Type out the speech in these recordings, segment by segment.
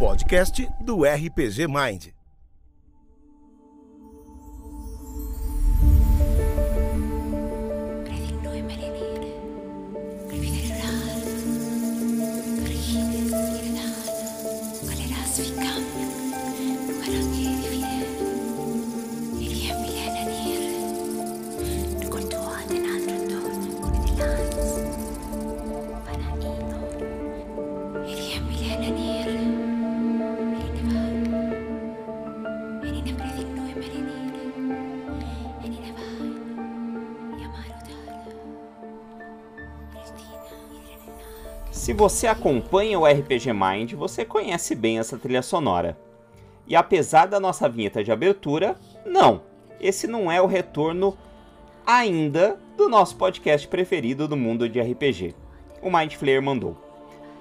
podcast do RPG Mind. Você acompanha o RPG Mind, você conhece bem essa trilha sonora. E apesar da nossa vinheta de abertura, não, esse não é o retorno ainda do nosso podcast preferido do mundo de RPG. O Mind Flayer mandou.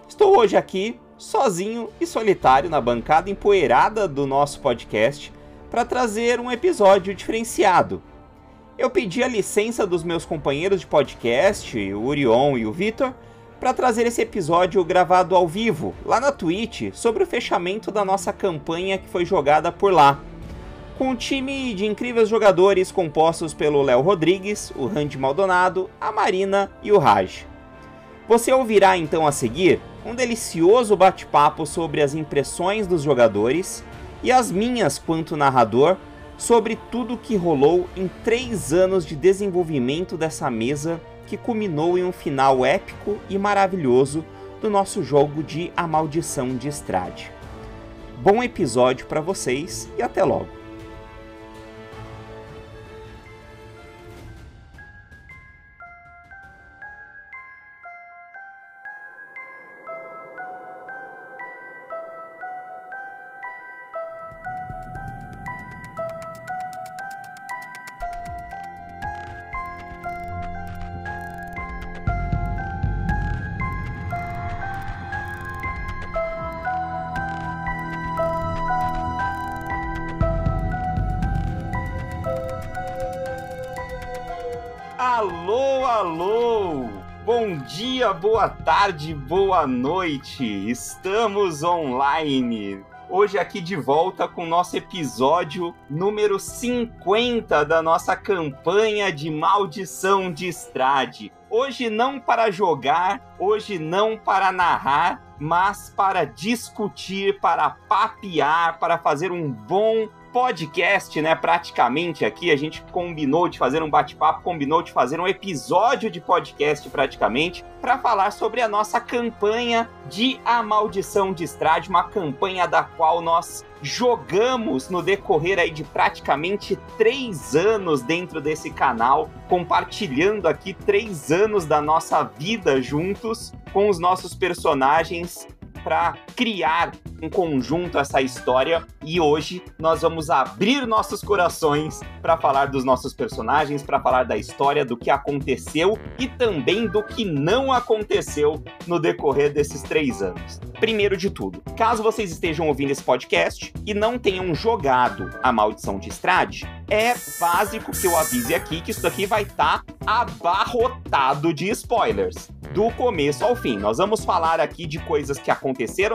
Estou hoje aqui, sozinho e solitário na bancada empoeirada do nosso podcast, para trazer um episódio diferenciado. Eu pedi a licença dos meus companheiros de podcast, o Orion e o Vitor, para trazer esse episódio gravado ao vivo, lá na Twitch, sobre o fechamento da nossa campanha que foi jogada por lá. Com um time de incríveis jogadores compostos pelo Léo Rodrigues, o Randy Maldonado, a Marina e o Raj. Você ouvirá então a seguir um delicioso bate-papo sobre as impressões dos jogadores e as minhas quanto narrador sobre tudo que rolou em três anos de desenvolvimento dessa mesa que culminou em um final épico e maravilhoso do nosso jogo de A Maldição de Estrade. Bom episódio para vocês e até logo! Boa tarde, boa noite! Estamos online! Hoje aqui de volta com nosso episódio número 50 da nossa campanha de Maldição de Estrade. Hoje não para jogar, hoje não para narrar, mas para discutir, para papear, para fazer um bom podcast, né? Praticamente aqui a gente combinou de fazer um bate-papo, combinou de fazer um episódio de podcast praticamente para falar sobre a nossa campanha de A Maldição de Estrade, uma campanha da qual nós jogamos no decorrer aí de praticamente três anos dentro desse canal, compartilhando aqui três anos da nossa vida juntos com os nossos personagens para criar em conjunto essa história e hoje nós vamos abrir nossos corações para falar dos nossos personagens, para falar da história, do que aconteceu e também do que não aconteceu no decorrer desses três anos. Primeiro de tudo, caso vocês estejam ouvindo esse podcast e não tenham jogado A Maldição de Estrade, é básico que eu avise aqui que isso daqui vai estar tá abarrotado de spoilers, do começo ao fim. Nós vamos falar aqui de coisas que aconteceram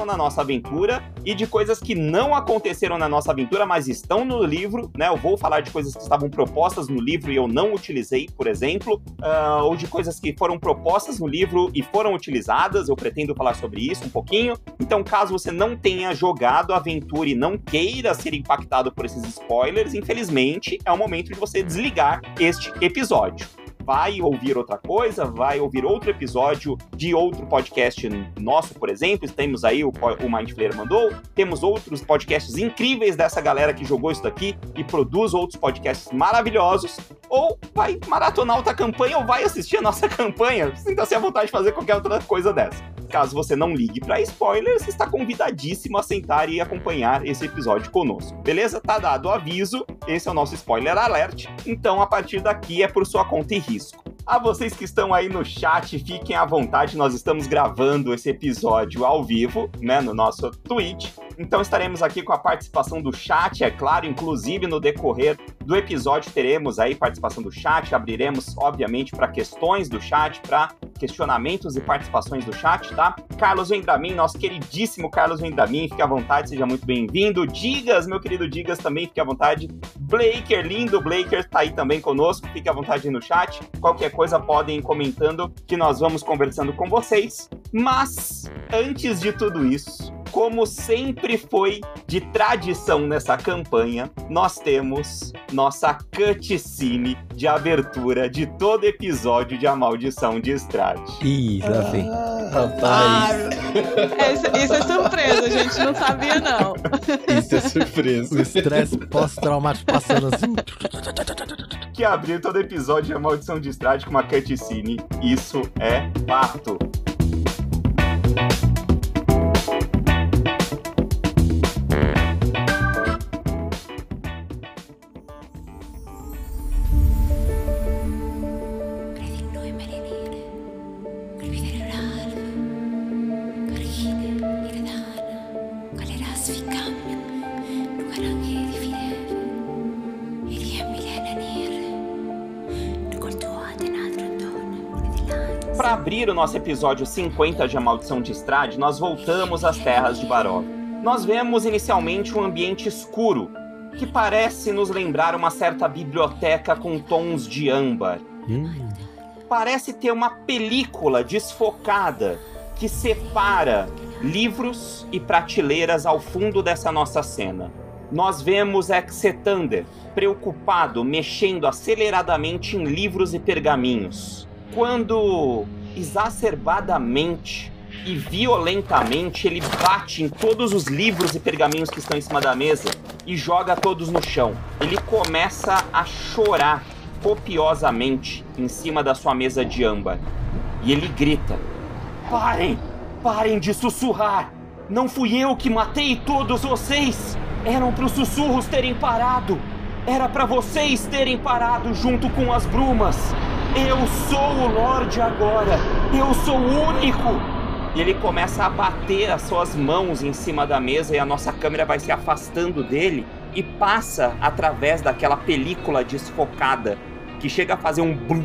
na nossa aventura e de coisas que não aconteceram na nossa aventura, mas estão no livro, né? Eu vou falar de coisas que estavam propostas no livro e eu não utilizei, por exemplo, uh, ou de coisas que foram propostas no livro e foram utilizadas. Eu pretendo falar sobre isso um pouquinho. Então, caso você não tenha jogado a aventura e não queira ser impactado por esses spoilers, infelizmente é o momento de você desligar este episódio vai ouvir outra coisa, vai ouvir outro episódio de outro podcast nosso, por exemplo. Temos aí o, o Mind Flayer mandou, temos outros podcasts incríveis dessa galera que jogou isso daqui e produz outros podcasts maravilhosos. Ou vai maratonar outra campanha ou vai assistir a nossa campanha. Sinta-se à vontade de fazer qualquer outra coisa dessa. Caso você não ligue para spoilers, está convidadíssimo a sentar e acompanhar esse episódio conosco. Beleza? Tá dado o aviso. Esse é o nosso spoiler alert. Então, a partir daqui é por sua conta e risco. Francisco. A vocês que estão aí no chat, fiquem à vontade, nós estamos gravando esse episódio ao vivo, né, no nosso Twitch. Então estaremos aqui com a participação do chat, é claro, inclusive no decorrer do episódio teremos aí participação do chat, abriremos obviamente para questões do chat, para questionamentos e participações do chat, tá? Carlos Vendramin, nosso queridíssimo Carlos Vendramin, fique à vontade, seja muito bem-vindo. Digas, meu querido Digas, também fique à vontade. Blaker, lindo Blaker, tá aí também conosco, fique à vontade no chat. Qualquer coisa podem ir comentando que nós vamos conversando com vocês. Mas, antes de tudo isso, como sempre foi de tradição nessa campanha, nós temos nossa cutscene de abertura de todo episódio de A Maldição de Estrade. Ih, lá vem. Rapaz. isso, isso é surpresa, a gente não sabia, não. Isso é surpresa. O estresse pós-traumático passando assim. Que abriu todo episódio de A Maldição de Estrade com uma cutscene. Isso é fato. Abrir o nosso episódio 50 de A Maldição de Estrade, nós voltamos às terras de Barov. Nós vemos inicialmente um ambiente escuro, que parece nos lembrar uma certa biblioteca com tons de âmbar. Hum. Parece ter uma película desfocada que separa livros e prateleiras ao fundo dessa nossa cena. Nós vemos Exetander preocupado, mexendo aceleradamente em livros e pergaminhos. Quando exacerbadamente e violentamente ele bate em todos os livros e pergaminhos que estão em cima da mesa e joga todos no chão. Ele começa a chorar copiosamente em cima da sua mesa de âmbar. E ele grita: Parem! Parem de sussurrar! Não fui eu que matei todos vocês! Eram para os sussurros terem parado! Era para vocês terem parado junto com as brumas! Eu sou o Lorde agora! Eu sou o único! E ele começa a bater as suas mãos em cima da mesa e a nossa câmera vai se afastando dele e passa através daquela película desfocada que chega a fazer um blum.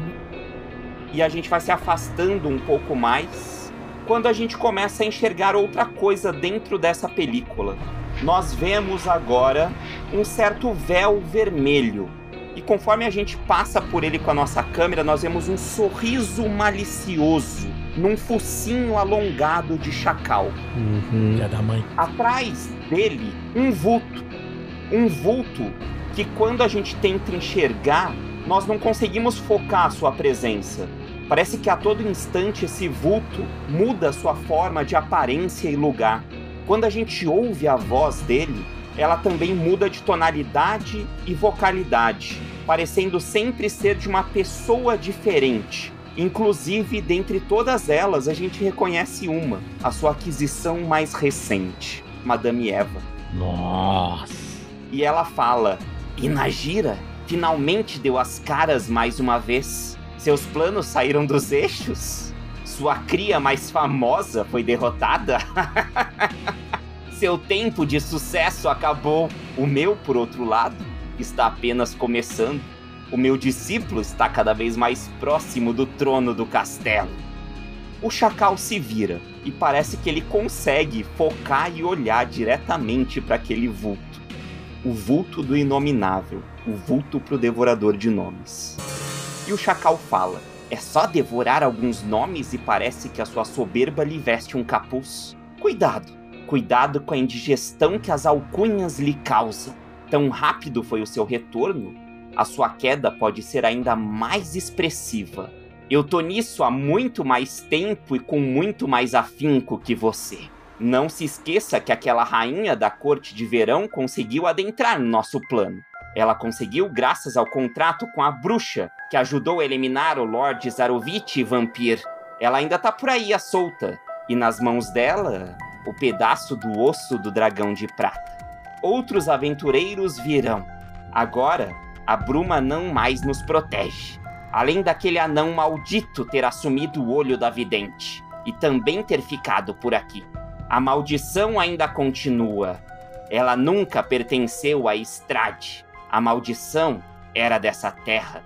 E a gente vai se afastando um pouco mais quando a gente começa a enxergar outra coisa dentro dessa película. Nós vemos agora um certo véu vermelho. E conforme a gente passa por ele com a nossa câmera, nós vemos um sorriso malicioso num focinho alongado de chacal. Uhum. Filha da mãe. Atrás dele, um vulto. Um vulto que quando a gente tenta enxergar, nós não conseguimos focar a sua presença. Parece que a todo instante esse vulto muda sua forma de aparência e lugar. Quando a gente ouve a voz dele, ela também muda de tonalidade e vocalidade, parecendo sempre ser de uma pessoa diferente. Inclusive, dentre todas elas, a gente reconhece uma, a sua aquisição mais recente, Madame Eva. Nossa. E ela fala: Inagira finalmente deu as caras mais uma vez. Seus planos saíram dos eixos? Sua cria mais famosa foi derrotada? Seu tempo de sucesso acabou. O meu, por outro lado, está apenas começando. O meu discípulo está cada vez mais próximo do trono do castelo. O chacal se vira e parece que ele consegue focar e olhar diretamente para aquele vulto. O vulto do inominável, o vulto pro devorador de nomes. E o chacal fala: É só devorar alguns nomes e parece que a sua soberba lhe veste um capuz. Cuidado, cuidado com a indigestão que as alcunhas lhe causam. Tão rápido foi o seu retorno, a sua queda pode ser ainda mais expressiva. Eu tô nisso há muito mais tempo e com muito mais afinco que você. Não se esqueça que aquela rainha da corte de verão conseguiu adentrar no nosso plano. Ela conseguiu graças ao contrato com a bruxa, que ajudou a eliminar o Lord Zarovich Vampir. Ela ainda tá por aí à solta, e nas mãos dela, o pedaço do osso do dragão de prata. Outros aventureiros virão. Agora, a bruma não mais nos protege. Além daquele anão maldito ter assumido o olho da vidente e também ter ficado por aqui. A maldição ainda continua. Ela nunca pertenceu a Estrade. A maldição era dessa terra,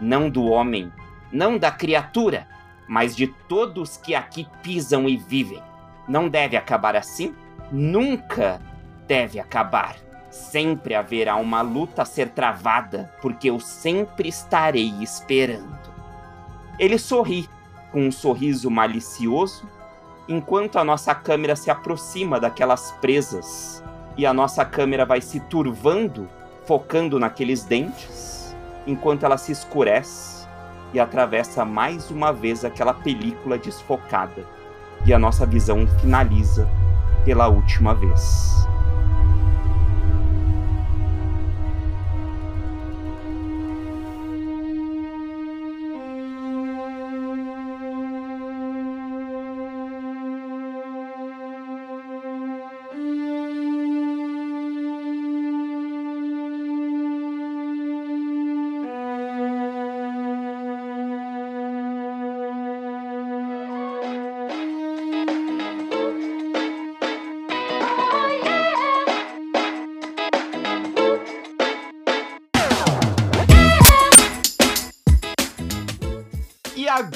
não do homem, não da criatura. mas de todos que aqui pisam e vivem. Não deve acabar assim? Nunca deve acabar. Sempre haverá uma luta a ser travada, porque eu sempre estarei esperando. Ele sorri, com um sorriso malicioso, enquanto a nossa câmera se aproxima daquelas presas e a nossa câmera vai se turvando, focando naqueles dentes, enquanto ela se escurece e atravessa mais uma vez aquela película desfocada. E a nossa visão finaliza pela última vez.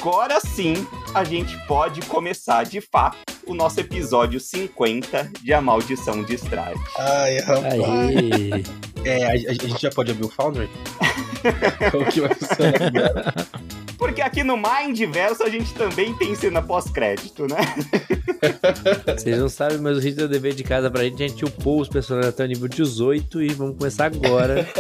Agora sim, a gente pode começar de fato o nosso episódio 50 de A Maldição de Estrade. Ai, rapaz. Aí. É, a, a gente já pode abrir o Foundry? Como que vai funcionar agora? Porque aqui no Mindverso a gente também tem cena pós-crédito, né? Vocês não sabem, mas o Rita deu dever de casa pra gente. A gente upou os personagens até o nível 18 e vamos começar agora.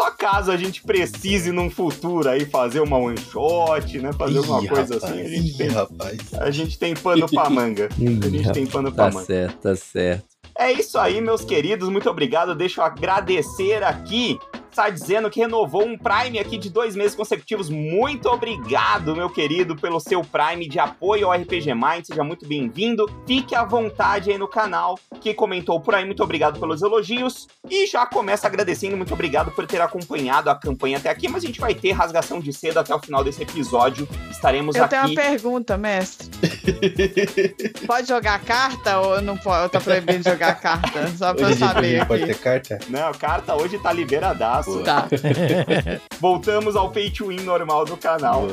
Só caso a gente precise num futuro aí fazer uma one shot, né? Fazer alguma Ih, coisa rapaz, assim, a gente, ih, tem, rapaz. a gente tem pano pra manga. A gente tem pano pra Tá manga. certo, tá certo. É isso aí, meus queridos. Muito obrigado. Deixa eu agradecer aqui. Está dizendo que renovou um Prime aqui de dois meses consecutivos. Muito obrigado, meu querido, pelo seu Prime de apoio ao RPG Mind. Seja muito bem-vindo. Fique à vontade aí no canal. Que comentou por aí, muito obrigado pelos elogios. E já começa agradecendo, muito obrigado por ter acompanhado a campanha até aqui. Mas a gente vai ter rasgação de seda até o final desse episódio. Estaremos Eu aqui. tenho uma pergunta, mestre. Pode jogar carta ou não pode? Tá proibido de jogar carta? Só pra eu Hoje dia saber pode ter carta? Não, a carta hoje tá liberadaço. Tá. Voltamos ao pay to win normal do canal.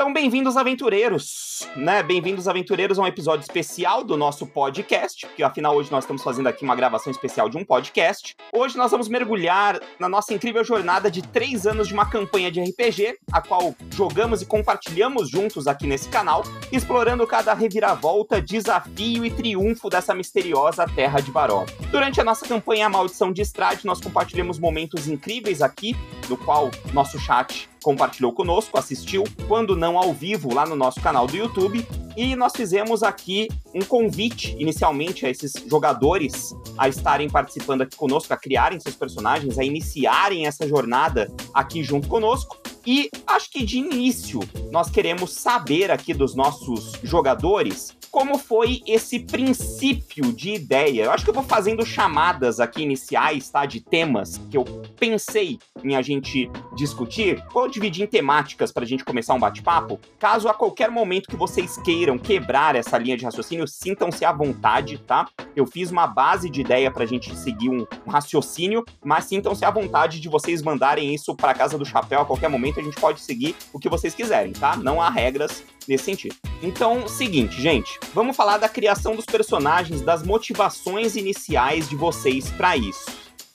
Então, bem-vindos, aventureiros, né? Bem-vindos, aventureiros, a um episódio especial do nosso podcast, porque afinal hoje nós estamos fazendo aqui uma gravação especial de um podcast. Hoje nós vamos mergulhar na nossa incrível jornada de três anos de uma campanha de RPG, a qual jogamos e compartilhamos juntos aqui nesse canal, explorando cada reviravolta, desafio e triunfo dessa misteriosa terra de Baró. Durante a nossa campanha A Maldição de Estrade, nós compartilhamos momentos incríveis aqui, no qual nosso chat compartilhou conosco, assistiu, quando não ao vivo, lá no nosso canal do YouTube. E nós fizemos aqui um convite, inicialmente, a esses jogadores a estarem participando aqui conosco, a criarem seus personagens, a iniciarem essa jornada aqui junto conosco. E acho que de início nós queremos saber aqui dos nossos jogadores como foi esse princípio de ideia. Eu acho que eu vou fazendo chamadas aqui iniciais, tá? De temas que eu pensei em a gente discutir. Vou dividir em temáticas pra gente começar um bate-papo. Caso a qualquer momento que vocês queiram quebrar essa linha de raciocínio, sintam-se à vontade, tá? Eu fiz uma base de ideia pra gente seguir um, um raciocínio, mas sintam-se à vontade de vocês mandarem isso pra casa do chapéu a qualquer momento. A gente pode seguir o que vocês quiserem, tá? Não há regras nesse sentido. Então, seguinte, gente, vamos falar da criação dos personagens, das motivações iniciais de vocês pra isso.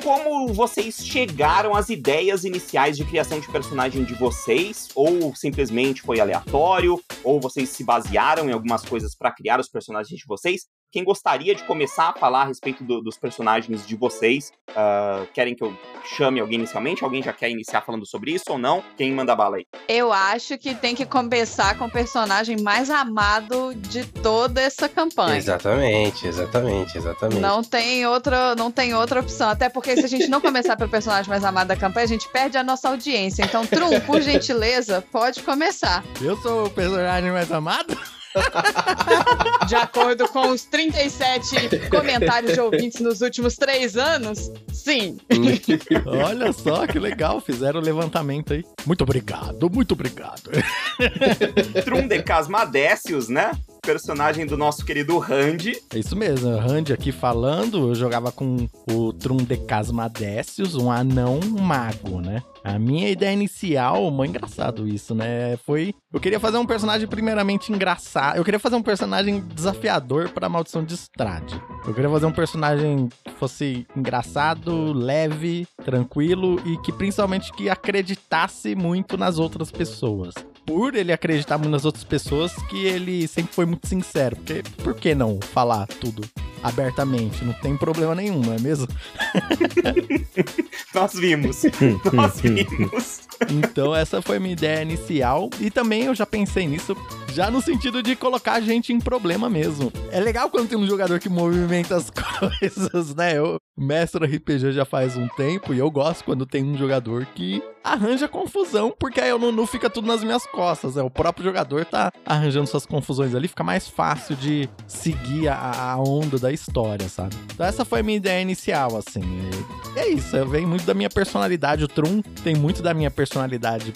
Como vocês chegaram às ideias iniciais de criação de personagem de vocês? Ou simplesmente foi aleatório? Ou vocês se basearam em algumas coisas pra criar os personagens de vocês? Quem gostaria de começar a falar a respeito do- dos personagens de vocês? Ah, querem que eu chame alguém inicialmente? Alguém já quer iniciar falando sobre isso ou não? Quem manda bala aí? Eu acho que tem que começar com o personagem mais amado de toda essa campanha. Exatamente, exatamente, exatamente. Não tem outra, não tem outra opção. Até porque se a gente não começar pelo personagem mais amado da campanha, a gente perde a nossa audiência. Então, Trum, por gentileza, pode começar. Eu sou o personagem mais amado? De acordo com os 37 comentários de ouvintes nos últimos três anos, sim. Olha só que legal, fizeram o levantamento aí. Muito obrigado, muito obrigado. Trundecasmadécios, né? personagem do nosso querido Randy. É isso mesmo, Randy aqui falando, eu jogava com o Trum de Casmadécios, um anão mago, né? A minha ideia inicial, mó engraçado isso, né? Foi. Eu queria fazer um personagem primeiramente engraçado. Eu queria fazer um personagem desafiador para maldição de Strade. Eu queria fazer um personagem que fosse engraçado, leve, tranquilo e que principalmente que acreditasse muito nas outras pessoas por ele acreditar muito nas outras pessoas que ele sempre foi muito sincero. Porque por que não falar tudo abertamente? Não tem problema nenhum, não é mesmo? Nós vimos. Nós vimos. Então essa foi minha ideia inicial e também eu já pensei nisso já no sentido de colocar a gente em problema mesmo. É legal quando tem um jogador que movimenta as coisas, né? Eu mestre RPG já faz um tempo e eu gosto quando tem um jogador que arranja confusão, porque aí eu não fica tudo nas minhas costas, né? O próprio jogador tá arranjando suas confusões ali, fica mais fácil de seguir a, a onda da história, sabe? Então essa foi a minha ideia inicial, assim. E é isso, vem muito da minha personalidade. O Trum tem muito da minha personalidade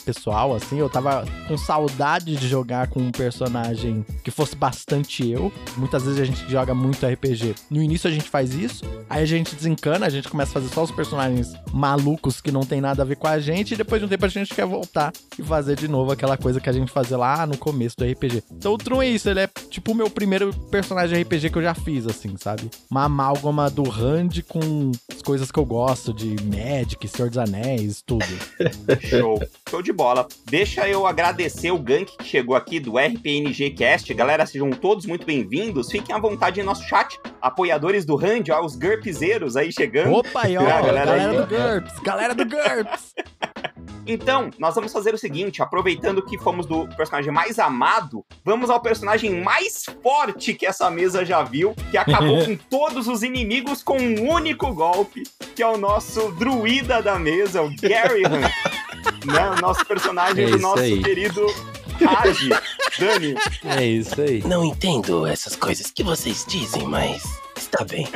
pessoal, assim. Eu tava com saudade de jogar com um personagem que fosse bastante eu. Muitas vezes a gente joga muito RPG. No início a gente faz isso, aí a gente desencana, a gente começa a fazer só os personagens malucos que não tem nada a ver com a gente, e depois de um tempo a gente quer voltar e fazer de novo aquela coisa que a gente fazia lá no começo do RPG. Então o Trum é isso, ele é tipo o meu primeiro personagem RPG que eu já fiz, assim, sabe? Uma amálgama do Rand com as coisas que eu gosto, de Magic, Senhor dos Anéis, tudo. Show. Show de bola. Deixa eu agradecer o gank que chegou aqui do RPNG Cast. Galera, sejam todos muito bem-vindos. Fiquem à vontade em nosso chat. Apoiadores do Rand, ó, os GURPSeiros aí chegando. Opa, aí, ó, Ah, galera galera, aí, do GURPS, galera do GURPS. Então, nós vamos fazer o seguinte, aproveitando que fomos do personagem mais amado, vamos ao personagem mais forte que essa mesa já viu, que acabou com todos os inimigos com um único golpe, que é o nosso druida da mesa, o Gary Hunt, né? O nosso personagem É do nosso aí. querido Raj. Dani, É isso aí. Não entendo essas coisas que vocês dizem, mas está bem.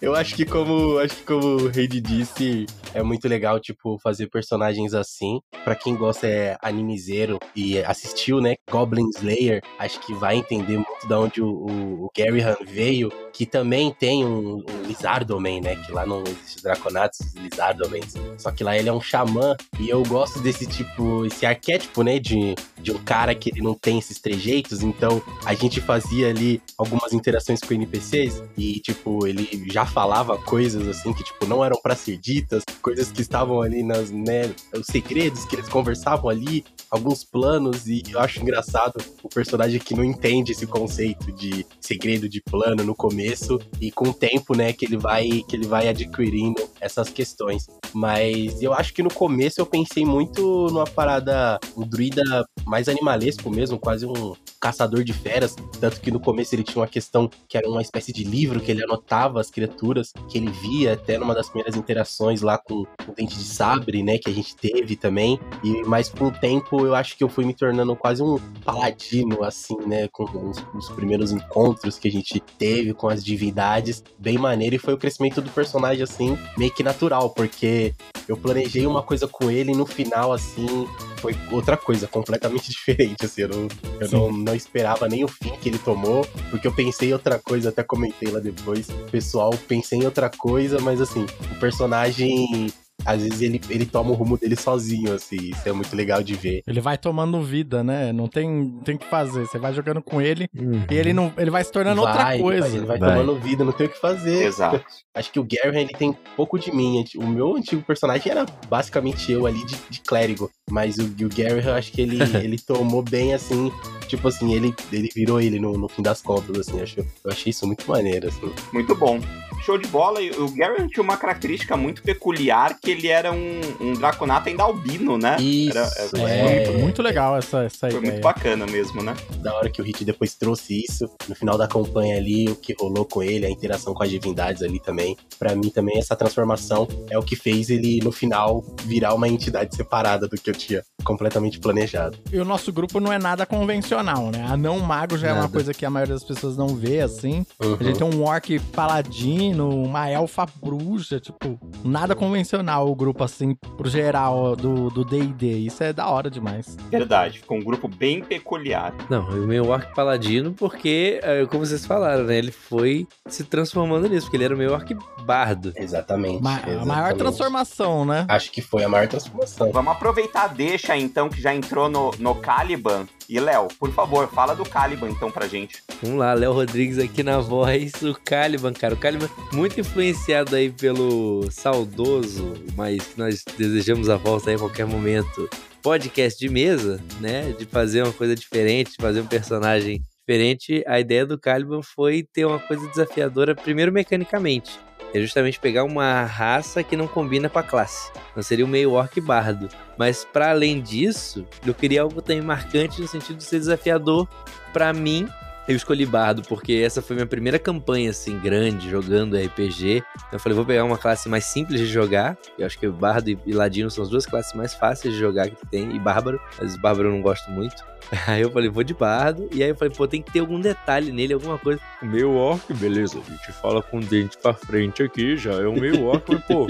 Eu acho que como acho que como o Reid disse, é muito legal tipo fazer personagens assim. Pra quem gosta é animezeiro e assistiu, né, Goblin Slayer, acho que vai entender muito da onde o, o, o Gary Han veio, que também tem um, um Lizardoman, né, que lá não existe Draconatos, Lizardomans. Só que lá ele é um xamã e eu gosto desse tipo, esse arquétipo, né, de de um cara que ele não tem esses trejeitos, então a gente fazia ali algumas interações com NPCs e, tipo, ele já falava coisas assim que, tipo, não eram pra ser ditas, coisas que estavam ali nas, né, os segredos que eles conversavam ali, alguns planos, e eu acho engraçado o personagem que não entende esse conceito de segredo de plano no começo e com o tempo, né, que ele vai que ele vai adquirindo essas questões. Mas eu acho que no começo eu pensei muito numa parada, um druida mais animalesco mesmo, quase um caçador de feras. Tanto que no começo ele tinha uma questão que era uma espécie de livro que ele anotava as criaturas que ele via até numa das primeiras interações lá com o Dente de Sabre, né? Que a gente teve também. E mas com o tempo eu acho que eu fui me tornando quase um paladino, assim, né? Com os, os primeiros encontros que a gente teve com as divindades. Bem maneiro. E foi o crescimento do personagem, assim, meio que natural, porque eu planejei uma coisa com ele e no final, assim, foi outra coisa, completamente diferente, assim, eu não, eu não, não esperava nem o fim que ele tomou, porque eu pensei em outra coisa, até comentei lá depois, pessoal, pensei em outra coisa, mas assim, o personagem, às vezes ele, ele toma o rumo dele sozinho, assim, isso é muito legal de ver. Ele vai tomando vida, né? Não tem, tem o que fazer. Você vai jogando com ele Uhum. e ele não, ele vai se tornando outra Vai, coisa. Ele vai, Vai. tomando vida, não tem o que fazer. exato. Acho que o Gary, ele tem pouco de mim. O meu antigo personagem era basicamente eu ali de, de clérigo. Mas o, o Gary, eu acho que ele, ele tomou bem assim. Tipo assim, ele, ele virou ele no, no fim das contas, assim. Eu, acho- eu achei isso muito maneiro, assim. Muito bom. Show de bola. E o Gary tinha uma característica muito peculiar, que ele era um, um draconato ainda albino, né? Isso, Era- É, é, muito, muito legal essa, essa Foi ideia. muito bacana mesmo, né? da hora que o Hit depois trouxe isso. No final da campanha ali, o que rolou com ele, a interação com as divindades ali também. Pra mim também essa transformação é o que fez ele, no final, virar uma entidade separada do que eu completamente planejado. E o nosso grupo não é nada convencional, né? A não mago já é uma Nada. coisa que a maioria das pessoas não vê, assim. Uhum. A gente tem um orc paladino, uma elfa bruxa, tipo, nada convencional o grupo, assim, pro geral do do D&D. Isso é da hora demais. Verdade, ficou um grupo bem peculiar. Não, o meu orc paladino, porque, é, como vocês falaram, né? Ele foi se transformando nisso, porque ele era o meu orc bardo. Exatamente. Ma- a maior exatamente. transformação, né? Acho que foi a maior transformação. Vamos aproveitar a deixa, então, que já entrou no, no Caliban. E, Léo, por favor, fala do Caliban, então, pra gente. Vamos lá, Léo Rodrigues aqui na voz, o Caliban, cara. O Caliban muito influenciado aí pelo saudoso, mas nós desejamos a volta aí a qualquer momento. Podcast de mesa, né? De fazer uma coisa diferente, de fazer um personagem diferente. A ideia do Caliban foi ter uma coisa desafiadora, primeiro mecanicamente. É justamente pegar uma raça que não combina com a classe. Não seria o meio orc bardo. Mas para além disso, eu queria algo também marcante no sentido de ser desafiador para mim. Eu escolhi Bardo porque essa foi minha primeira campanha assim grande jogando RPG. Então eu falei, vou pegar uma classe mais simples de jogar. Eu acho que Bardo e Ladino são as duas classes mais fáceis de jogar que tem e Bárbaro, mas Bárbaro eu não gosto muito. Aí eu falei, vou de Bardo. E aí eu falei, pô, tem que ter algum detalhe nele, alguma coisa. Meu orc, beleza, a gente fala com o dente pra frente aqui, já é o meu orc, mas pô,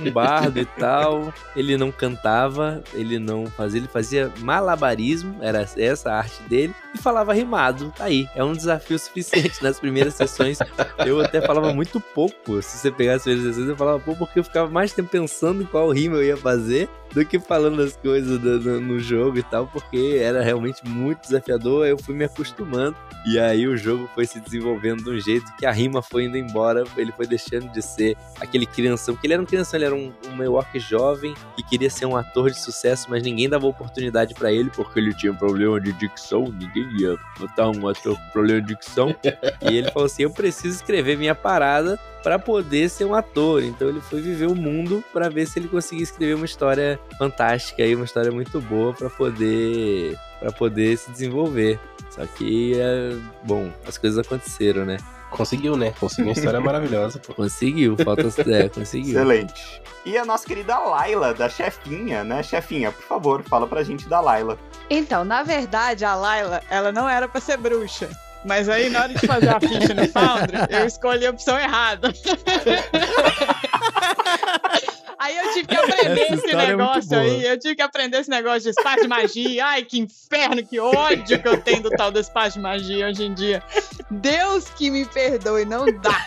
um bardo e tal. Ele não cantava, ele não fazia, ele fazia malabarismo, era essa a arte dele, e falava rimado. Tá aí, é um desafio suficiente nas primeiras sessões. Eu até falava muito pouco. Se você pegar as primeiras sessões, eu falava pouco porque eu ficava mais tempo pensando em qual rima eu ia fazer do que falando as coisas do- no, no jogo e tal, porque era realmente muito desafiador. Eu fui me acostumando. E aí o jogo foi se desenvolvendo de um jeito que a rima foi indo embora, ele foi deixando de ser aquele crianção, porque ele era um crianção, ele era um, um orc jovem que queria ser um ator de sucesso, mas ninguém dava oportunidade pra ele porque ele tinha problema de dicção, ninguém ia botar um ator com problema de dicção. e ele falou assim: "Eu preciso escrever minha parada pra poder ser um ator". Então ele foi viver o mundo pra ver se ele conseguia escrever uma história fantástica e uma história muito boa pra poder para poder se desenvolver. Só que, é, bom, as coisas aconteceram, né? Conseguiu, né? Conseguiu uma história maravilhosa, pô. Conseguiu, falta. É, conseguiu. Excelente. E a nossa querida Laila, da chefinha, né? Chefinha, por favor, fala pra gente da Laila. Então, na verdade, a Layla, ela não era pra ser bruxa. Mas aí, na hora de fazer a ficha no Foundry, eu escolhi a opção errada. Aí eu tive que aprender esse é negócio boa. aí. Eu tive que aprender esse negócio de espaço de magia. Ai, que inferno, que ódio que eu tenho do tal do espaço de magia hoje em dia. Deus que me perdoe, não dá.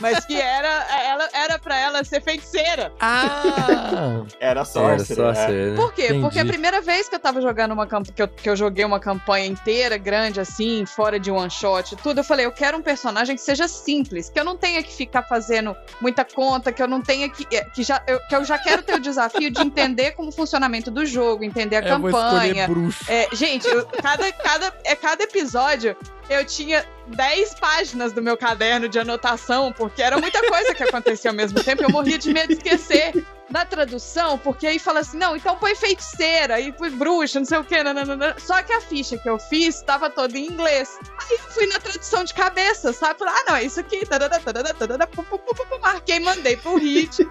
Mas que era, ela, era pra ela ser feiticeira. Ah! Era Era Sorcerer. só é. ser, né? Por quê? Entendi. Porque a primeira vez que eu tava jogando uma campanha, que eu, que eu joguei uma campanha inteira, grande assim, fora de one shot, e tudo, eu falei, eu quero um personagem que seja simples, que eu não tenha que ficar fazendo muita conta, que eu não tenha que. é, Que, já, eu, que eu já quero ter o desafio de entender como o funcionamento do jogo, entender a vou escolher campanha. bruxo. É, gente, eu- cada, cada, é, cada episódio eu tinha 10 páginas do meu caderno de anotação, porque era muita coisa que acontecia ao mesmo tempo. Eu morria de medo de esquecer da tradução, porque aí fala assim: não, então põe feiticeira, aí põe bruxa, não sei o quê. nananana. Só que a ficha que eu fiz estava toda em inglês. Aí eu fui na tradução de cabeça, sabe? Falei, ah, não, é isso aqui. tarará, tarará, tarará, pu, pu, pu, pu, pu, Marquei, mandei pro Hit.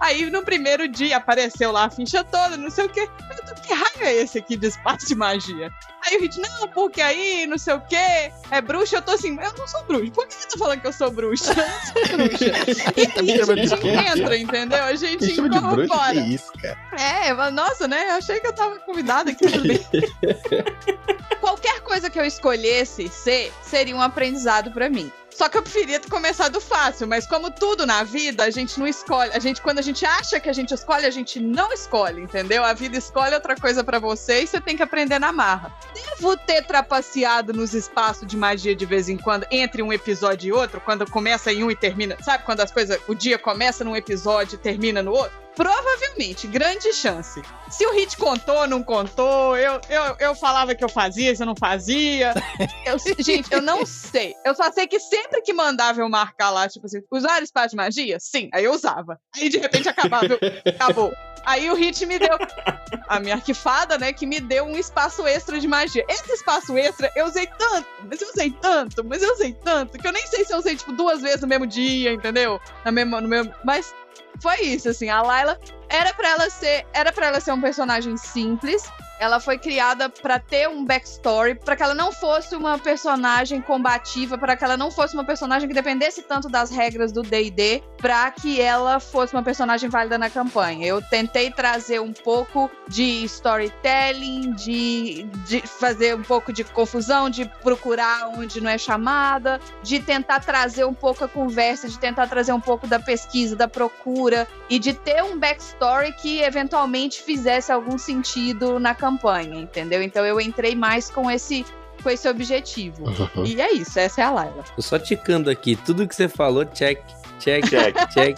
Aí no primeiro dia apareceu lá a ficha toda, não sei o quê. Eu tô, que raio é esse aqui de espaço de magia? Aí o Hit, não, porque aí, não sei o quê, é bruxa. Eu tô assim, eu não sou bruxa. Por que você tá falando que eu sou bruxa? Eu não sou bruxa. E aí a gente entra, entendeu? A gente de bruxa? Que incorpora. isso, cara? É, mas, nossa, né? Eu achei que eu tava convidada aqui bem. Qualquer coisa que eu escolhesse ser, seria um aprendizado pra mim. Só que eu preferia ter começado fácil, mas como tudo na vida, a gente não escolhe. A gente, quando a gente acha que a gente escolhe, a gente não escolhe, entendeu? A vida escolhe outra coisa pra você e você tem que aprender na marra. Devo ter trapaceado nos espaços de magia de vez em quando, entre um episódio e outro, quando começa em um e termina. Sabe quando as coisas. O dia começa num episódio e termina no outro? Provavelmente, grande chance. Se o Hit contou, não contou, eu, eu, eu falava que eu fazia, se eu não fazia. Eu- gente, eu não sei. Eu só sei que sempre que mandava eu marcar lá, tipo assim, usar espaço de magia? Sim, aí eu usava. Aí de repente acabava, eu, acabou. Aí o Hit me deu. A minha arquifada, né? Que me deu um espaço extra de magia. Esse espaço extra eu usei tanto, mas eu usei tanto, mas eu usei tanto, que eu nem sei se eu usei, tipo, duas vezes no mesmo dia, entendeu? Na mesma, no mesmo. Mas foi isso, assim. A Layla era para ela ser. Era para ela ser um personagem simples. Ela foi criada para ter um backstory, para que ela não fosse uma personagem combativa, para que ela não fosse uma personagem que dependesse tanto das regras do D&D, para que ela fosse uma personagem válida na campanha. Eu tentei trazer um pouco de storytelling, de, de fazer um pouco de confusão, de procurar onde não é chamada, de tentar trazer um pouco a conversa, de tentar trazer um pouco da pesquisa, da procura e de ter um backstory que eventualmente fizesse algum sentido na campanha, entendeu? Então eu entrei mais com esse com esse objetivo. Uhum. E é isso, essa é a Laila. Tô só ticando aqui, tudo que você falou, check, check, Check. check.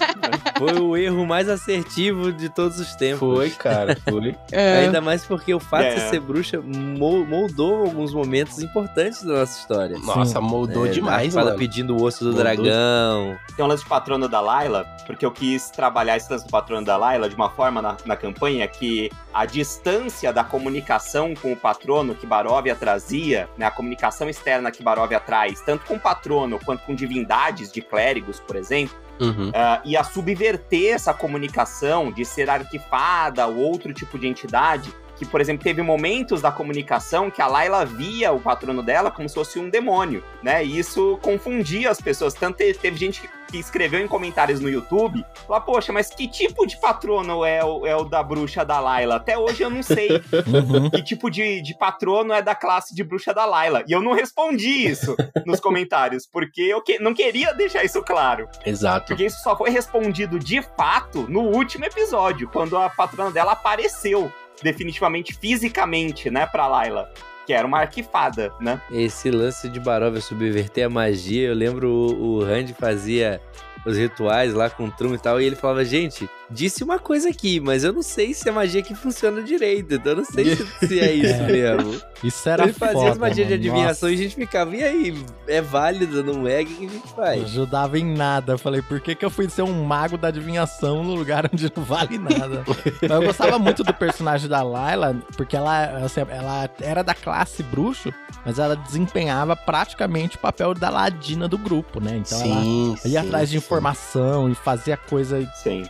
Foi o erro mais assertivo de todos os tempos. Foi, cara, foi. Ainda mais porque o fato É. de ser bruxa mo- moldou alguns momentos importantes da nossa história. Nossa, moldou É, demais, mano. pedindo o osso do Moldou. dragão. Tem um lance de patrono da Layla, porque eu quis trabalhar esse lance do patrono da Layla de uma forma na, na campanha que a distância da comunicação com o patrono que Baróvia trazia, né, a comunicação externa que Baróvia traz, tanto com o patrono quanto com divindades de clérigos, por exemplo, Uhum. ah, ia subverter essa comunicação de ser arquifada ou outro tipo de entidade. Que, por exemplo, teve momentos da comunicação que a Layla via o patrono dela como se fosse um demônio, né? E isso confundia as pessoas. Tanto te- teve gente que- que escreveu em comentários no YouTube, lá, poxa, mas que tipo de patrono é o, é o da bruxa da Layla? Até hoje eu não sei Uhum. que tipo de, de patrono é da classe de bruxa da Layla. E eu não respondi isso nos comentários, porque eu que- não queria deixar isso claro. Exato. Porque isso só foi respondido de fato no último episódio, quando a patrona dela apareceu definitivamente fisicamente, né, pra Layla. Que era uma arquifada, né? Esse lance de Baróvia subverter a magia, eu lembro o, o Randy fazia os rituais lá com o Trum e tal, e ele falava, gente, disse uma coisa aqui, mas eu não sei se é magia que funciona direito, então eu não sei se, se é isso mesmo. Isso era ele fazia foda, as magias de mano. adivinhação Nossa. e a gente ficava, e aí, é válido, não é? O que a gente Não faz? ajudava em nada. Eu falei, por que, que eu fui ser um mago da adivinhação no lugar onde não vale nada? Mas eu gostava muito do personagem da Layla, porque ela, assim, ela era da classe bruxo, mas ela desempenhava praticamente o papel da ladina do grupo, né? Então ela sim, ia sim, atrás de sim. informação e fazia coisa Sim.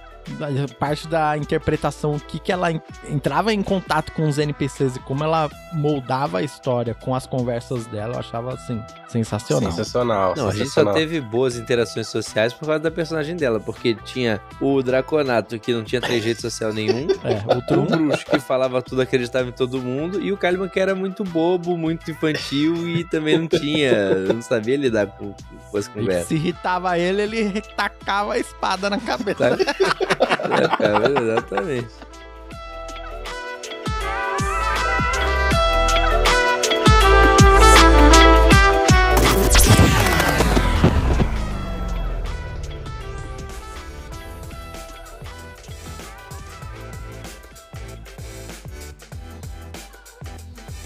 Parte da interpretação, o que, que ela en- entrava em contato com os NPCs e como ela moldava a história com as conversas dela, eu achava assim, sensacional. Sensacional. Não, a gente só sensacional. teve boas interações sociais por causa da personagem dela, porque tinha o Draconato, que não tinha trejeito social nenhum, É, o Trum, que falava tudo, acreditava em todo mundo, e o Kalimann, que era muito bobo, muito infantil e também não tinha, não sabia lidar com, com as e que conversas. se irritava ele, ele tacava a espada na cabeça. Sabe? É, cara, exatamente.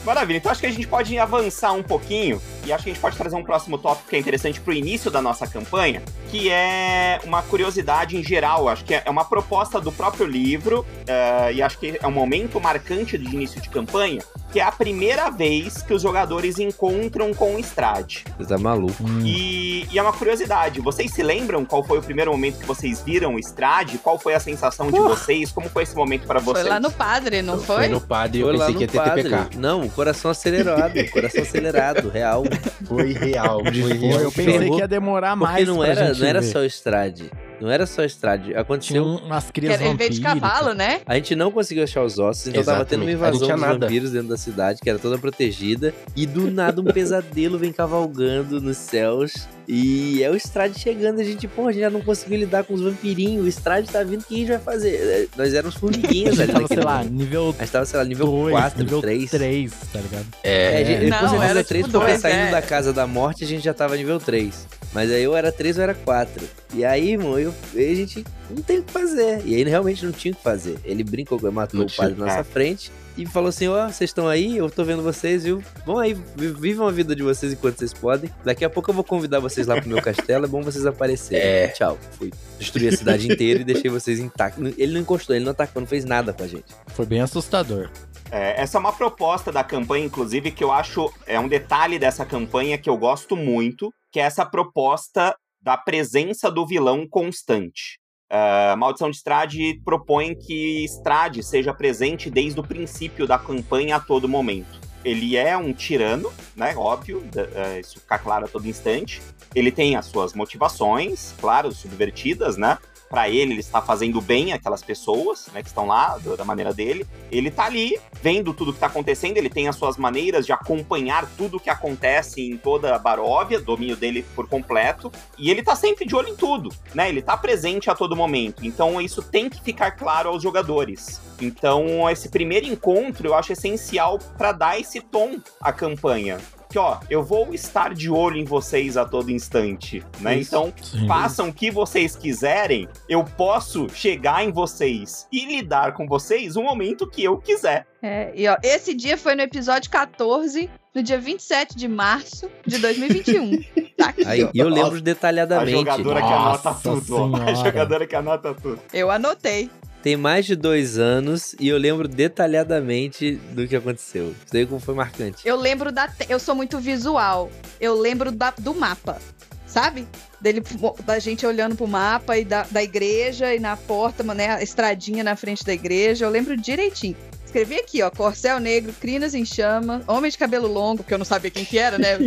Maravilha, então acho que a gente pode avançar um pouquinho e acho que a gente pode trazer um próximo tópico que é interessante pro início da nossa campanha, que é uma curiosidade em geral. Acho que é uma proposta do próprio livro eh, e acho que é um momento marcante de início de campanha, que é a primeira vez que os jogadores encontram com o Strade. Você tá maluco. Hum, E, e é uma curiosidade, vocês se lembram qual foi o primeiro momento que vocês viram o Strade? Qual foi a sensação de vocês? Como foi esse momento pra vocês? Foi lá no padre, não Foi foi? no padre, eu Foi lá pensei no que ia ter padre. TPK. Não, o coração acelerado, coração acelerado, real. Foi real, foi real. eu pensei ferrou, que ia demorar Porque mais não pra era, gente não era ver. só o Estrade. Não era só o Estrade. Tinha Aconteceu um- umas Que crias ele veio de cavalo, né? A gente não conseguiu achar os ossos, então tava tendo uma Exatamente. Invasão tinha dos nada. vampiros dentro da cidade, que era toda protegida, e do nada um pesadelo vem cavalgando nos céus. E é o Strade chegando, a gente, pô, a gente já não conseguiu lidar com os vampirinhos, o Strade tá vindo, o que a gente vai fazer? É, Nós éramos A formiguinhas gente ali tava, sei lá, nível A gente tava, sei lá, nível 2, 4, nível 3. 3, tá ligado? É, a gente, É, Não, do era nível tipo 3, porque dois, saindo é. da casa da morte, a gente já tava nível 3. Mas aí eu era três ou era quatro. E aí, irmão, eu, aí a gente não tem o que fazer. E aí realmente não tinha o que fazer. Ele brincou, matou Não o padre na nossa é. frente e falou assim: Ó, vocês estão aí, eu tô vendo vocês, viu? Vão aí, vi- vivam a vida de vocês enquanto vocês podem. Daqui a pouco eu vou convidar vocês lá pro meu castelo, é bom vocês aparecerem. É. Tchau. Fui. Destruí a cidade inteira e deixei vocês intactos. Ele não encostou, ele não atacou, não fez nada com a gente. Foi bem assustador. É, essa é uma proposta da campanha, inclusive, que eu acho é um detalhe dessa campanha que eu gosto muito, que é essa proposta da presença do vilão constante. Uh, Maldição de Strade propõe que Strade seja presente desde o princípio da campanha a todo momento. Ele é um tirano, né? Óbvio, eh, isso fica claro a todo instante. Ele tem as suas motivações, claro, subvertidas, né? Pra ele, ele está fazendo bem aquelas pessoas, né, que estão lá, da maneira dele. Ele tá ali, vendo tudo que tá acontecendo, ele tem as suas maneiras de acompanhar tudo que acontece em toda a Baróvia, domínio dele por completo, e ele tá sempre de olho em tudo, né? Ele tá presente a todo momento. Então isso tem que ficar claro aos jogadores. Então esse primeiro encontro eu acho essencial pra dar esse tom à campanha. Que ó, eu vou estar de olho em vocês a todo instante, né? Isso. Então Sim. façam o que vocês quiserem, eu posso chegar em vocês e lidar com vocês o momento que eu quiser. É, e ó, esse dia foi no episódio 14, no dia 27 de março de 2021. tá aqui, Aí, e eu lembro Nossa, A detalhadamente. jogadora que anota Nossa tudo, ó. A Senhora. jogadora que anota tudo. Eu anotei. Tem mais de dois anos e eu lembro detalhadamente do que aconteceu. Isso daí como foi marcante. Eu lembro da. te- Eu sou muito visual. Eu lembro da- do mapa. Sabe? Dele, da gente olhando pro mapa e da, da igreja e na porta, né? A estradinha na frente da igreja. Eu lembro direitinho. Escrevi aqui, ó, Corcel Negro, Crinas em Chama, Homem de Cabelo Longo, porque eu não sabia quem que era, né?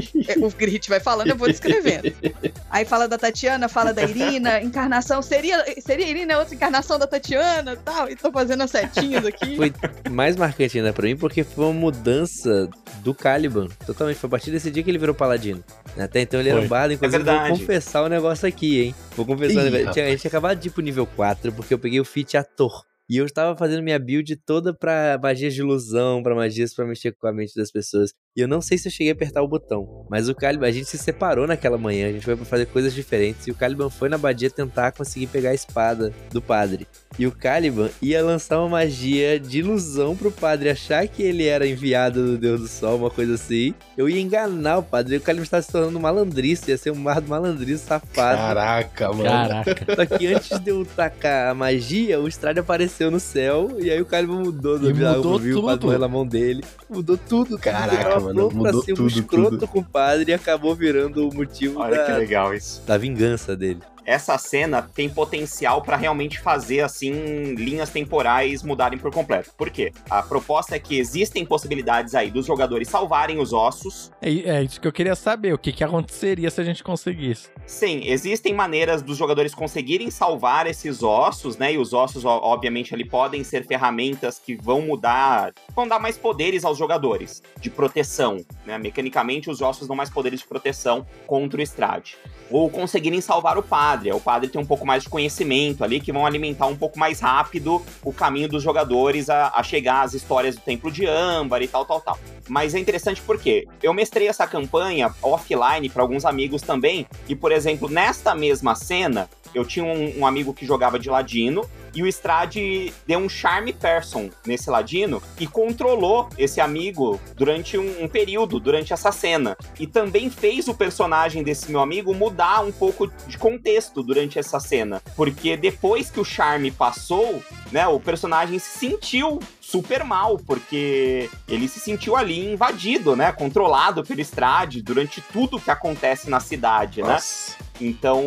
O Grit vai falando, eu vou descrevendo. Aí fala da Tatiana, fala da Irina, encarnação, seria, seria Irina outra encarnação da Tatiana e tal, e tô fazendo as setinhas aqui. Foi mais marcante ainda pra mim porque foi uma mudança do Caliban. Totalmente. Foi a partir desse dia que ele virou paladino. Até então ele era Foi. um bardo. Inclusive, É vou confessar um negócio aqui, hein? Vou confessar um Ih, negócio. A gente tinha acabado de ir pro nível 4 porque eu peguei o feat ator. E eu estava fazendo minha build toda pra magias de ilusão, pra magias pra mexer com a mente das pessoas. E eu não sei se eu cheguei a apertar o botão. Mas o Caliban, a gente se separou naquela manhã, a gente foi pra fazer coisas diferentes. E o Caliban foi na abadia tentar conseguir pegar a espada do padre. E o Caliban ia lançar uma magia de ilusão pro padre achar que ele era enviado do Deus do Sol, uma coisa assim. Eu ia enganar o padre. E o Caliban estava se tornando um malandrista, ia ser um bardo malandrista safado. Caraca, mano. Caraca. Só que antes de eu tacar a magia, o Strade apareceu no céu e aí o Caliban mudou do mudou viu o padre tudo. na mão dele. Mudou tudo. Caraca, mano, pronto pra mudou ser um tudo, escroto tudo. com o padre e acabou virando o motivo Olha que da, legal isso. da vingança dele. Essa cena tem potencial pra realmente fazer assim linhas temporais mudarem por completo. Por quê? A proposta é que existem possibilidades aí dos jogadores salvarem os ossos. É, é isso que eu queria saber. O que, que aconteceria se a gente conseguisse? Sim, existem maneiras dos jogadores conseguirem salvar esses ossos, né? E os ossos, obviamente, ali podem ser ferramentas que vão mudar, vão dar mais poderes aos jogadores de proteção, né? Mecanicamente, os ossos dão mais poderes de proteção contra o Strade. Ou conseguirem salvar o padre. O padre tem um pouco mais de conhecimento ali, que vão alimentar um pouco mais rápido o caminho dos jogadores a, a chegar às histórias do Templo de Âmbar e tal, tal, tal. Mas é interessante porque eu mestrei essa campanha offline para alguns amigos também, e por exemplo, nesta mesma cena, eu tinha um, um amigo que jogava de ladino, e o Strade deu um charme person nesse ladino e controlou esse amigo durante um, um período, durante essa cena. E também fez o personagem desse meu amigo mudar um pouco de contexto durante essa cena. Porque depois que o charme passou, né, o personagem se sentiu super mal, porque ele se sentiu ali invadido, né, controlado pelo Strade durante tudo que acontece na cidade, né? Então,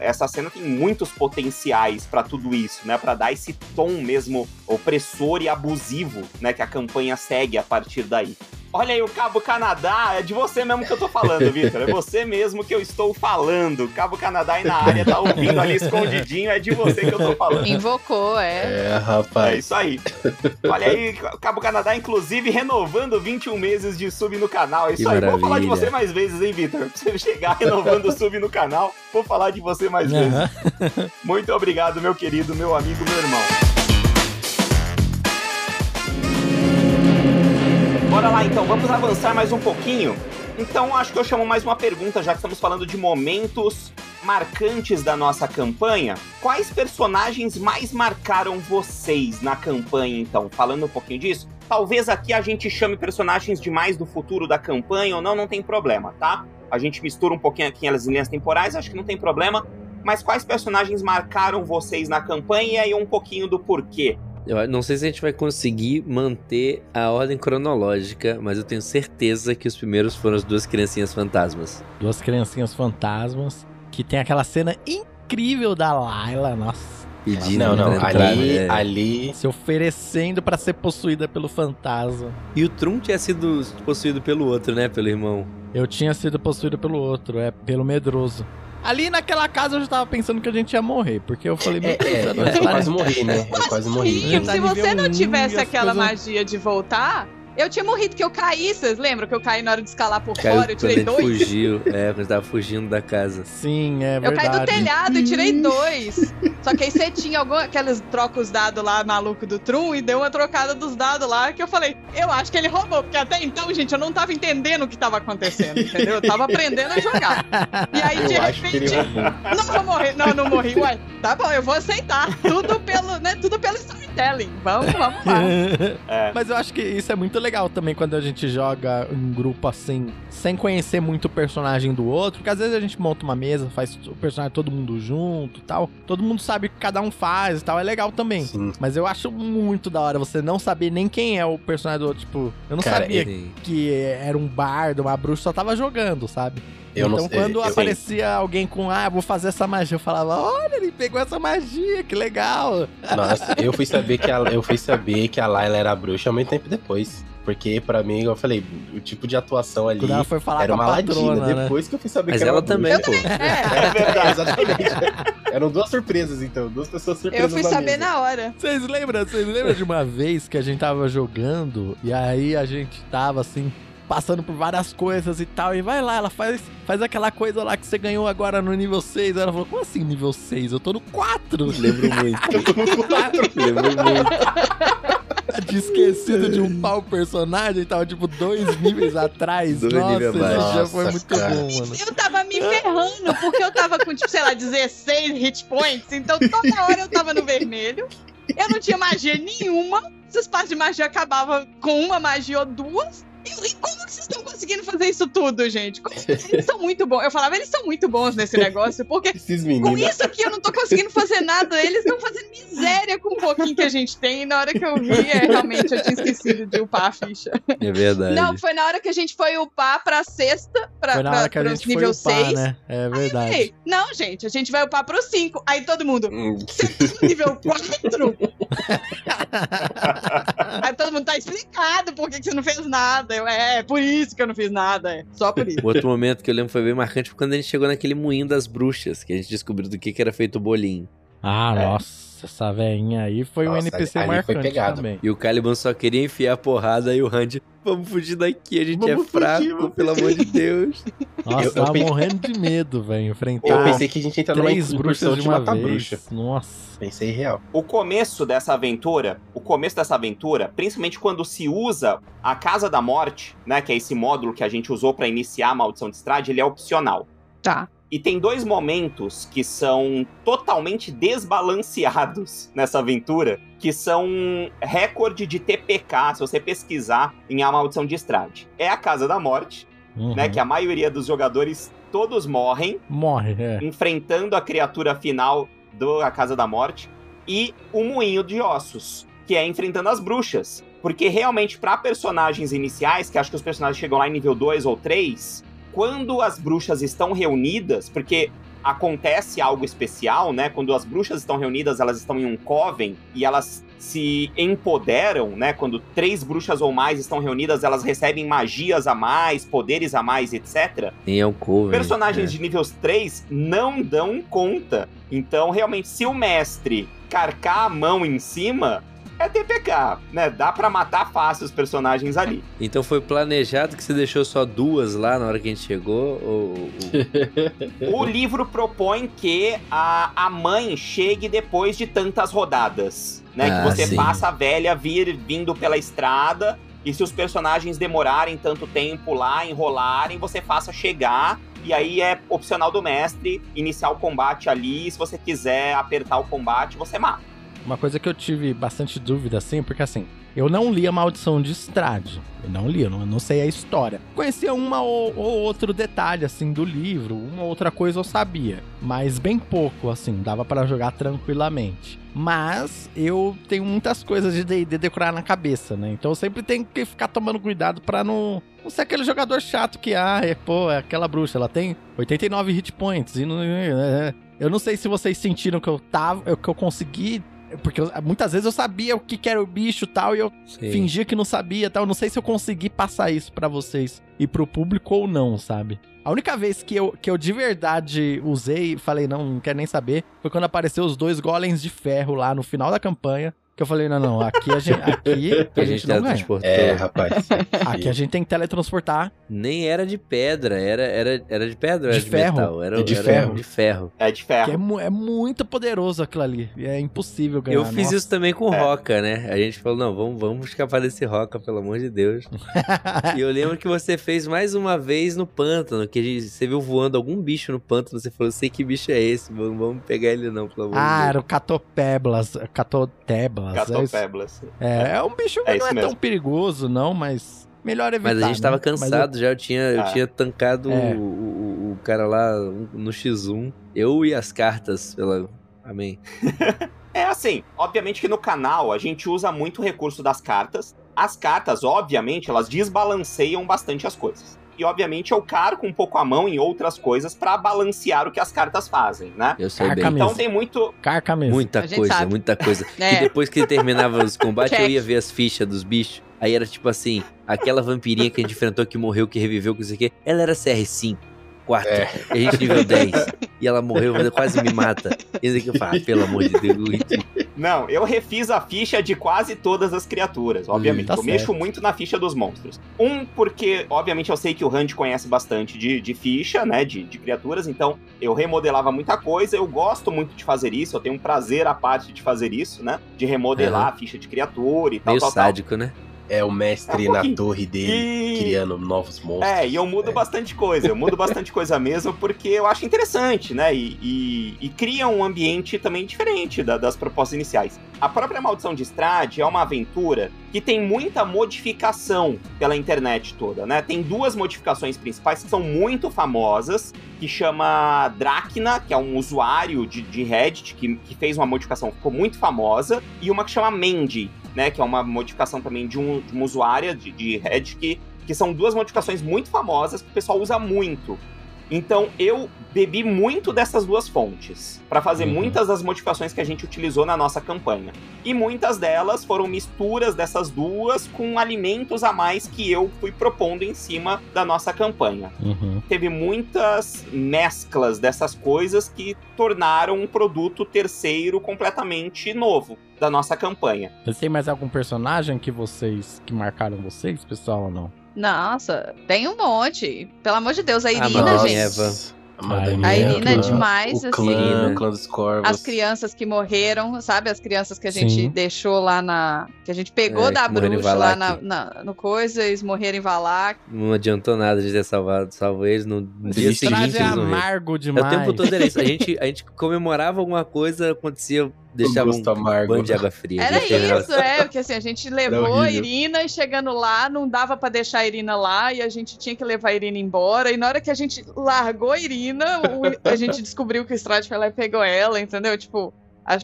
essa cena tem muitos potenciais pra tudo isso, né? Pra dar esse tom mesmo opressor e abusivo, né? Que a campanha segue a partir daí. Olha aí, o Cabo Canadá, é de você mesmo que eu tô falando, Vitor. É você mesmo que eu estou falando. Cabo Canadá aí na área, tá ouvindo ali escondidinho, é de você que eu tô falando. Invocou, é. É, É rapaz. isso aí. Olha aí, Cabo Canadá, inclusive, renovando 21 meses de sub no canal. É isso Que aí. Vou falar de maravilha. você mais vezes, hein, Vitor? Pra você chegar renovando o sub no canal, vou falar de você mais vezes. Aham. Muito obrigado, meu querido, meu amigo, meu irmão. Bora lá então, vamos avançar mais um pouquinho. Então acho que eu chamo mais uma pergunta, já que estamos falando de momentos marcantes da nossa campanha. Quais personagens mais marcaram vocês na campanha, então? Falando um pouquinho disso, talvez aqui a gente chame personagens demais do futuro da campanha ou não, não tem problema, tá? A gente mistura um pouquinho aqui as linhas temporais, acho que não tem problema. Mas quais personagens marcaram vocês na campanha e um pouquinho do porquê? Eu não sei se a gente vai conseguir manter a ordem cronológica, mas eu tenho certeza que os primeiros foram as duas criancinhas fantasmas. Duas criancinhas fantasmas. Que tem aquela cena incrível da Layla, nossa. Pedindo Não, não, entrar, ali, né? ali. Se oferecendo pra ser possuída pelo fantasma. E o Trum tinha sido possuído pelo outro, né? Pelo irmão. Eu tinha sido possuído pelo outro, é, pelo medroso. Ali naquela casa eu já tava pensando que a gente ia morrer, porque eu falei, meu É, Deus, é, eu não eu sei quase morri, né? Eu quase morri. Sim, Tá se você não tivesse aquela coisas- magia de voltar, eu tinha morrido, que eu caí, vocês lembram que eu caí na hora de escalar por Caiu fora, eu tirei ele dois? fugiu. É, quando tava fugindo da casa. Sim, é Eu verdade. caí do telhado e tirei dois. Só que aí você tinha algum, aqueles trocos dados lá, maluco do Trum, e deu uma trocada dos dados lá, que eu falei, eu acho que ele roubou, porque até então, gente, eu não tava entendendo o que tava acontecendo, entendeu? Eu tava aprendendo a jogar. E aí, de Eu ele repente, não vou morrer, não, não morri, ué, tá bom, eu vou aceitar. Tudo pelo, né, tudo pelo storytelling. Vamos, vamos lá. É. Mas eu acho que isso é muito legal também quando a gente joga em grupo assim, sem conhecer muito o personagem do outro, porque às vezes a gente monta uma mesa, faz o personagem todo mundo junto e tal. Todo mundo sabe o que cada um faz e tal, é legal também. Sim. Mas eu acho muito da hora você não saber nem quem é o personagem do outro. Tipo, eu não Cara, sabia Sim. que era um bardo, uma bruxa, só tava jogando, sabe? Eu então não quando eu- aparecia alguém com, ah, vou fazer essa magia, eu falava, olha, ele pegou essa magia, que legal. Nossa, eu fui saber que a, eu fui saber que a Layla era bruxa muito tempo depois. Porque pra mim, eu falei, o tipo de atuação ali Quando ela foi falar era com a uma ladina. patrona, né? Depois que eu fui saber Mas que era ela uma também, bruxa. pô. É, É verdade, exatamente. Eram duas surpresas, então. Duas pessoas surpresas eu fui na saber mesa. na hora. Vocês lembram, vocês lembram de uma vez que a gente tava jogando e aí a gente tava assim, passando por várias coisas e tal, e vai lá, ela faz, faz aquela coisa lá que você ganhou agora no nível 6. Ela falou, como assim nível 6? Eu tô no 4. Lembro muito. Eu tô no quatro. Lembro muito. Tinha esquecido de upar o personagem, tava tipo dois níveis atrás. Dois Nossa, níveis esse abaixo. dia foi Nossa, muito cara. bom, mano. Eu tava me ferrando, porque eu tava com, tipo, sei lá, 16 hit points, então toda hora eu tava no vermelho. Eu não tinha magia nenhuma. Os espaços de magia acabavam com uma magia ou duas. E, e como que vocês estão conseguindo fazer isso tudo, gente? Como- Eles são muito bons. Eu falava, eles são muito bons nesse negócio, porque Esses com isso aqui eu não tô conseguindo fazer nada. Eles estão fazendo miséria com o pouquinho que a gente tem. E na hora que eu vi, é, realmente eu tinha esquecido de upar a ficha. É verdade. Não, foi na hora que a gente foi upar pra sexta, pra, Foi na pra, hora que a pros gente foi nível upar, 6. né? É Eu verdade. falei, não, gente, a gente vai upar pro 5. Aí todo mundo, Hum, você tá no nível 4? Aí todo mundo tá explicado por que, que você não fez nada. Eu, é, é por isso que eu não fiz nada. É só por isso. O outro momento que eu lembro foi bem marcante foi quando a gente chegou naquele moinho das bruxas, que a gente descobriu do que, que era feito o bolinho. Ah, É. nossa, essa velhinha aí foi um Nossa, NPC ali foi marcante pegado. também. E o Caliban só queria enfiar a porrada e o Randy, vamos fugir daqui, a gente Vamos é fraco, fugir, pelo amor de Deus. Nossa, Eu- eu tava pensei- morrendo de medo, velho. Enfrentar Eu pensei que a gente ia entrar numa três bruxas de de uma matar vez. bruxa. Nossa. Pensei real. O começo dessa aventura, o começo dessa aventura, principalmente quando se usa a Casa da Morte, né, que é esse módulo que a gente usou pra iniciar a Maldição de Strade, ele é opcional. Tá. E tem dois momentos que são totalmente desbalanceados nessa aventura, que são recorde de TPK, se você pesquisar em A Maldição de Strade. É a Casa da Morte, Uhum. né, que a maioria dos jogadores todos morrem, Morre, é. enfrentando a criatura final da Casa da Morte, e o Moinho de Ossos, que é enfrentando as bruxas. Porque realmente, para personagens iniciais, que acho que os personagens chegam lá em nível 2 ou 3, quando as bruxas estão reunidas, porque acontece algo especial, né? Quando as bruxas estão reunidas, elas estão em um coven e elas se empoderam, né? Quando três bruxas ou mais estão reunidas, elas recebem magias a mais, poderes a mais, etc. Nem é o cover. Personagens é. de níveis 3 não dão conta. Então, realmente, se o mestre carcar a mão em cima, é TPK, né? Dá pra matar fácil os personagens ali. Então foi planejado que você deixou só duas lá na hora que a gente chegou? Ou, ou- O livro propõe que a, a mãe chegue depois de tantas rodadas. Né, Ah, que você sim. passa a velha vir vindo pela estrada E se os personagens demorarem tanto tempo lá, enrolarem, você faça chegar. E aí é opcional do mestre iniciar o combate ali. Se você quiser apertar o combate, você mata. Uma coisa que eu tive bastante dúvida, assim, porque assim, eu não li a Maldição de Estrade. Eu não li, eu não, eu não sei a história. Conhecia uma ou, ou outro detalhe, assim, do livro, uma outra coisa eu sabia. Mas bem pouco, assim, dava para jogar tranquilamente. Mas eu tenho muitas coisas de D&D decorar na cabeça, né? Então eu sempre tenho que ficar tomando cuidado para não, não ser aquele jogador chato que, ah, é, pô, é aquela bruxa, ela tem 89 hit points e não... é, Eu não sei se vocês sentiram que eu tava, que eu consegui porque eu- muitas vezes eu sabia o que, que era o bicho e tal, e eu Sim. fingia que não sabia e tal. Não sei se eu consegui passar isso pra vocês e pro público ou não, sabe? A única vez que eu, que eu de verdade usei e falei, não, não quero nem saber, foi quando apareceu os dois golems de ferro lá no final da campanha. Que eu falei, não, não, aqui a gente, aqui Que a gente não ganha. teletransportou. É, rapaz. Aqui a gente tem que teletransportar. Nem era de pedra, era, era, era de pedra, ou De era de ferro. metal. Era, É de era ferro. de ferro. É de Que é, ferro. mu- é muito poderoso aquilo ali. É impossível ganhar. Eu fiz nossa. isso também com É. Roca, né? A gente falou, não, vamos, vamos escapar desse Roca, pelo amor de Deus. e eu lembro que você fez mais uma vez no pântano, que a gente- você viu voando algum bicho no pântano, você falou, sei que bicho é esse, vamos, vamos pegar ele não, pelo amor Ah, de era o Catopeblas. Catoteblas. É? Catopeblas. É, é um bicho que É não é tão mesmo. perigoso, não, mas melhor evitar. Mas a gente tava né? Cansado já, eu tinha, eu Ah. tinha tancado É. o, o, o cara lá no X1. Eu e as cartas, pela... Amém. É assim, obviamente que no canal a gente usa muito o recurso das cartas. As cartas, obviamente, elas desbalanceiam bastante as coisas. E obviamente eu carco um pouco a mão em outras coisas pra balancear o que as cartas fazem, né? Eu sei Carca bem. mesmo. Então tem muito. Carca mesmo. Muita coisa, sabe. muita coisa. É. Que depois que terminava os combates, eu ia ver as fichas dos bichos. Aí era tipo assim, aquela vampirinha que a gente enfrentou, que morreu, que reviveu, que não sei o quê. Ela era CR5, 4. É. E a gente nível 10. E ela morreu, mas quase me mata. E aí que eu falo, ah, pelo amor de Deus, Luigi. Não, eu refiz a ficha de quase todas as criaturas, obviamente. tá eu mexo certo. muito na ficha dos monstros. Um, porque, obviamente, eu sei que o Hunt conhece bastante de, de ficha, né? De, de criaturas, então eu remodelava muita coisa. Eu gosto muito de fazer isso, eu tenho um prazer à parte de fazer isso, né? De remodelar a ficha de criatura e tal, Meio tal, tal. sádico, né? É o mestre É um na torre dele, E... criando novos monstros. É, e eu mudo É. bastante coisa, eu mudo bastante coisa mesmo, porque eu acho interessante, né? E, e- e cria um ambiente também diferente da- das propostas iniciais. A própria Maldição de Estrade é uma aventura que tem muita modificação pela internet toda, né? Tem duas modificações principais que são muito famosas, que chama Dracna, que é um usuário de, de Reddit que, que fez uma modificação que ficou muito famosa, e uma que chama Mandy, né? Que é uma modificação também de, um, de uma usuária de, de Reddit que que são duas modificações muito famosas que o pessoal usa muito. Então eu bebi muito dessas duas fontes para fazer Uhum. muitas das modificações que a gente utilizou na nossa campanha. E muitas delas foram misturas dessas duas com alimentos a mais que eu fui propondo em cima da nossa campanha. Uhum. Teve muitas mesclas dessas coisas que tornaram um produto terceiro completamente novo da nossa campanha. Mas tem mais algum personagem que vocês, que marcaram vocês, pessoal, ou não? Nossa, tem um monte. Pelo amor de Deus, a Ah, Irina, gente. Eva. A Irina é demais, O assim. clã, o clã dos corvos. As crianças que morreram, sabe? As crianças que a gente Sim. deixou lá na. Que a gente pegou É, da bruxa lá na, na- no coisa, eles morreram em Valak. Não adiantou nada de ter salvado, salvo eles. No dia Esse seguinte, Estrade é morreram. amargo É, demais. O tempo todo era isso. A gente, a gente comemorava alguma coisa, acontecia, deixava um gosto amargo. banho de água fria. Era isso, é, porque assim, a gente levou a. Irina e chegando lá, não dava pra deixar a Irina lá e a gente tinha que levar a Irina embora. E na hora que a gente largou a Irina, o- a gente descobriu que o Strade foi lá e pegou ela, entendeu? Tipo,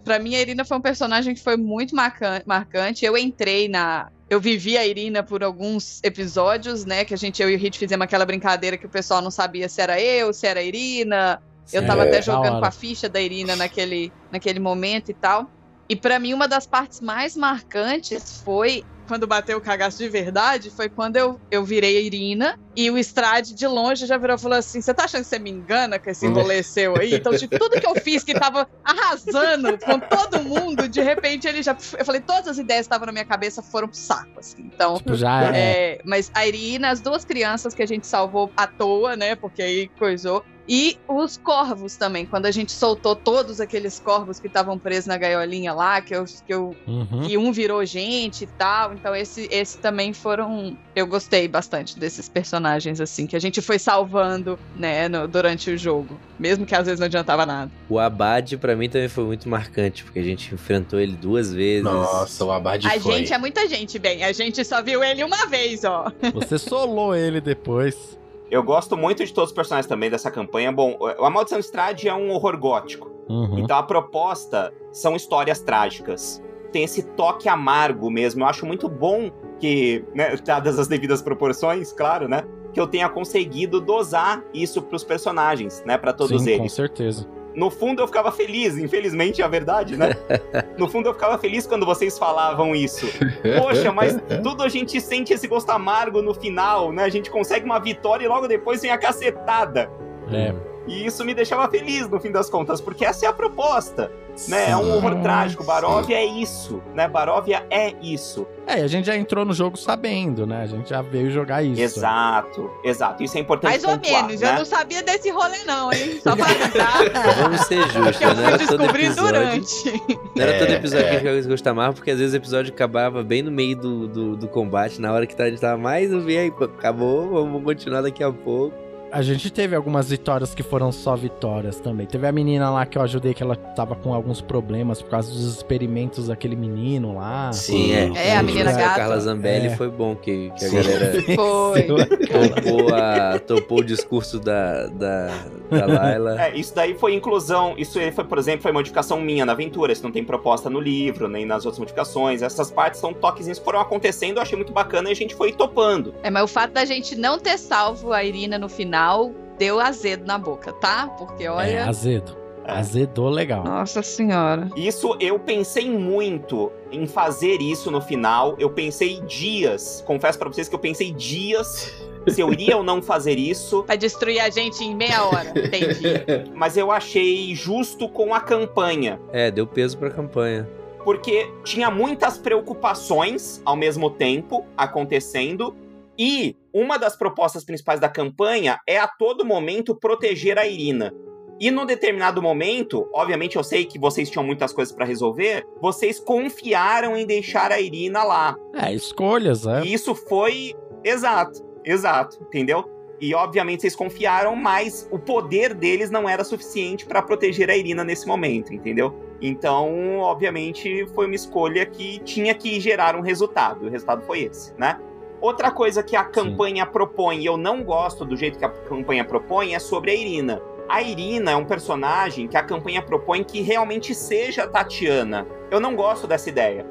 pra mim a Irina foi um personagem que foi muito marcan- marcante. Eu entrei na. Eu vivi a Irina por alguns episódios, né? Que a gente, eu e o Hit fizemos aquela brincadeira que o pessoal não sabia se era eu, se era a Irina. Eu tava É, até jogando com a ficha da Irina naquele, naquele momento e tal. E pra mim, uma das partes mais marcantes foi quando bateu o cagaço de verdade, foi quando eu, eu virei a Irina e o Strade de longe já virou e falou assim: Você tá achando que você me engana com esse rolê seu aí? Então, tipo, tudo que eu fiz que tava arrasando com todo mundo, de repente ele já. Eu falei, todas as ideias que estavam na minha cabeça foram pro saco, assim. Então. Tipo, já é. É, mas a Irina, as duas crianças que a gente salvou à toa, né? Porque aí coisou. E os corvos também, quando a gente soltou todos aqueles corvos que estavam presos na gaiolinha lá, que eu, que eu Uhum. que um virou gente e tal. Então esse, esse também foram. Eu gostei bastante desses personagens assim que a gente foi salvando, né, no- durante o jogo, mesmo que às vezes não adiantava nada. O Abad, pra mim, também foi muito marcante, porque a gente enfrentou ele duas vezes. Nossa, o Abad a foi. gente é muita gente, bem. A gente só viu ele uma vez, ó. Você solou ele depois. Eu gosto muito de todos os personagens também dessa campanha. Bom, a Maldição de Strade é um horror gótico. Uhum. Então a proposta são histórias trágicas. Tem esse toque amargo mesmo. Eu acho muito bom que, né, dadas as devidas proporções, claro, né? Que eu tenha conseguido dosar isso pros personagens, né? Pra todos Sim, com eles. certeza. No fundo eu ficava feliz, infelizmente é a verdade, né? No fundo eu ficava feliz quando vocês falavam isso. Poxa, mas tudo a gente sente esse gosto amargo no final, né? A gente consegue uma vitória e logo depois vem a cacetada. É. E isso me deixava feliz no fim das contas, porque essa é a proposta, né? É um horror trágico. Baróvia é isso, né? Baróvia é isso. É, e a gente já entrou no jogo sabendo, né? A gente já veio jogar isso. Exato, exato. Isso é importante Mais ou pontuar, menos. né? Eu não sabia desse rolê, não, hein? Só pra avisar. Vamos ser justos, que eu não era descobrir episódio. durante. Não era todo É, episódio que a é. gente ficava com gosto amargo, porque às vezes o episódio acabava bem no meio do, do, do combate, na hora que a gente tava mais aí acabou, vamos continuar daqui a pouco. A gente teve algumas vitórias que foram só vitórias também. Teve a menina lá que eu ajudei que ela tava com alguns problemas por causa dos experimentos daquele menino lá. Sim, É, a menina A gata. Carla Zambelli É. foi bom que, que a Sim. galera Foi. topou, a, topou o discurso da, da, da Layla. É, isso daí foi inclusão. Isso aí foi, por exemplo, foi modificação minha na aventura. Isso não tem proposta no livro, nem nas outras modificações. Essas partes são toquezinhos que foram acontecendo, eu achei muito bacana e a gente foi topando. É, mas o fato da gente não ter salvo a Irina no final deu azedo na boca, tá? Porque É, olha. azedo. É. Azedou legal. Nossa senhora. Isso eu pensei muito em fazer isso no final. Eu pensei dias. Confesso pra vocês que eu pensei dias se eu iria ou não fazer isso. Pra destruir a gente em meia hora. Entendi. Mas eu achei justo com a campanha. É, deu peso pra campanha. porque tinha muitas preocupações ao mesmo tempo acontecendo. E uma das propostas principais da campanha é a todo momento proteger a Irina. E num determinado momento, obviamente eu sei que vocês tinham muitas coisas pra resolver, vocês confiaram em deixar a Irina lá. É, escolhas, é. E isso foi exato, exato, entendeu? E obviamente vocês confiaram, mas o poder deles não era suficiente pra proteger a Irina nesse momento, entendeu? Então, obviamente, foi uma escolha que tinha que gerar um resultado. E o resultado foi esse, né? Outra coisa que a campanha propõe, e eu não gosto do jeito que a campanha propõe, é sobre a Irina. A Irina é um personagem que a campanha propõe que realmente seja a Tatiana. Eu não gosto dessa ideia.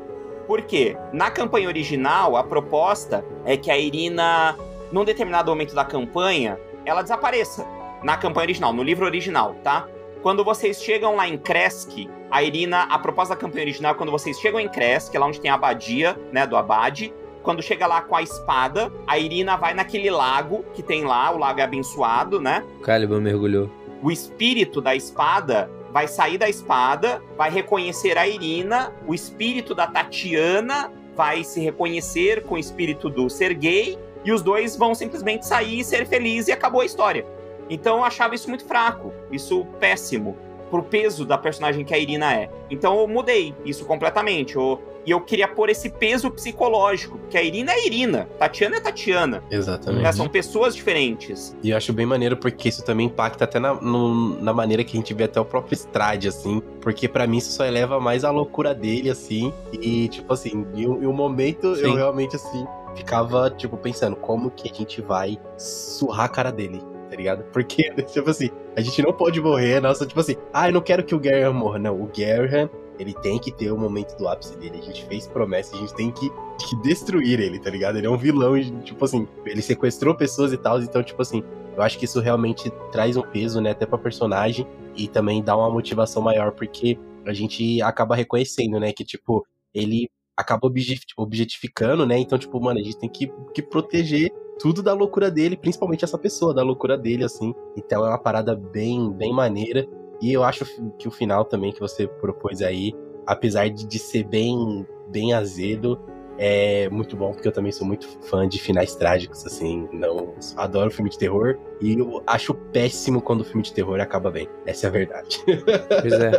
Por quê? Na campanha original, a proposta é que a Irina, num determinado momento da campanha, ela desapareça. Na campanha original, no livro original, tá? Quando vocês chegam lá em Kresk, a Irina, a proposta da campanha original, é quando vocês chegam em Kresk, lá onde tem a abadia, né, do abade, quando chega lá com a espada, a Irina vai naquele lago que tem lá, o lago é abençoado, né? O Caliban mergulhou. o espírito da espada vai sair da espada, vai reconhecer a Irina, o espírito da Tatiana vai se reconhecer com o espírito do Sergei, e os dois vão simplesmente sair, ser felizes e acabou a história. Então eu achava isso muito fraco, isso péssimo, pro peso da personagem que a Irina é. Então eu mudei isso completamente. Eu, e eu queria pôr esse peso psicológico, porque a Irina é Irina, Tatiana é Tatiana. Exatamente. né? São pessoas diferentes. E eu acho bem maneiro porque isso também impacta até na, no- na maneira que a gente vê até o próprio Strade, assim. Porque pra mim isso só eleva mais a loucura dele, assim. E, tipo assim, em um, um momento eu Sim. realmente, assim, ficava, tipo, pensando como que a gente vai surrar a cara dele, tá ligado? Porque, tipo assim, a gente não pode morrer, nossa, tipo assim, ah, eu não quero que o Garham morra. Não, o Garham, ele tem que ter o momento do ápice dele. A gente fez promessa, a gente tem que, que destruir ele, tá ligado? Ele é um vilão, tipo assim, ele sequestrou pessoas e tal, então, tipo assim, eu acho que isso realmente traz um peso, né, até pra personagem e também dá uma motivação maior, porque a gente acaba reconhecendo, né, que, tipo, ele acaba objeti- objetificando, né, então, tipo, mano, a gente tem que, que proteger tudo da loucura dele, principalmente essa pessoa, da loucura dele, assim. Então é uma parada bem, bem maneira. E eu acho que o final também que você propôs aí, apesar de, de ser bem, bem azedo, é muito bom, porque eu também sou muito fã de finais trágicos, assim. Não adoro filme de terror, E eu acho péssimo quando o filme de terror acaba bem. Essa é a verdade. Pois é.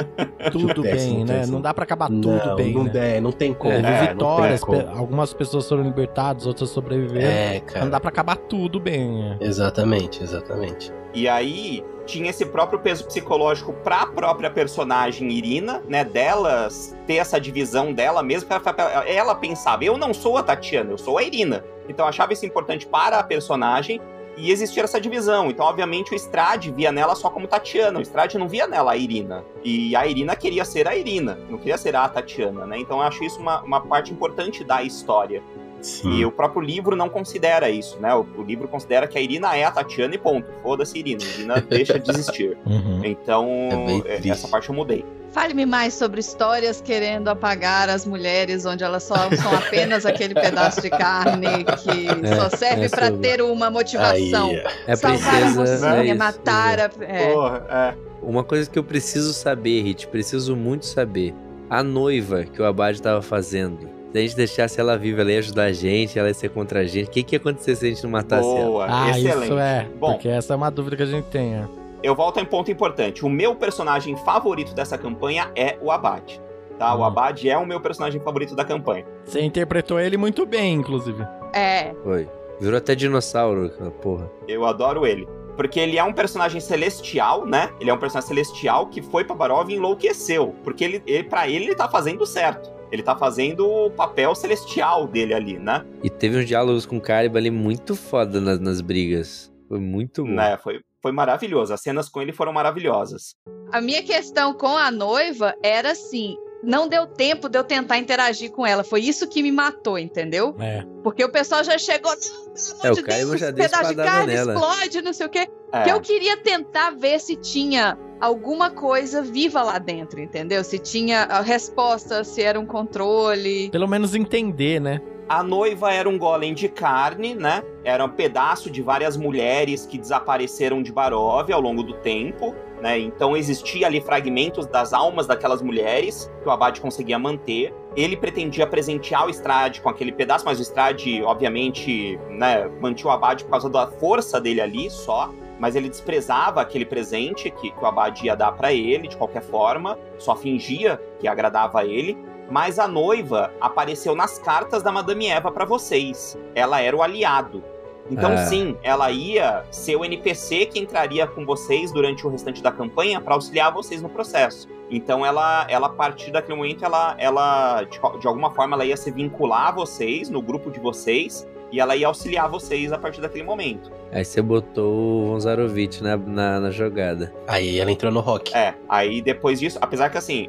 Tudo péssimo, bem, né? péssimo. Não dá pra acabar tudo não, bem, não, né? der, não tem como. Houve É, não vitórias, tem como. algumas pessoas foram libertadas, outras sobreviveram. É, Não cara. dá pra acabar tudo bem, né? Exatamente, exatamente. E aí tinha esse próprio peso psicológico pra própria personagem Irina, né? Dela ter essa divisão dela mesmo. Ela, ela pensava, eu não sou a Tatiana, eu sou a Irina. Então eu achava isso importante para a personagem e existia essa divisão. Então, obviamente, o Strade via nela só como Tatiana. O Strade não via nela a Irina. E a Irina queria ser a Irina, não queria ser a Tatiana, né? Então eu acho isso uma, uma parte importante da história. Sim. E o próprio livro não considera isso, né? O, o livro considera que a Irina é a Tatiana e ponto. Foda-se, Irina. Irina deixa de existir. Uhum. Então, É é, essa parte eu mudei. Fale-me mais sobre histórias querendo apagar as mulheres, onde elas só são apenas aquele pedaço de carne que É, só serve eu vi. ter uma motivação. Aí, É a Salvar a princesa. mocinha, é isso, matar a. É. Porra, é. Uma coisa que eu preciso saber, Hit, preciso muito saber. A noiva que o Abade tava fazendo. Se a gente deixasse ela viva, ela ia ajudar a gente, ela ia ser contra a gente. O que, que ia acontecer se a gente não matasse ela? Boa, Ah, excelente. isso é. Bom, Porque essa é uma dúvida que a gente tem. é. eu volto em ponto importante. O meu personagem favorito dessa campanha é o Abade. Tá? O Hum. Abade é o meu personagem favorito da campanha. Você interpretou ele muito bem, inclusive. É. Foi. Virou até dinossauro, porra. Eu adoro ele. Porque ele é um personagem celestial, né? Ele é um personagem celestial que foi pra Barov e enlouqueceu. Porque ele, ele, pra ele, ele tá fazendo certo. Ele tá fazendo o papel celestial dele ali, né? E teve uns diálogos com o Caliban ali muito foda nas, nas brigas. Foi muito bom. né? Foi, foi maravilhoso. As cenas com ele foram maravilhosas. A minha questão com a noiva era assim. Não deu tempo de eu tentar interagir com ela. Foi isso que me matou, entendeu? É. Porque o pessoal já chegou. Não, pelo amor É, o de Deus, deu pedaço de carne nela. explode, não sei o quê. É. Que eu queria tentar ver se tinha alguma coisa viva lá dentro, entendeu? Se tinha a resposta, se era um controle. Pelo menos entender, né? A noiva era um golem de carne, né? Era um pedaço de várias mulheres que desapareceram de Barov ao longo do tempo, né? Então existia ali fragmentos das almas daquelas mulheres que o Abade conseguia manter. Ele pretendia presentear o Strade com aquele pedaço, mas o Strade, obviamente, né, mantinha o Abade por causa da força dele ali só. Mas ele desprezava aquele presente que, que o Abade ia dar pra ele, de qualquer forma, só fingia que agradava a ele. Mas a noiva apareceu nas cartas da Madame Eva pra vocês. Ela era o aliado. Então, Ah. sim, ela ia ser o NPC que entraria com vocês durante o restante da campanha pra auxiliar vocês no processo. Então, ela, ela a partir daquele momento, ela, ela de, de alguma forma, ela ia se vincular a vocês, no grupo de vocês, e ela ia auxiliar vocês a partir daquele momento. Aí você botou o Vonzarovich na, na, na jogada. aí ela entrou no rock. É, aí depois disso, apesar que assim,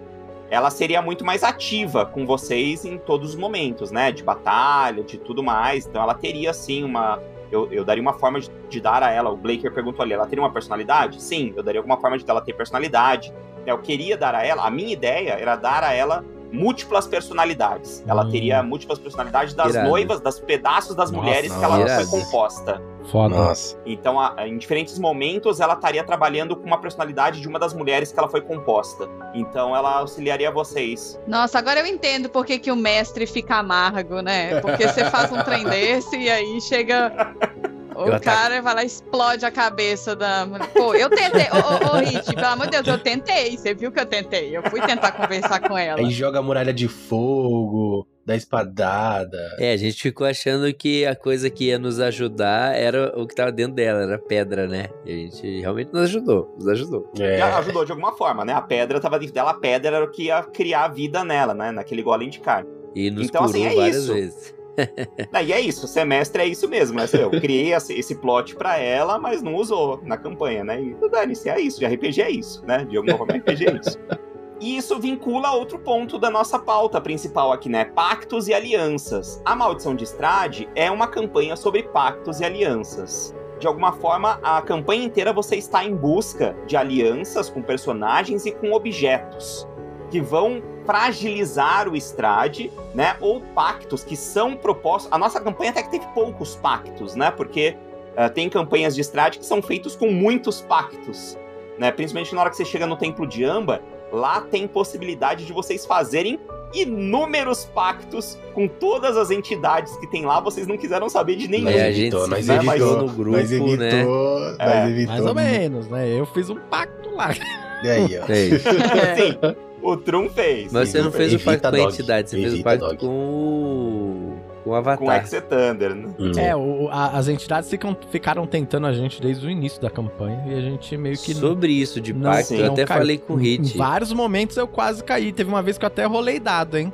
ela seria muito mais ativa com vocês em todos os momentos, né? De batalha, de tudo mais. Então ela teria, assim, uma. Eu, eu daria uma forma de, de dar a ela. O Blaker perguntou ali, ela teria uma personalidade? Sim, eu daria alguma forma de ela ter personalidade. Eu queria dar a ela, a minha ideia era dar a ela múltiplas personalidades. Ela Hum. teria múltiplas personalidades das Irado. noivas, das pedaços das Nossa, mulheres que ela irado. foi composta. Foda. Nossa. Então, a- em diferentes momentos, ela estaria trabalhando com uma personalidade de uma das mulheres que ela foi composta. Então, ela auxiliaria vocês. Nossa, agora eu entendo por que, que o mestre fica amargo, né? Porque você faz um trem desse e aí chega. O Eu ataco. cara vai lá e explode a cabeça da mulher. Pô, eu tentei. Ô, ô, ô, Hit, pelo amor de Deus, eu tentei. Você viu que eu tentei. Eu fui tentar conversar com ela. Aí joga a muralha de fogo, dá espadada. É, a gente ficou achando que a coisa que ia nos ajudar era o que tava dentro dela, era pedra, né? E a gente realmente nos ajudou, nos ajudou. É. E ajudou de alguma forma, né? A pedra tava dentro dela, a pedra era o que ia criar a vida nela, né? Naquele golem de carne. E nos Então, curou assim, é várias isso. vezes. Ah, E é isso, semestre é isso mesmo, né? Eu criei esse plot pra ela, mas não usou na campanha, né? E dane-se, é isso. De RPG é isso, né? De alguma forma, RPG é isso. E isso vincula a outro ponto da nossa pauta principal aqui, né? Pactos e alianças. A Maldição de Estrade é uma campanha sobre pactos e alianças. De alguma forma, a campanha inteira você está em busca de alianças com personagens e com objetos que vão fragilizar o Estrade, né? Ou pactos que são propostos. A nossa campanha até que teve poucos pactos, né? Porque ah, tem campanhas de Estrade que são feitos com muitos pactos, né? Principalmente na hora que você chega no Templo de Amba, lá tem possibilidade de vocês fazerem inúmeros pactos com todas as entidades que tem lá, vocês não quiseram saber de nenhum. É, a gente evitou, nós né, evitou evitou, no grupo, nós evitou, né? nós É, evitou. Mais ou menos, né? Eu fiz um pacto lá. E aí, ó. É isso. Sim, o Trum fez. Mas você não fez o pacto com a entidade, você fez o pacto com o. com o Com Avatar. Exe Thunder, né? Hum. É, o- a- as entidades ficam, ficaram tentando a gente desde o início da campanha e a gente meio que. Sobre isso de pacto, sim, eu não até caiu. falei com o Hit. Em vários momentos eu quase caí. Teve uma vez que eu até rolei dado, hein?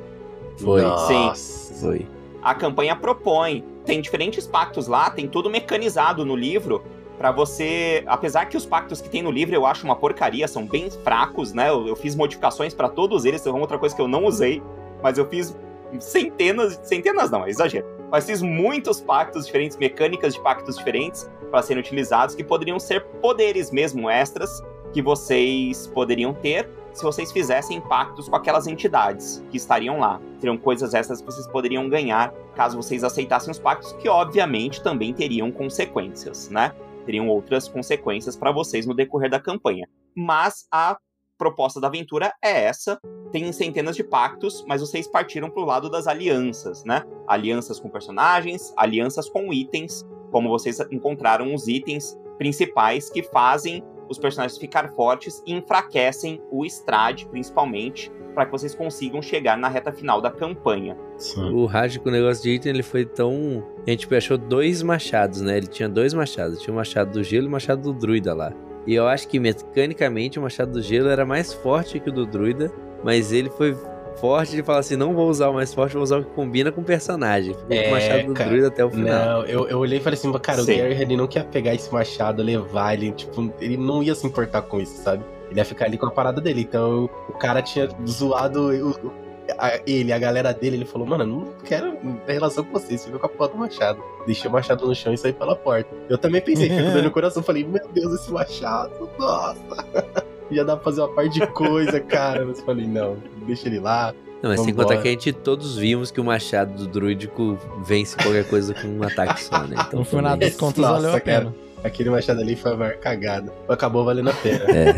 Foi. Nossa. Foi. A campanha propõe. Tem diferentes pactos lá, tem tudo mecanizado no livro. Pra você. Apesar que os pactos que tem no livro eu acho uma porcaria, são bem fracos, né? Eu, eu fiz modificações pra todos eles, tem uma outra coisa que eu não usei, mas eu fiz centenas. Centenas não, é exagero. Mas fiz muitos pactos diferentes, mecânicas de pactos diferentes para serem utilizados, que poderiam ser poderes mesmo extras que vocês poderiam ter se vocês fizessem pactos com aquelas entidades que estariam lá. Seriam coisas extras que vocês poderiam ganhar caso vocês aceitassem os pactos, que obviamente também teriam consequências, né? Teriam outras consequências para vocês no decorrer da campanha. Mas a proposta da aventura é essa. Tem centenas de pactos, mas vocês partiram pro lado das alianças, né? Alianças com personagens, alianças com itens, como vocês encontraram os itens principais que fazem os personagens ficar fortes e enfraquecem o Strade, principalmente, para que vocês consigam chegar na reta final da campanha. Sim. O Raj com o negócio de item, ele foi tão. A gente achou dois machados, né? Ele tinha dois machados. Tinha o machado do gelo e o machado do druida lá. E eu acho que mecanicamente o machado do gelo era mais forte que o do druida, mas ele foi forte de falar assim: não vou usar o mais forte, vou usar o que combina com o personagem. Ficou com É, o machado do cara. druida até o final. Não, eu, eu olhei e falei assim, cara, Sim. o Gary ele não quer pegar esse machado, levar ele, tipo, ele não ia se importar com isso, sabe? Ele ia ficar ali com a parada dele. Então, o cara tinha zoado o- a- ele, a galera dele, ele falou, mano, não quero ter relação com você, você viu com a porra do machado. Deixei o machado no chão e saí pela porta. Eu também pensei, com dor no coração, falei, meu Deus, esse machado, nossa. Ia dar pra fazer uma parte de coisa, cara. Mas falei, não, deixa ele lá. Não, mas sem contar que a gente todos vimos que o machado do druídico vence qualquer coisa com um ataque só, né? Então, No final das contas, Nossa, valeu a cara. pena. Aquele machado ali foi a maior cagada. Acabou valendo a pena. É.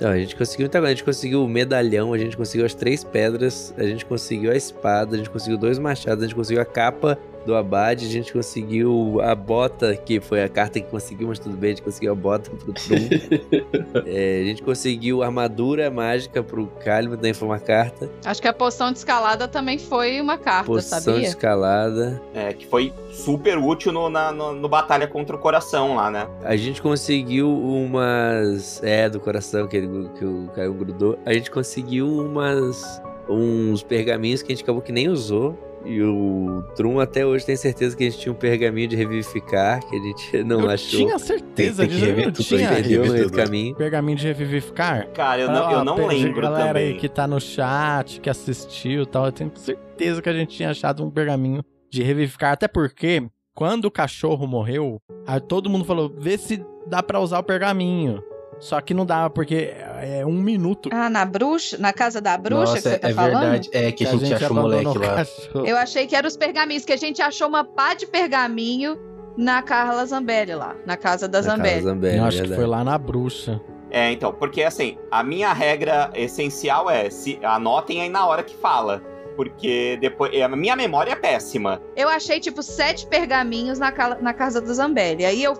Não, a gente conseguiu muita coisa. A gente conseguiu o medalhão, a gente conseguiu as três pedras, a gente conseguiu a espada, a gente conseguiu dois machados, a gente conseguiu a capa do Abade, a gente conseguiu a bota, que foi a carta que conseguiu, mas tudo bem, a gente conseguiu a bota pro Trum. É, a gente conseguiu a armadura mágica pro Caliban, também foi uma carta. Acho que a poção de escalada também foi uma carta, Poção de sabia? escalada. É, que foi super útil no, na, no, no Batalha contra o Coração lá, né? A gente conseguiu umas. É, do coração que, ele, que o Caio grudou. A gente conseguiu umas. Uns pergaminhos que a gente acabou que nem usou. E o Trum até hoje tem certeza que a gente tinha um pergaminho de revivificar, que a gente não eu achou. tinha certeza disso. Eu tinha Perdeu no meio do caminho. pergaminho de revivificar. Cara, eu não, eu não lembro galera também. aí que tá no chat, que assistiu e tal, eu tenho certeza que a gente tinha achado um pergaminho de revivificar. Até porque, quando o cachorro morreu, aí todo mundo falou, vê se dá pra usar o pergaminho. Só que não dava, porque é um minuto Ah, na bruxa? Na casa da bruxa que Nossa, você tá é falando? verdade. É que a gente, achou o moleque lá. cachorro. Eu achei que eram os pergaminhos, que a gente achou uma pá de pergaminho na Carla Zambelli lá, na casa da Na casa Zambelli. Zambelli, Eu acho que foi lá na bruxa. É, então, porque assim, a minha regra essencial é se anotem aí na hora que fala. Porque depois. A minha memória é péssima. Eu achei, tipo, sete pergaminhos na, na casa da Zambelli. Aí eu,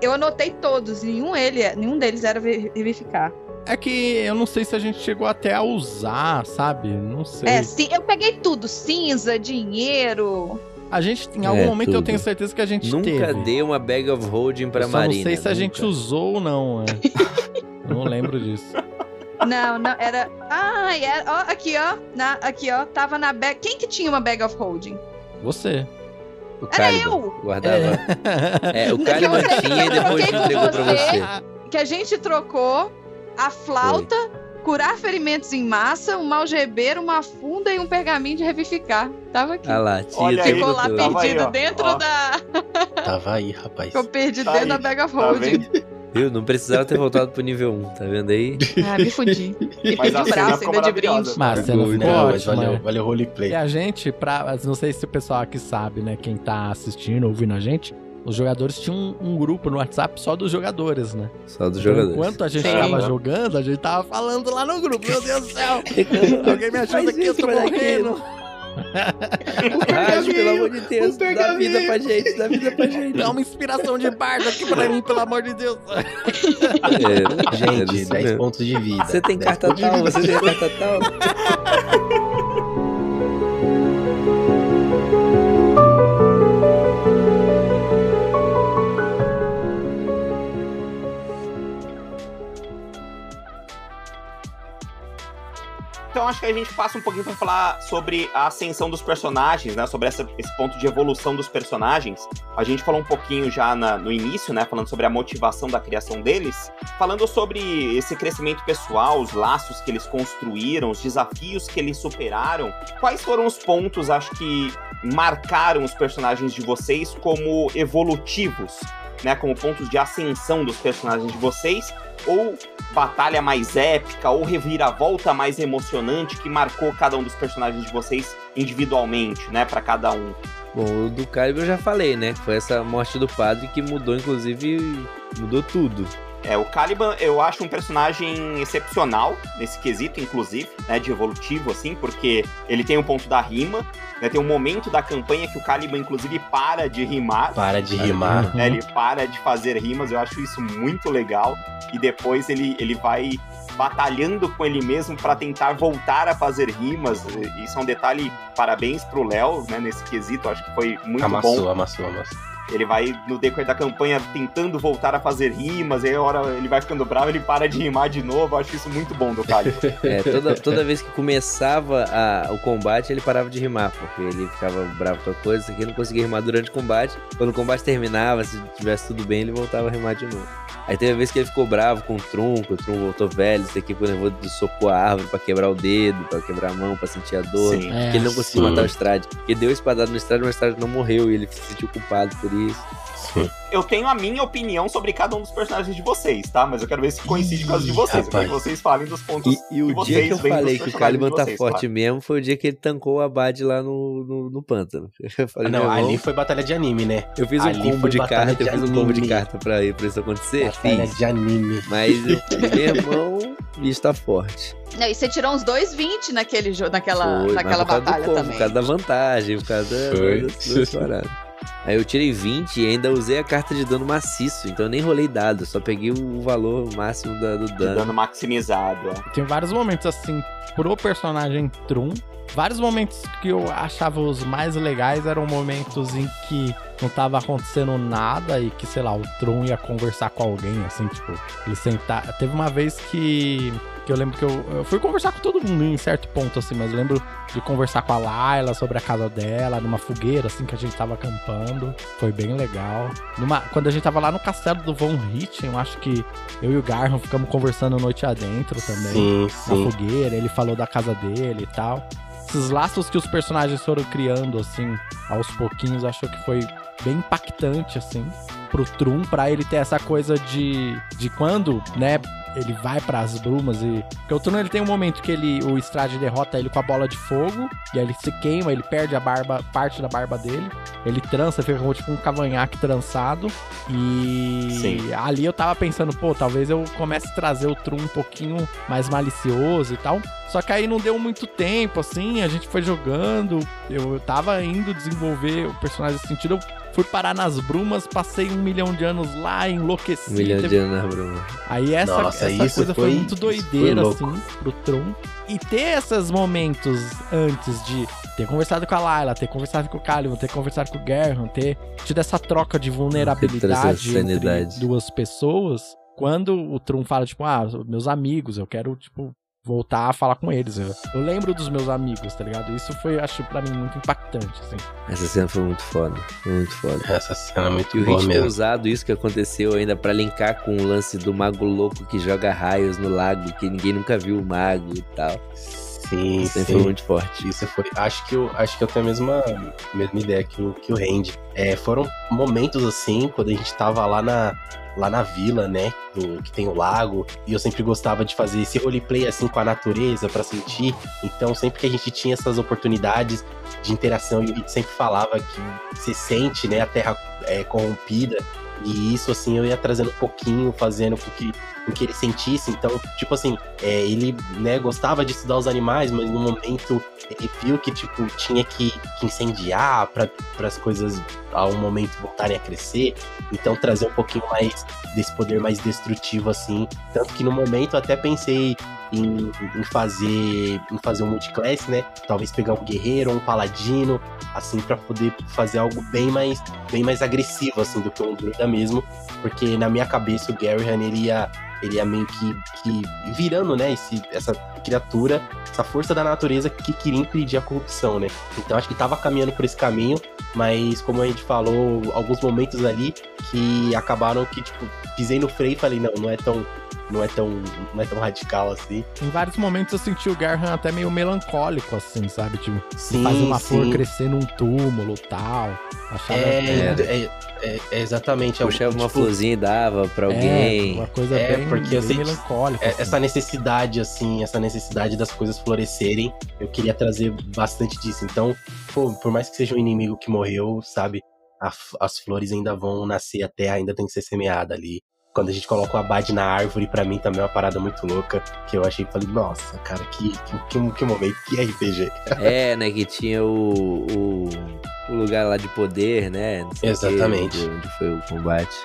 eu anotei todos, nenhum, ele, nenhum deles era vivificar. É que eu não sei se a gente chegou até a usar, sabe? Não sei. É, sim, eu peguei tudo: cinza, dinheiro. A gente, em algum É, momento, eu tudo. tenho certeza que a gente Nunca teve. dei uma bag of holding pra eu só Marina. não sei se a gente nunca. usou ou não, é. eu não lembro disso. Não, não, era. Ah, era, ó, aqui, ó. Na, aqui, ó. Tava na bag. Quem que tinha uma bag of holding? Você. O Era Caliban eu! Guardava. É, o Que Caliban você- tinha e depois Troquei com entregou pra você. Que a gente trocou a flauta, curar ferimentos em massa, um algebeiro, uma funda e um pergaminho de revivificar. Tava aqui. Ah lá, tinha Olha aí, Ficou tudo, lá aí, perdido ó. dentro Ó. da. Tava aí, rapaz. Ficou perdido Tá dentro aí, da of Tá holding. vendo? Viu? Não precisava ter voltado pro nível 1, tá vendo aí? ah, me fudi. E pedi o braço ainda de brinde. Mas a cena ficou Não, mas ótima. valeu, é. valeu o roleplay. E a gente, pra, não sei se o pessoal aqui sabe, né? Quem tá assistindo, ouvindo a gente, os jogadores tinham um, um grupo no WhatsApp só dos jogadores, né? Só dos Então, jogadores. enquanto a gente Sim. tava jogando, a gente tava falando lá no grupo. Meu Deus do céu! Alguém me ajuda Faz aqui, eu tô faz Rádio, pelo amor de Deus, dá vida pra gente, dá vida pra gente. Dá uma inspiração de bardo aqui pra mim, pelo amor de Deus. É, Gente, era isso 10 mesmo. pontos de vida. Você tem 10 carta tal, você tem carta tal. Então acho que a gente passa um pouquinho pra falar sobre a ascensão dos personagens, né? Sobre essa- esse ponto de evolução dos personagens. A gente falou um pouquinho já na- no início, né? Falando sobre a motivação da criação deles. Falando sobre esse crescimento pessoal, os laços que eles construíram, os desafios que eles superaram. Quais foram os pontos, acho que marcaram os personagens de vocês como evolutivos, né? Como pontos de ascensão dos personagens de vocês ou batalha mais épica ou reviravolta mais emocionante que marcou cada um dos personagens de vocês individualmente, né, Pra cada um. Bom, o do Calibre eu já falei, né? Foi essa morte do padre que mudou, inclusive, mudou tudo. É, o Caliban eu acho um personagem excepcional nesse quesito, inclusive, né, de evolutivo, assim, porque ele tem um ponto da rima, né, tem um momento da campanha que o Caliban, inclusive, para de rimar, Para de rimar. né, ele para de fazer rimas, eu acho isso muito legal, e depois ele, ele vai batalhando com ele mesmo para tentar voltar a fazer rimas, isso é um detalhe, parabéns pro Léo, né, nesse quesito, acho que foi muito Amassou, bom. amassou, amassou. Ele vai, no decorrer da campanha, tentando voltar a fazer rimas, aí a hora ele vai ficando bravo, ele para de rimar de novo. Eu acho isso muito bom do Caliban. É, toda, toda vez que começava a- o combate, ele parava de rimar, porque ele ficava bravo com a coisa, isso aqui não conseguia rimar durante o combate. Quando o combate terminava, se tivesse tudo bem, ele voltava a rimar de novo. Aí teve a vez que ele ficou bravo com o que o Trum voltou velho, isso aqui nervoso de socou a árvore pra quebrar o dedo, pra quebrar a mão, pra sentir a dor. Sim. É, Que ele não conseguiu sim. matar o Strade. Ele deu espadada no Strade, mas o Strade não morreu e ele se sentiu culpado por Eu tenho a minha opinião sobre cada um dos personagens de vocês, tá? Mas eu quero ver se coincide com as de vocês. Eu quero que rapaz. vocês falem dos pontos. E, e o que dia vocês que eu falei que o personagens Caliban de tá vocês, forte claro. mesmo foi o dia que ele tancou o Abade lá no, no, no pântano. Eu falei, Não, meu irmão, ali foi batalha de anime, né? eu fiz um ali combo foi de carta, eu de fiz um combo de carta pra, pra isso acontecer. Batalha Fiz. de anime. Mas eu meu irmão, o bicho tá forte. Não, e você tirou uns 2,20 naquele jogo, naquela, Foi, naquela batalha combo, também. Por causa da vantagem, por causa da- Foi. das paradas. Aí eu tirei 20 e ainda usei a carta de dano maciço, então eu nem rolei dado, só peguei o valor máximo da- do dano. Dano maximizado. é. Tem vários momentos assim pro personagem Trum. Vários momentos que eu achava os mais legais eram momentos em que não tava acontecendo nada e que, sei lá, o Trum ia conversar com alguém, assim, tipo, ele sentar. Teve uma vez que, que eu lembro que eu, eu fui conversar com todo mundo em certo ponto, assim, mas eu lembro de conversar com a Layla sobre a casa dela, numa fogueira, assim, que a gente tava acampando. Foi bem legal. Numa, quando a gente tava lá no castelo do Von Richten, eu acho que eu e o Garham ficamos conversando noite adentro também Sim, na sim. fogueira, ele falou da casa dele e tal. Esses laços que os personagens foram criando, assim, aos pouquinhos, acho que foi bem impactante, assim, pro Trum, pra ele ter essa coisa de, de quando, né, ele vai pras brumas e... Porque o Trum, ele tem um momento que ele, o Strade derrota ele com a bola de fogo, e aí ele se queima, ele perde a barba, parte da barba dele, ele trança, fica como tipo um cavanhaque trançado, e Sim. ali eu tava pensando, pô, talvez eu comece a trazer o Trum um pouquinho mais malicioso e tal. Só que aí não deu muito tempo, assim, a gente foi jogando, eu tava indo desenvolver o personagem nesse sentido, eu fui parar nas brumas, passei um milhão de anos lá, enlouqueci. Um milhão teve- de anos na bruma. Aí essa, Nossa, essa coisa foi, foi- muito doideira, foi assim, pro Tron. E ter esses momentos antes de ter conversado com a Layla, ter conversado com o Caliban, ter conversado com o Gerham, ter tido essa troca de vulnerabilidade entre duas pessoas, quando o Tron fala, tipo, ah, meus amigos, eu quero, tipo, voltar a falar com eles. Eu, eu lembro dos meus amigos, tá ligado? Isso foi, acho, pra mim, muito impactante, assim. Essa cena foi muito foda. Foi muito foda. Essa cena é muito E o boa Hit ter mesmo. usado isso que aconteceu ainda pra linkar com o lance do mago louco que joga raios no lago, que ninguém nunca viu o mago e tal. Sim, sim. foi muito forte. Isso foi. Acho que eu, acho que eu tenho a mesma, mesma ideia que o, que o Randy. É, foram momentos assim, quando a gente tava lá na, lá na vila, né? do- que tem o lago. E eu sempre gostava de fazer esse roleplay assim com a natureza pra sentir. Então, sempre que a gente tinha essas oportunidades de interação, e sempre falava que você sente, né? A terra, é, corrompida. E isso, assim, eu ia trazendo um pouquinho, fazendo com que, com que ele sentisse. Então, tipo assim, é, ele né, gostava de estudar os animais, mas no momento ele viu que, tipo, tinha que, que incendiar para as coisas a um momento voltarem a crescer. Então, trazer um pouquinho mais desse poder mais destrutivo, assim. Tanto que no momento eu até pensei em, em fazer em fazer um multiclass, né? Talvez pegar um guerreiro, um paladino, assim, para poder fazer algo bem mais bem mais agressivo, assim, do que um druida mesmo. Porque na minha cabeça o Garyhan, ele ia ele é meio que, que virando, né, esse, essa criatura, essa força da natureza que queria impedir a corrupção, né? Então acho que tava caminhando por esse caminho, mas como a gente falou, alguns momentos ali que acabaram que, tipo, pisei no freio e falei, não, não é tão não é tão, não é tão radical assim. Em vários momentos eu senti o Garhan até meio melancólico, assim, sabe? Tipo, Sim, fazer uma flor sim. crescer num túmulo tal. Achava É, é, é- é exatamente. é Puxava uma tipo, florzinha e dava pra É, alguém. uma coisa É, bem, porque eu bem sei que melancólica. é- assim. essa necessidade, assim, essa necessidade das coisas florescerem, eu queria trazer bastante disso. Então, pô, por mais que seja um inimigo que morreu, sabe, a as flores ainda vão nascer, a terra ainda tem que ser semeada ali. Quando a gente coloca o abade na árvore, pra mim também é uma parada muito louca, que eu achei, falei, nossa, cara, que, que, que, que momento, que RPG. É, né? Que tinha o, o, o lugar lá de poder, né? Exatamente. onde, onde foi o combate.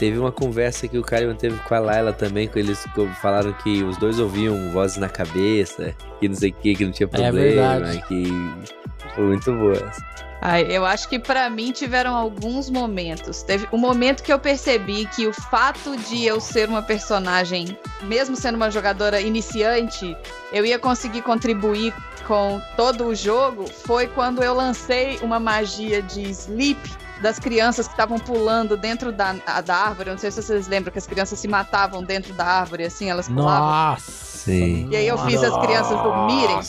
Teve uma conversa que o Caliban teve com a Layla também, que eles falaram que os dois ouviam vozes na cabeça, que não sei o que, que não tinha problema, verdade. que foi muito boa. Ai, eu acho que pra mim tiveram alguns momentos. Teve um momento que eu percebi que o fato de eu ser uma personagem, mesmo sendo uma jogadora iniciante, eu ia conseguir contribuir com todo o jogo, foi quando eu lancei uma magia de sleep das crianças que estavam pulando dentro da, a- da árvore. Não sei se vocês lembram que as crianças se matavam dentro da árvore, assim, elas pulavam. Nossa! Sim. E aí eu fiz as crianças dormirem.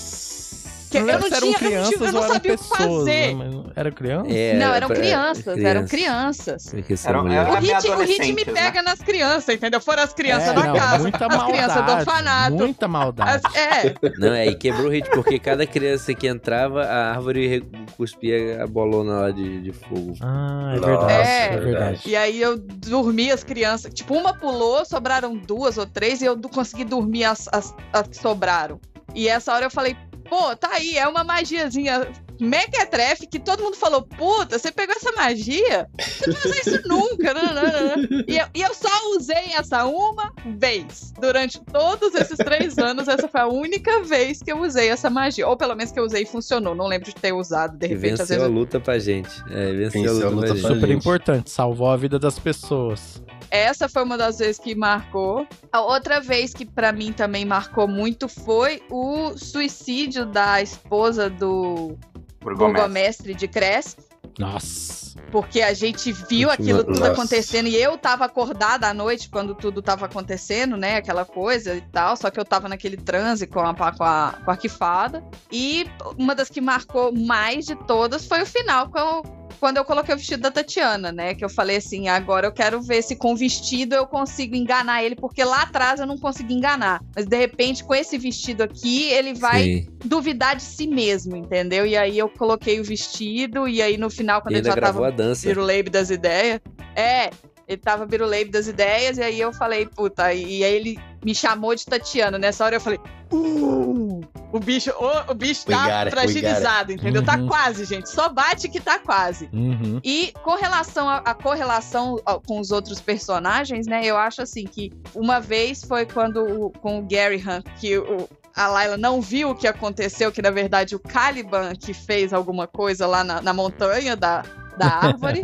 Que eu não eram tinha, eu não, crianças tinha, eu não ou eram sabia o que fazer. né? Mas não- Era criança? É, Não, eram crianças, eram crianças. O Era meio hit, o hit me adolescentes, né? pega nas crianças, entendeu? Foram as crianças É, da não, casa. Muita as crianças do maldade. orfanato. Muita maldade. As- é, Não, é, e quebrou o hit, porque cada criança que entrava, a árvore re- cuspia a bolona lá de, de fogo. Ah, é Nossa, verdade. É. É verdade. e aí eu dormi as crianças. Tipo, uma pulou, sobraram duas ou três, e eu consegui dormir as, as, as que sobraram. E essa hora eu falei, pô, tá aí, é uma magiazinha mequetrefe que todo mundo falou, puta, você pegou essa magia? Você não usa isso nunca. não, não, não, não." E, eu, e eu só usei essa uma vez. Durante todos esses três anos, essa foi a única vez que eu usei essa magia. Ou pelo menos que eu usei e funcionou. Não lembro de ter usado, de E repente, às venceu a vezes. luta pra gente. É, venceu, Venceu a luta, pra gente. pra Super gente. importante, salvou a vida das pessoas. Essa foi uma das vezes que marcou. A outra vez que pra mim também marcou muito foi o suicídio da esposa do Burgomestre. de Cresp. Nossa. Porque a gente viu aquilo tudo Nossa. acontecendo e eu tava acordada à noite quando tudo tava acontecendo, né? Aquela coisa e tal. Só que eu tava naquele transe com a, com a, com a arquifada. E uma das que marcou mais de todas foi o final, com o- quando eu coloquei o vestido da Tatiana, né? Que eu falei assim: agora eu quero ver se com o vestido eu consigo enganar ele, porque lá atrás eu não consegui enganar. Mas de repente, com esse vestido aqui, ele vai Sim. duvidar de si mesmo, entendeu? E aí eu coloquei o vestido, e aí no final, quando ele ainda já gravou tava a dança. das ideias. É, ele tava biruleibe das ideias, e aí eu falei, puta, e aí ele me chamou de Tatiana. Nessa hora eu falei, uh, o bicho, o, o bicho tá it, fragilizado, entendeu? Tá Uhum. quase, gente. Só bate que tá quase. Uhum. E com relação à à correlação com os outros personagens, né? Eu acho assim que uma vez foi quando o- com o Gary Hunt que o, a Layla não viu o que aconteceu, que na verdade o Caliban que fez alguma coisa lá na, na montanha da, da árvore.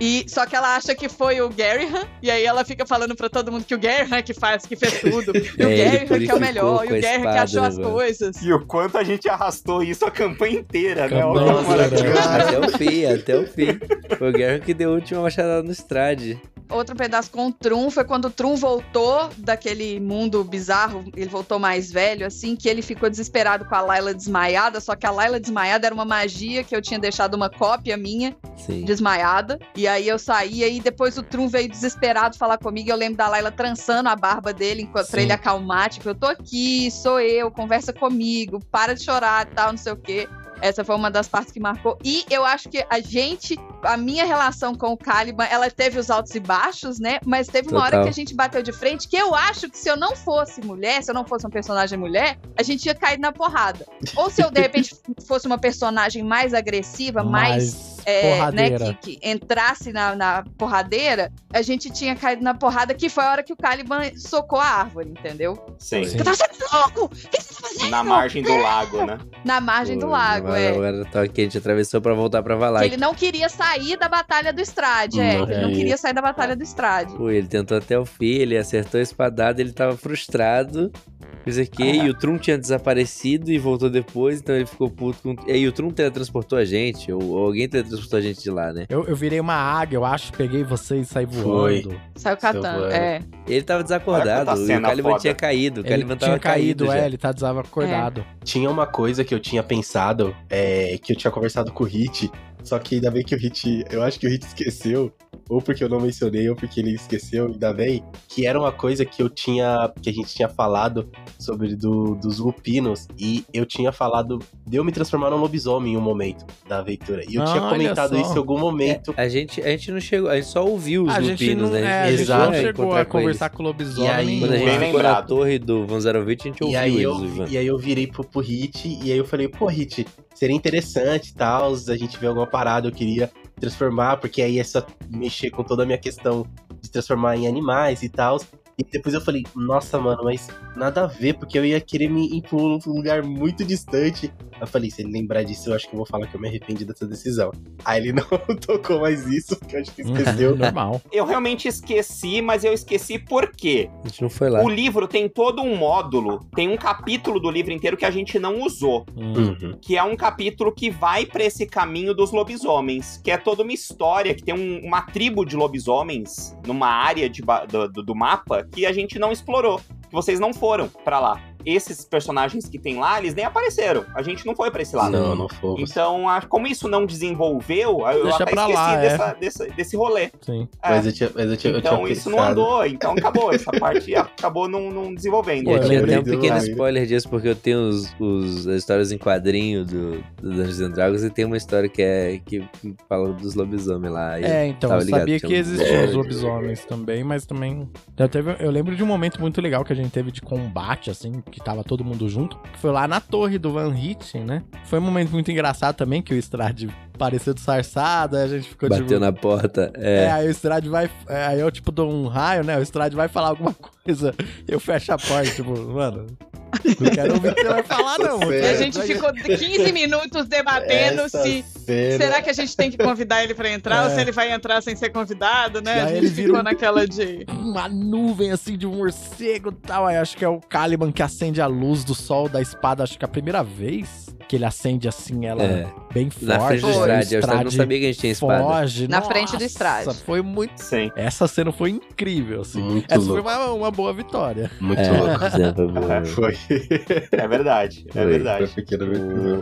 e só que ela acha que foi o Gary Hunt, e aí ela fica falando pra todo mundo que o Gary Hunt que faz, que fez tudo. E o É, Gary Hunt que é o melhor, e o Gary Hunt que achou as né, mano? coisas. E o quanto a gente arrastou isso a campanha inteira, né? Inteira. maravilhoso. Até o fim, até o fim. Foi o Guerra que deu a última machadada no Strade. Outro pedaço com o Trum foi quando o Trum voltou daquele mundo bizarro, ele voltou mais velho, assim, que ele ficou desesperado com a Layla desmaiada, só que a Layla desmaiada era uma magia que eu tinha deixado uma cópia minha Sim. desmaiada. E aí eu saí, e depois o Trum veio desesperado falar comigo. Eu lembro da Layla trançando a barba dele enquanto Sim. ele acalmar, tipo, eu tô aqui, sou eu, conversa comigo, para de chorar e tal, não sei o quê. Essa foi uma das partes que marcou. E eu acho que a gente, a minha relação com o Caliban, ela teve os altos e baixos, né? Mas teve uma hora Total. que a gente bateu de frente que eu acho que se eu não fosse mulher, se eu não fosse uma personagem mulher, a gente ia cair na porrada. Ou se eu, de repente, fosse uma personagem mais agressiva, mais. É, né, porradeira. que, que entrasse na, na porradeira, a gente tinha caído na porrada, que foi a hora que o Caliban socou a árvore, entendeu? Sim. Sim. Eu tava sendo louco! Que tá? Na margem do lago, né? Na margem do lago, é. Agora tá aqui, a gente atravessou pra voltar pra Que Valak. ele não queria sair da batalha do Strade, é. Não, que ele não é. queria sair da batalha do Strade. Pô, ele tentou até o fim, ele acertou a espadada, ele tava frustrado. Fez aqui, e o Trum tinha desaparecido e voltou depois, então ele ficou puto com. E aí o Trum teletransportou a gente, ou, ou alguém teletransportou a gente de lá, né? Eu, eu virei uma águia, eu acho, peguei você e saí Foi. voando. Saiu catando, é. Ele tava desacordado, e o Caliban tinha caído, o Ele Caliban tinha tava caído, já. é, ele tá desacordado. Tinha uma coisa que eu tinha pensado, é, que eu tinha conversado com o Hit, só que ainda bem que o Hit, eu acho que o Hit esqueceu, ou porque eu não mencionei, ou porque ele esqueceu, ainda bem, que era uma coisa que eu tinha, que a gente tinha falado sobre do, dos lupinos, e eu tinha falado de eu me transformar num lobisomem em um momento da aventura. E eu tinha Olha comentado isso em algum momento. A gente, a gente não chegou, a gente só ouviu os A gente lupinos, não, né? é, a gente Exato. não chegou a com conversar com o lobisomem. E aí. Quando a gente ficou na torre do Vanzarovich, a gente E ouviu aí, eles, eu, Ivan. e aí eu virei pro, pro Hit, e aí eu falei, pô, Hit, seria interessante e tal, a gente ver alguma parada, eu queria transformar, porque aí é só mexer com toda a minha questão de transformar em animais e tal. E depois eu falei, nossa, mano, mas nada a ver, porque eu ia querer me ir pra um lugar muito distante. Eu falei, se ele lembrar disso, eu acho que eu vou falar que eu me arrependi dessa decisão. Aí ele não tocou mais isso, porque eu acho que esqueceu. Normal. Eu realmente esqueci, mas eu esqueci por quê? A gente não foi lá. O livro tem todo um módulo, tem um capítulo do livro inteiro que a gente não usou. Hum. Uhum. que é um capítulo que vai pra esse caminho dos lobisomens, que é toda uma história que tem um- uma tribo de lobisomens numa área de do- do mapa que a gente não explorou, que vocês não foram pra lá. Esses personagens que tem lá, eles nem apareceram. A gente não foi pra esse lado. Não, não fomos. Então, a- como isso não desenvolveu, eu Deixa até pra esqueci lá, é. dessa- desse, desse rolê. Sim. É. Mas eu tinha, mas eu tinha, eu então tinha isso não pensado. andou, então acabou. Essa parte acabou não, não desenvolvendo. Eu eu tinha até um pequeno spoiler disso, porque eu tenho os, os- as histórias em quadrinho do, do Dungeons and Dragons e tem uma história que é que, fala dos lobisomens lá. e É, então, tava eu ligado, sabia que um- existiam É. os lobisomens também, mas também. Já teve, eu lembro de um momento muito legal que a gente teve de combate, assim, que tava todo mundo junto. Foi lá na torre do Van Hitten, né? Foi um momento muito engraçado também, que o Strade pareceu disfarçado, aí a gente ficou Bateu tipo. na porta. É, É. aí o Strade vai. é, Aí eu, tipo, dou um raio, né? O Strade vai falar alguma coisa, eu fecho a porta, tipo, mano. Não quero ouvir o que você vai falar, não. Essa E É. a gente ficou 15 minutos debatendo Essa se. cena- Será que a gente tem que convidar ele pra entrar É. ou se ele vai entrar sem ser convidado, né? E A gente ele ficou naquela de. uma nuvem assim de um morcego e tal. Aí acho que é o Caliban que acende a luz do sol da espada, acho que é a primeira vez que ele acende assim ela É. bem forte. Na frente do Strade. Eu não sabia que a gente tinha espada. Foge. Na frente do Nossa, Strade. Foi muito. Sim. Uma cena foi incrível, assim. Muito Essa foi louco. uma, uma boa vitória. Muito É, louco. foi boa. Foi. É verdade, é Foi. verdade. Foi pequena- O-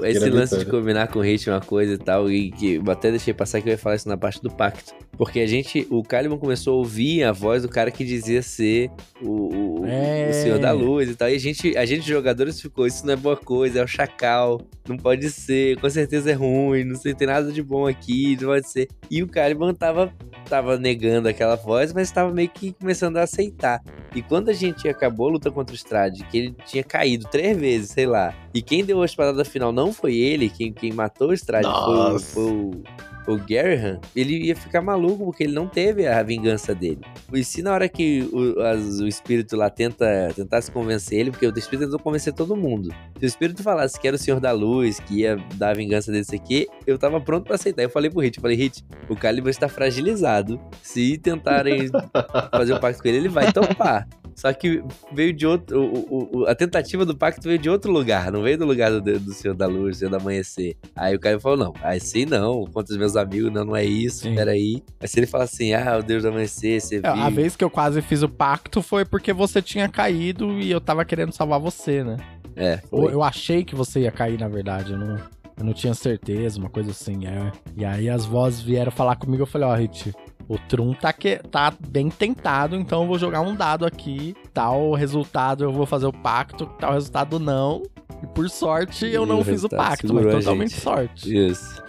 pequena esse lance de combinar com o Hit uma coisa e tal, e que eu até deixei passar que eu ia falar isso na parte do pacto. Porque a gente, o Caliban começou a ouvir a voz do cara que dizia ser o, o, É. o Senhor da Luz e tal. E a gente, a gente, jogadores, ficou: Isso não é boa coisa, é o Chacal, não pode ser, com certeza é ruim, não sei, tem nada de bom aqui, não pode ser. E o Caliban tava, tava negando aquela voz, mas tava meio que começando a aceitar. E quando a gente acabou a luta contra o Strade, que ele tinha caído três vezes, sei lá, e quem deu a espadada final não foi ele, quem, quem matou o Strade foi, foi o, o Garrahan, ele ia ficar maluco porque ele não teve a vingança dele. E se na hora que o, as- o espírito lá tenta tentasse convencer ele, porque o espírito tentou convencer todo mundo. Se o espírito falasse que era o Senhor da Luz, que ia dar a vingança desse aqui, eu tava pronto pra aceitar. Eu falei pro Hit, eu falei, Hit, o Caliban está fragilizado. Se tentarem fazer um pacto com ele, ele vai topar. Só que veio de outro. o- o- a tentativa do pacto veio de outro lugar, não veio do lugar do, do Senhor da Luz, Senhor do Amanhecer. Aí o cara falou: não, assim não, contra os meus amigos, não, não é isso, Sim. peraí. Mas se ele fala assim: ah, o Deus do Amanhecer, você É, a viu. vez que eu quase fiz o pacto foi porque você tinha caído e eu tava querendo salvar você, né? É, Ou foi. eu achei que você ia cair, na verdade. Eu não, eu não tinha certeza, uma coisa assim. É. E aí as vozes vieram falar comigo. Eu falei, ó, Hit, o Trum tá, que, tá bem tentado, então eu vou jogar um dado aqui. Tal resultado eu vou fazer o pacto, tal resultado não. E por sorte, eu E não fiz o pacto, mas totalmente gente. sorte. Isso.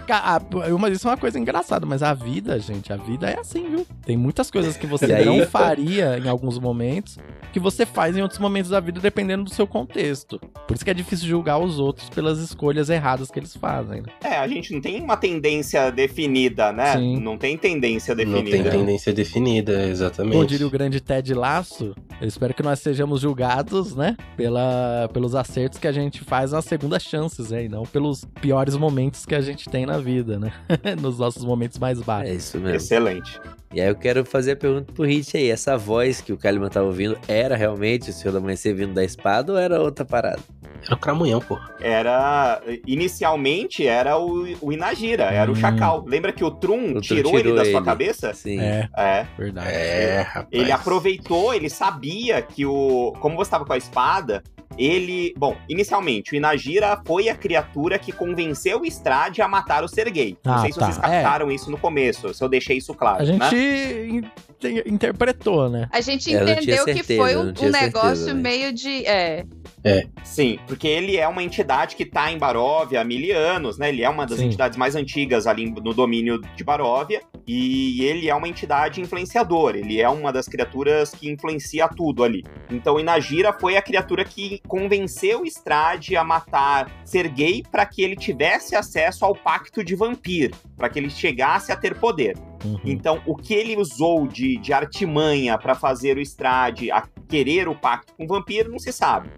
Mas isso é uma coisa engraçada, mas a vida, gente, a vida é assim, viu? Tem muitas coisas que você aí? não faria em alguns momentos, que você faz em outros momentos da vida, dependendo do seu contexto. Por isso que é difícil julgar os outros pelas escolhas erradas que eles fazem, né? É, a gente não tem uma tendência definida, né? Sim. Não tem tendência Não definida. tem tendência definida, exatamente. Como diria o grande Ted Laço, eu espero que nós sejamos julgados, né? Pela, pelos acertos que a gente faz nas segundas chances, né? E não pelos piores momentos que a gente tem na vida, né? Nos nossos momentos mais É baixos. isso mesmo. Excelente. E aí eu quero fazer a pergunta pro Hit aí. Essa voz que o Kalimann tava ouvindo era realmente o Senhor da Amanhecer vindo da espada ou era outra parada? Era o Cramunhão, pô. Era. Inicialmente era o, o Inagira, era Hum. o Chacal. Lembra que o Trum, O Trum tirou, ele tirou da sua ele. cabeça? Sim. É, É. verdade. É, rapaz. Ele aproveitou, ele sabia que o. Como você estava com a espada, ele. Bom, inicialmente, o Inagira foi a criatura que convenceu o Strade a matar o Sergei. Não Ah, sei se tá, vocês captaram isso no começo, se eu deixei isso claro. A gente né? in- interpretou, né? A gente não tinha entendeu que foi um, não um negócio certeza, né? meio de. É. Sim, porque ele é uma entidade que tá em Baróvia há mil anos, né? Ele é uma das Sim. entidades mais antigas ali no domínio de Baróvia. E ele é uma entidade influenciadora. Ele é uma das criaturas que influencia tudo ali. Então, Inagira foi a criatura que convenceu Strade a matar Sergei para que ele tivesse acesso ao pacto de Vampir, para que ele chegasse a ter poder. Uhum. Então, o que ele usou de, de artimanha para fazer o Strade a querer o pacto com o vampiro, não se sabe.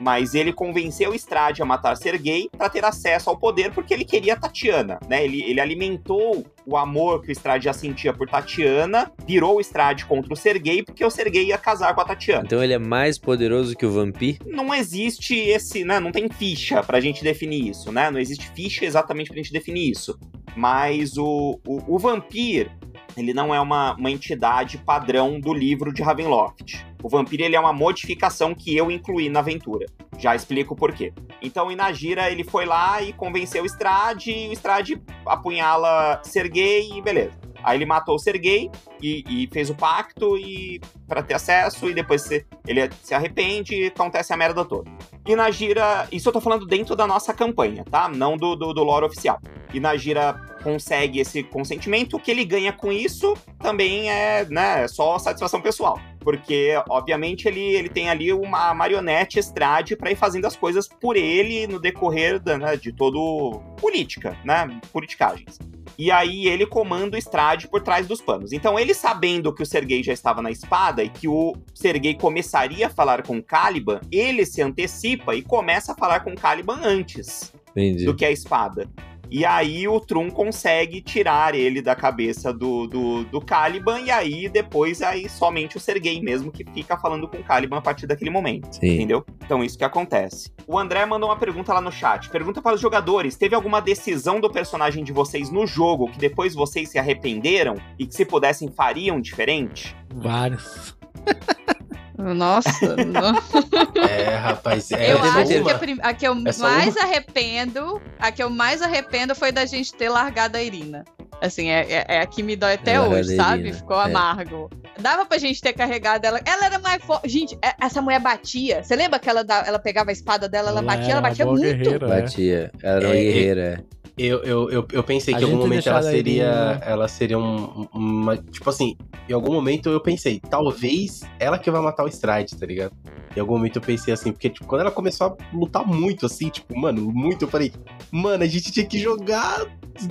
Mas ele convenceu o Strade a matar Sergei para ter acesso ao poder porque ele queria a Tatiana, né? Ele, ele alimentou o amor que o Strade já sentia por Tatiana, virou o Strade contra o Sergei porque o Sergei ia casar com a Tatiana. Então ele é mais poderoso que o Vampir? Não existe esse, né? Não tem ficha pra gente definir isso, né? Não existe ficha exatamente pra gente definir isso. Mas o, o, o Vampir, ele não é uma, uma entidade padrão do livro de Ravenloft. O Vampir, ele é uma modificação que eu incluí na aventura. Já explico por quê. Então, Inagira, ele foi lá e convenceu o Strade, e o Strade apunhala Sergei e beleza. Aí ele matou o Sergei e, e fez o pacto e para ter acesso e depois se- ele se arrepende e acontece a merda toda. E Nagira, isso eu tô falando dentro da nossa campanha, tá? Não do, do, do lore oficial. E Nagira consegue esse consentimento, o que ele ganha com isso também é, né, só satisfação pessoal. Porque, obviamente, ele, ele tem ali uma marionete estrade para ir fazendo as coisas por ele no decorrer da, né, de todo política, né? Politicagens. E aí ele comanda o Strade por trás dos panos. Então ele sabendo que o Sergei já estava na espada e que o Sergei começaria a falar com Caliban, ele se antecipa e começa a falar com Caliban antes Entendi. do que a espada. E aí o Trum consegue tirar ele da cabeça do, do, do Caliban, e aí depois aí somente o Sergei mesmo que fica falando com o Caliban a partir daquele momento. Sim. Entendeu? Então, isso que acontece. O André mandou uma pergunta lá no chat. Pergunta para os jogadores: teve alguma decisão do personagem de vocês no jogo que depois vocês se arrependeram e que, se pudessem, fariam diferente? Vários. Nossa, não. É, rapaz. É, eu acho uma. que a, prim- a que eu só mais arrependo, a que eu mais arrependo foi da gente ter largado a Irina. Assim, é, é, é a que me dói até hoje, sabe? Irina, Ficou é. amargo. Dava pra gente ter carregado ela. Ela era mais forte. Gente, é- essa mulher batia. Você lembra que ela, da- ela pegava a espada dela, ela, batia? era Ela uma batia muito. guerreira, é. Batia. Ela era uma É, guerreira. Eu, eu, eu, eu pensei A que em algum momento ela seria. Irina- Ela seria um, uma. Tipo assim, em algum momento eu pensei, talvez ela que vai matar o Stride, tá ligado? Em algum momento eu pensei assim, porque tipo, quando ela começou a lutar muito, assim, tipo, mano, muito, eu falei, mano, a gente tinha que jogar,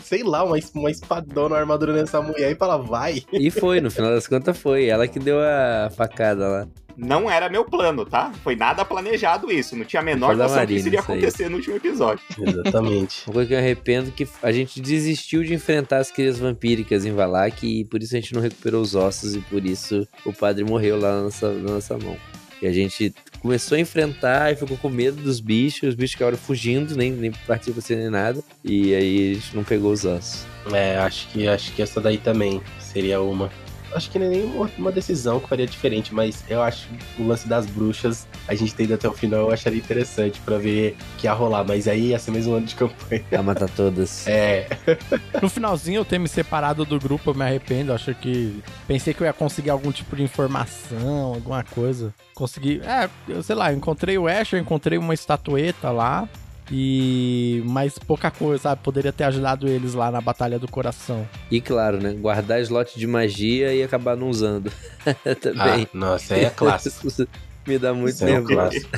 sei lá, uma, uma espadona, uma armadura nessa mulher e falar, vai. E foi, no final das contas foi. Ela que deu a facada lá. Não era meu plano, tá? Foi nada planejado isso. Não tinha a menor noção que Marina isso iria isso aí. acontecer no último episódio. Exatamente. Uma coisa que eu arrependo é que a gente desistiu de enfrentar as crias vampíricas em Valak e por isso a gente não recuperou os ossos e por isso o padre morreu lá na nossa, na nossa mão. E a gente começou a enfrentar e ficou com medo dos bichos, os bichos ficaram fugindo, nem, nem partiu pra ser nem nada. E aí a gente não pegou os ossos. É, acho que, acho que essa daí também seria uma. Acho que não é nem uma, decisão que faria diferente, mas eu acho o lance das bruxas, a gente ter ido até o final, eu acharia interessante pra ver o que ia rolar. Mas aí ia ser mais um ano de campanha. Pra matar todas. É, No finalzinho eu ter me separado do grupo, eu me arrependo. Acho que. Pensei que eu ia conseguir algum tipo de informação, alguma coisa. Consegui. É, eu sei lá, eu encontrei o Ash, eu encontrei uma estatueta lá. E. Mas pouca coisa, sabe? Poderia ter ajudado eles lá na Batalha do Coração. E claro, né? Guardar slot de magia e acabar não usando. ah, Também. nossa, aí é clássico. Me dá muito Isso é um nervoso. clássico.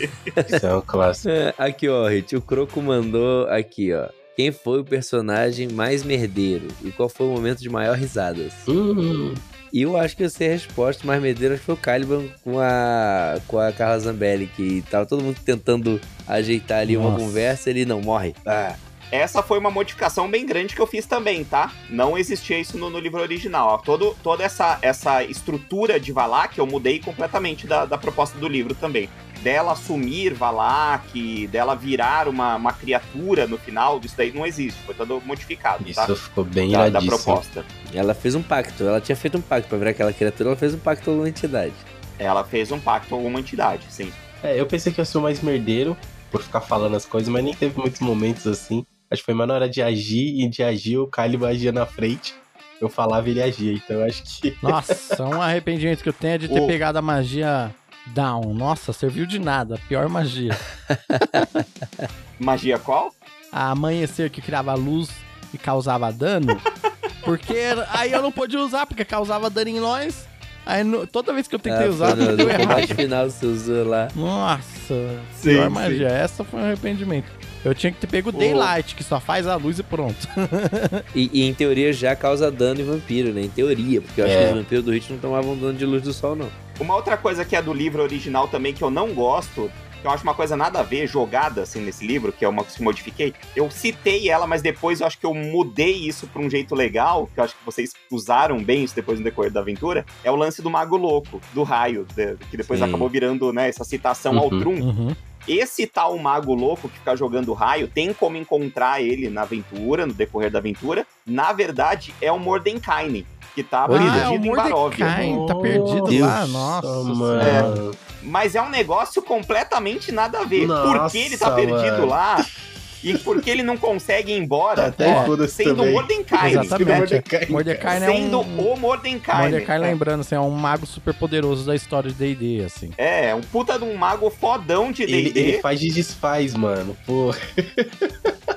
Isso é um clássico. É, aqui, ó, Rit, o Croco mandou aqui, ó. Quem foi o personagem mais merdeiro? E qual foi o momento de maior risadas? Hum, E eu acho que eu sei a resposta, mas acho que foi o Caliban com a, com a Carla Zambelli, que tava todo mundo tentando ajeitar ali uma Nossa. conversa, ele não morre. Ah, Essa foi uma modificação bem grande que eu fiz também, tá? Não existia isso no, no livro original. Ó. Todo, toda essa, essa estrutura de Valak eu mudei completamente da, da proposta do livro também. Dela assumir Valak, dela virar uma, uma criatura no final, isso daí não existe. Foi todo modificado, tá? isso ficou bem Da, da proposta. ela fez um pacto, ela tinha feito um pacto pra virar aquela criatura, ela fez um pacto com uma entidade. Ela fez um pacto com alguma entidade, sim. É, eu pensei que ia ser o mais merdeiro por ficar falando as coisas, mas nem teve muitos momentos assim. Acho que foi mais na hora de agir e de agir o Caliban agia na frente. Eu falava e ele agia, então eu acho que. Nossa, um arrependimento que eu tenho é de ter O- pegado a magia down. Nossa, serviu de nada. Pior magia. Magia qual? A amanhecer que criava luz e causava dano. Porque aí eu não podia usar, porque causava dano em nós. Aí no- toda vez que eu tentei Ah, usar, no, deu errado. final você usou lá. Nossa, Sim, pior sim. magia. Essa foi um arrependimento. Eu tinha que ter pego o Daylight, que só faz a luz e pronto. E, e em teoria já causa dano em vampiro, né? Em teoria, porque eu acho É. que os vampiros do Hit não tomavam dano de luz do sol, não. Uma outra coisa que é do livro original também que eu não gosto, que eu acho uma coisa nada a ver, jogada assim nesse livro, que é uma que eu modifiquei. Eu citei ela, mas depois eu acho que eu mudei isso pra um jeito legal, que eu acho que vocês usaram bem isso depois no decorrer da aventura. É o lance do Mago Louco, do raio, que depois Sim. acabou virando né, essa citação ao Uhum. Trum. Uhum. Esse tal Mago Louco que fica jogando raio, tem como encontrar ele na aventura, no decorrer da aventura. Na verdade, é o Mordenkainen, que tá. Ah, é o perdido em Baróvia. Tá perdido Deus. lá, nossa. mano. Mas é um negócio completamente nada a ver. Nossa, por que ele tá perdido mano. lá? E por que ele não consegue ir embora? Até Ó, sendo o também. Mordecai. Exatamente. Mordecai, Mordecai é Sendo um... o Mordecai. Mordecai, lembrando, assim, é um mago super poderoso da história de D&D, assim. É, um puta de um mago fodão de Ele, D&D. ele faz e desfaz, mano. Pô,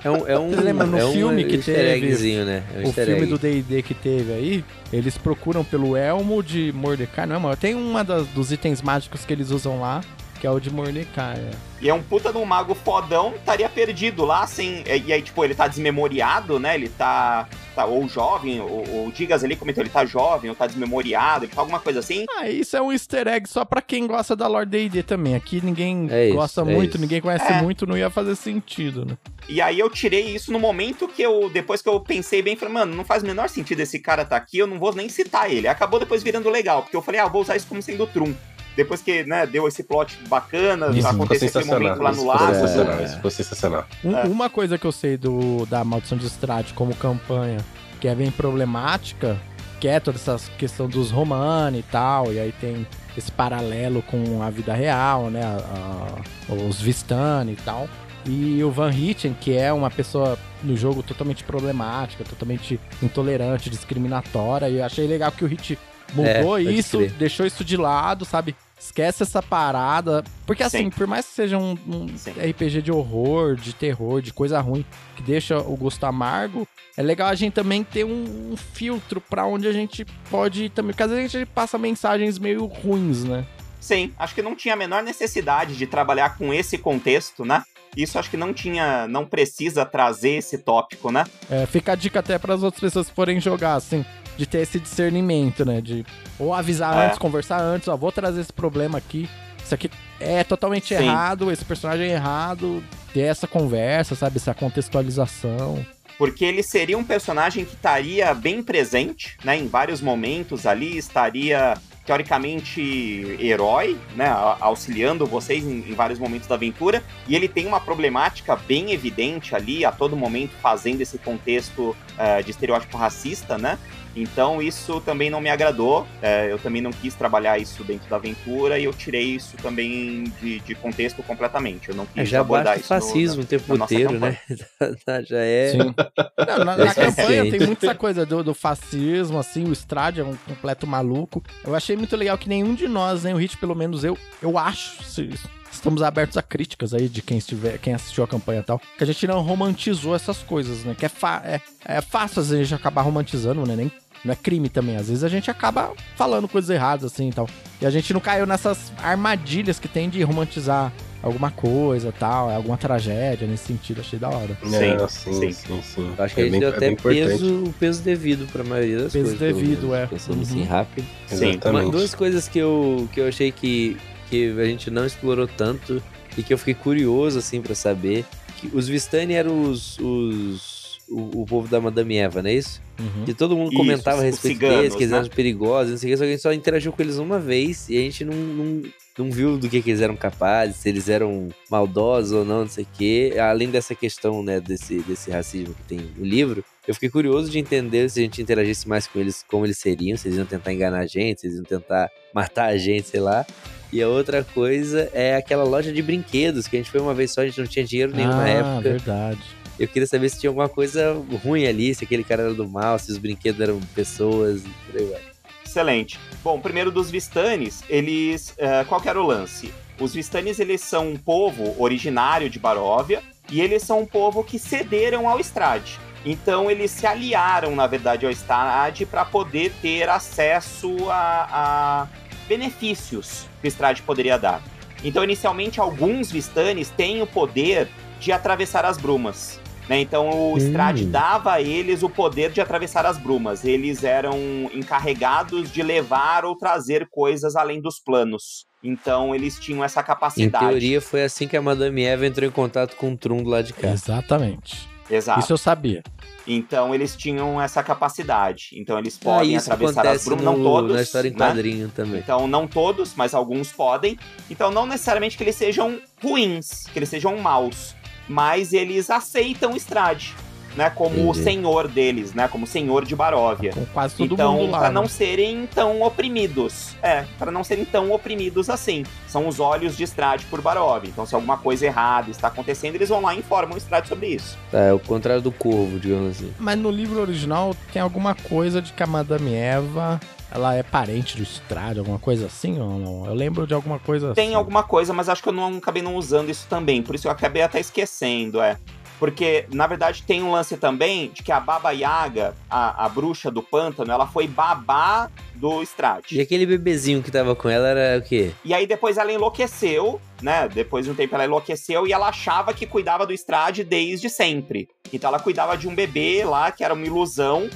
É um, é um, Você lembra no é um filme que easter teve eggzinho, né? É um o filme egg. do D&D que teve aí, eles procuram pelo elmo de Mordecai, não é, mano? Tem uma das- dos itens mágicos que eles usam lá, que é o de Mordecai. é. E é um puta de um mago fodão, estaria perdido lá, sem. E aí, tipo, ele tá desmemoriado, né? Ele tá. tá ou jovem, ou, ou Digas ali comentou, ele tá jovem, ou tá desmemoriado, ele tá alguma coisa assim. Ah, isso é um easter egg só pra quem gosta da lore D&D também. Aqui ninguém É isso, gosta é muito, isso. ninguém conhece É. muito, não ia fazer sentido, né? E aí eu tirei isso no momento que eu. Depois que eu pensei bem, falei, mano, não faz o menor sentido esse cara tá aqui, eu não vou nem citar ele. Acabou depois virando legal, porque eu falei, ah, eu vou usar isso como sendo Trum. Depois que, né, deu esse plot bacana, Isso, aconteceu esse momento lá Isso no lago. sensacional. É. Isso ficou sensacional. Um- É. Uma coisa que eu sei do da Maldição de Strade como campanha, que é bem problemática, que é toda essa questão dos Romani e tal, e aí tem esse paralelo com a vida real, né, a- a- os Vistani e tal. E o Van Richten, que é uma pessoa no jogo totalmente problemática, totalmente intolerante, discriminatória, e eu achei legal que o Hit mudou É, isso, deixou isso de lado, sabe? Esquece essa parada. Porque assim, Sim. por mais que seja um, um. RPG de horror, de terror, de coisa ruim, que deixa o gosto amargo, é legal a gente também ter um, um filtro pra onde a gente pode ir também. Porque às vezes a gente passa mensagens meio ruins, né? Sim, acho que não tinha a menor necessidade de trabalhar com esse contexto, né? Isso acho que não tinha, não precisa trazer esse tópico, né? É, fica a dica até para as outras pessoas que forem jogar, assim, de ter esse discernimento, né? De ou avisar É. antes, conversar antes, ó, vou trazer esse problema aqui. Isso aqui é totalmente Sim. errado, esse personagem é errado. Ter essa conversa, sabe? Essa contextualização. Porque ele seria um personagem que estaria bem presente, né? Em vários momentos ali, estaria teoricamente herói, né, auxiliando vocês em, em vários momentos da aventura, e ele tem uma problemática bem evidente ali, a todo momento fazendo esse contexto eh, de estereótipo racista, né? Então isso também não me agradou. eh, eu também não quis trabalhar isso dentro da aventura e eu tirei isso também de, de contexto completamente. Eu não quis É, já abordar isso. no- fascismo o tempo inteiro, né? já é. Não, na, É na campanha tem muito essa coisa do, do fascismo, assim, o Strade é um completo maluco. Eu achei muito legal que nenhum de nós, nem o Hit, pelo menos eu, eu acho, se- estamos abertos a críticas aí de quem estiver, quem assistiu a campanha e tal, que a gente não romantizou essas coisas, né? Que é, fa- é, é fácil às vezes a gente acabar romantizando, né? Nem, não é crime também. Às vezes a gente acaba falando coisas erradas, assim e tal. E a gente não caiu nessas armadilhas que tem de romantizar alguma coisa e tal, é alguma tragédia nesse sentido, achei da hora. Sim, sim, sim. sim, sim. Acho que É a gente bem- deu é até importante. peso, o peso devido pra maioria das Peso coisas. pelo devido, menos, é. Pensando assim Uhum. rápido. Sim. Uma, duas coisas que eu, que eu achei que, que a gente não explorou tanto e que eu fiquei curioso, assim, pra saber. Que os Vistani eram os. os o, o povo da Madame Eva, não é isso? Uhum. Que todo mundo Isso, comentava a os respeito ciganos, deles, que eles né? eram perigosos, não sei o que, só que a gente só interagiu com eles uma vez e a gente não, não, não viu do que, que eles eram capazes, se eles eram maldosos ou não, não sei o que. Além dessa questão, né, desse, desse racismo que tem no livro, eu fiquei curioso de entender se a gente interagisse mais com eles, como eles seriam, se eles iam tentar enganar a gente, se eles iam tentar matar a gente, sei lá. E a outra coisa é aquela loja de brinquedos, que a gente foi uma vez só, a gente não tinha dinheiro nenhum na ah, época. verdade. Eu queria saber se tinha alguma coisa ruim ali, se aquele cara era do mal, se os brinquedos eram pessoas, por aí vai. Excelente. Bom, primeiro dos Vistanes, eles. eh, qual que era o lance? Os Vistanes, eles são um povo originário de Baróvia e eles são um povo que cederam ao Strade. Então, eles se aliaram, na verdade, ao Strade para poder ter acesso a, a benefícios que o Strade poderia dar. Então, inicialmente, alguns Vistanes têm o poder de atravessar as brumas. Né? Então, o Strade Hum. dava a eles o poder de atravessar as brumas. Eles eram encarregados de levar ou trazer coisas além dos planos. Então, eles tinham essa Em capacidade. teoria, foi assim que a Madame Eva entrou em contato com o Trum do lado de cá. Exatamente. Exato. Isso eu sabia. Então, eles tinham essa capacidade. Então, eles Ah, podem isso atravessar as brumas. no, Não todos. na história em né? quadrinho também. Então, não todos, mas alguns podem. Então, não necessariamente que eles sejam ruins, que eles sejam maus, mas eles aceitam o Strade, né, como o Entendi. senhor deles, né, como senhor de Baróvia. Com quase todo então, mundo lá. pra né? não serem tão oprimidos. É, pra não serem tão oprimidos assim. São os olhos de Strade por Baróvia. Então, se alguma coisa errada está acontecendo, eles vão lá e informam o Strade sobre isso. É o contrário do corvo, digamos assim. Mas no livro original tem alguma coisa de que a Madame Eva ela é parente do Strade, alguma coisa assim ou não? Eu lembro de alguma coisa Tem assim. alguma coisa, mas acho que eu não acabei não usando isso também. Por isso eu acabei até esquecendo, é. Porque, na verdade, tem um lance também de que a Baba Yaga, a, a bruxa do pântano, ela foi babá do E Strade. aquele bebezinho que tava com ela era o quê? E aí depois ela enlouqueceu, né? Depois de um tempo ela enlouqueceu e ela achava que cuidava do Strade desde sempre. Então ela cuidava de um bebê lá, que era uma ilusão,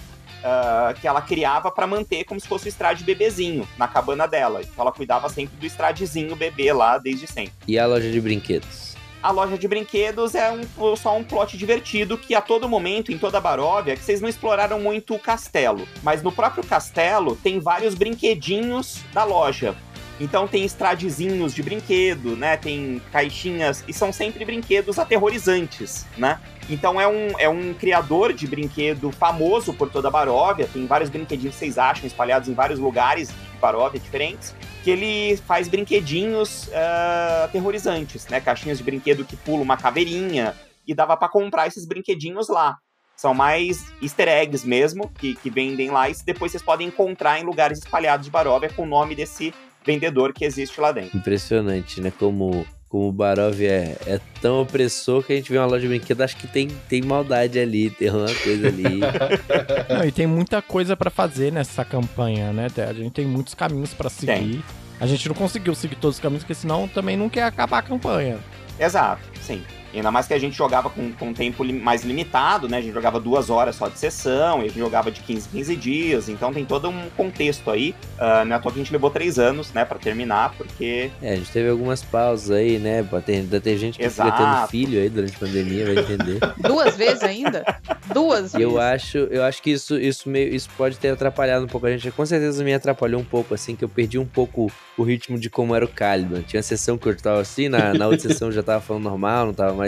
ah, que ela criava pra manter como se fosse o Strade bebezinho na cabana dela. Então ela cuidava sempre do Stradezinho bebê lá desde sempre. E a loja de brinquedos? A loja de brinquedos é um, só um plot divertido que a todo momento, em toda a Baróvia, que vocês não exploraram muito o castelo. Mas no próprio castelo tem vários brinquedinhos da loja. Então tem estradezinhos de brinquedo, né? Tem caixinhas e são sempre brinquedos aterrorizantes, né? Então é um, é um criador de brinquedo famoso por toda a Baróvia. Tem vários brinquedinhos que vocês acham espalhados em vários lugares de Baróvia diferentes. Que ele faz brinquedinhos ah, aterrorizantes, né? Caixinhas de brinquedo que pulam uma caveirinha. E dava pra comprar esses brinquedinhos lá. São mais easter eggs mesmo, que, que vendem lá. E depois vocês podem encontrar em lugares espalhados de Baróvia com o nome desse vendedor que existe lá dentro. Impressionante, né? Como, como o Barov é, é tão opressor que a gente vê uma loja de brinquedos, acho que tem, tem maldade ali, tem uma coisa ali. Não, e tem muita coisa pra fazer nessa campanha, né? Té? A gente tem muitos caminhos pra seguir. A gente não conseguiu seguir todos os caminhos, porque senão também não quer acabar a campanha. Exato, sim. Ainda mais que a gente jogava com, com tempo li- mais limitado, né? A gente jogava duas horas só de sessão, e a gente jogava de 15 em 15 dias, então tem todo um contexto aí. Uh, não é à toa que a gente levou três anos, né, pra terminar, porque É, a gente teve algumas pausas aí, né? Tem, ainda tem gente que fica tendo filho aí durante a pandemia, vai entender. Duas vezes ainda? Duas E eu vezes. acho, eu acho que isso, isso, meio, isso pode ter atrapalhado um pouco a gente. Com certeza me atrapalhou um pouco, assim, que eu perdi um pouco o ritmo de como era o Caliban. Tinha sessão que eu tava assim, na, na outra sessão eu já tava falando normal, não tava mais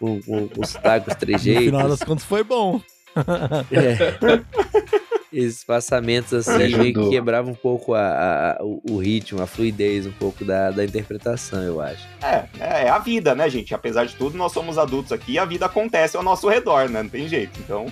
com, com, com os tacos, os No trejeitos. final das contas foi bom. É. Esses passamentos assim Me meio que quebravam um pouco a, a- a- o, o ritmo, a fluidez um pouco da, da interpretação, eu acho. é, é, é a vida, né, gente? Apesar de tudo, nós somos adultos aqui e a vida acontece ao nosso redor, né? Não tem jeito. Então,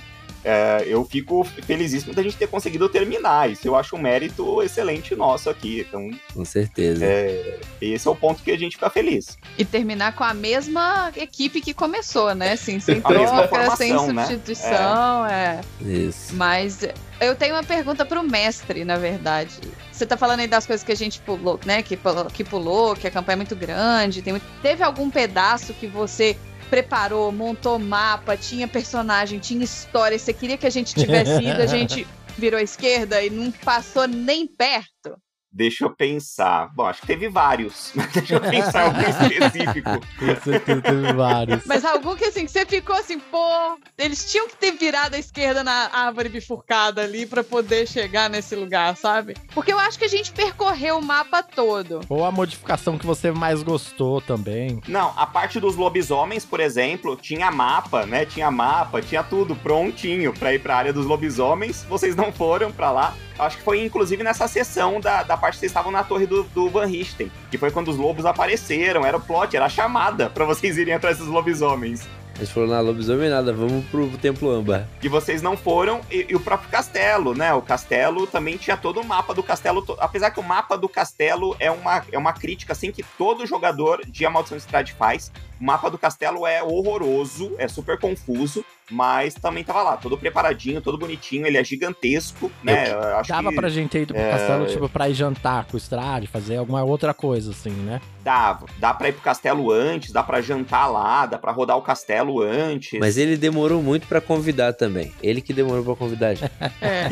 é, eu fico felizíssimo da gente ter conseguido terminar. Isso eu acho um mérito excelente nosso aqui. Então, Com certeza. é, esse é o ponto que a gente fica feliz. E terminar com a mesma equipe que começou, né? Assim, sem troca, sem né? substituição, é. Isso. Mas eu tenho uma pergunta pro mestre, na verdade. Você tá falando aí das coisas que a gente pulou, né? Que pulou, que, pulou, que a campanha é muito grande. Tem muito... Teve algum pedaço que você preparou, montou mapa, tinha personagem, tinha história, você queria que a gente tivesse ido, a gente virou à esquerda e não passou nem perto? Deixa eu pensar. Bom, acho que teve vários. Mas deixa eu pensar algum específico. Com certeza teve vários. Mas algum que assim, que você ficou assim, pô, eles tinham que ter virado à esquerda na árvore bifurcada ali pra poder chegar nesse lugar, sabe? Porque eu acho que a gente percorreu o mapa todo. Ou a modificação que você mais gostou também. Não, a parte dos lobisomens, por exemplo, tinha mapa, né? Tinha mapa, tinha tudo prontinho pra ir pra área dos lobisomens. Vocês não foram pra lá. Acho que foi inclusive nessa sessão da, da parte que vocês estavam na torre do, do Van Richten. Que foi quando os lobos apareceram. Era o plot, era a chamada pra vocês irem atrás dos lobisomens. Eles falaram, na lobisomem nada, vamos pro Templo Âmbar. E vocês não foram, e, e o próprio castelo, né? O castelo também tinha todo o mapa do castelo. to- Apesar que o mapa do castelo é uma, é uma crítica, assim, que todo jogador de A Maldição de Strade faz. O mapa do castelo é horroroso, é super confuso, mas também tava lá, todo preparadinho, todo bonitinho, ele é gigantesco, né? Eu acho Dava que pra gente ter ido pro é, castelo, tipo, pra ir jantar com o Strade, fazer alguma outra coisa, assim, né? dava. Dá pra ir pro castelo antes, dá pra jantar lá, dá pra rodar o castelo antes. Mas ele demorou muito pra convidar também. Ele que demorou pra convidar a gente. É.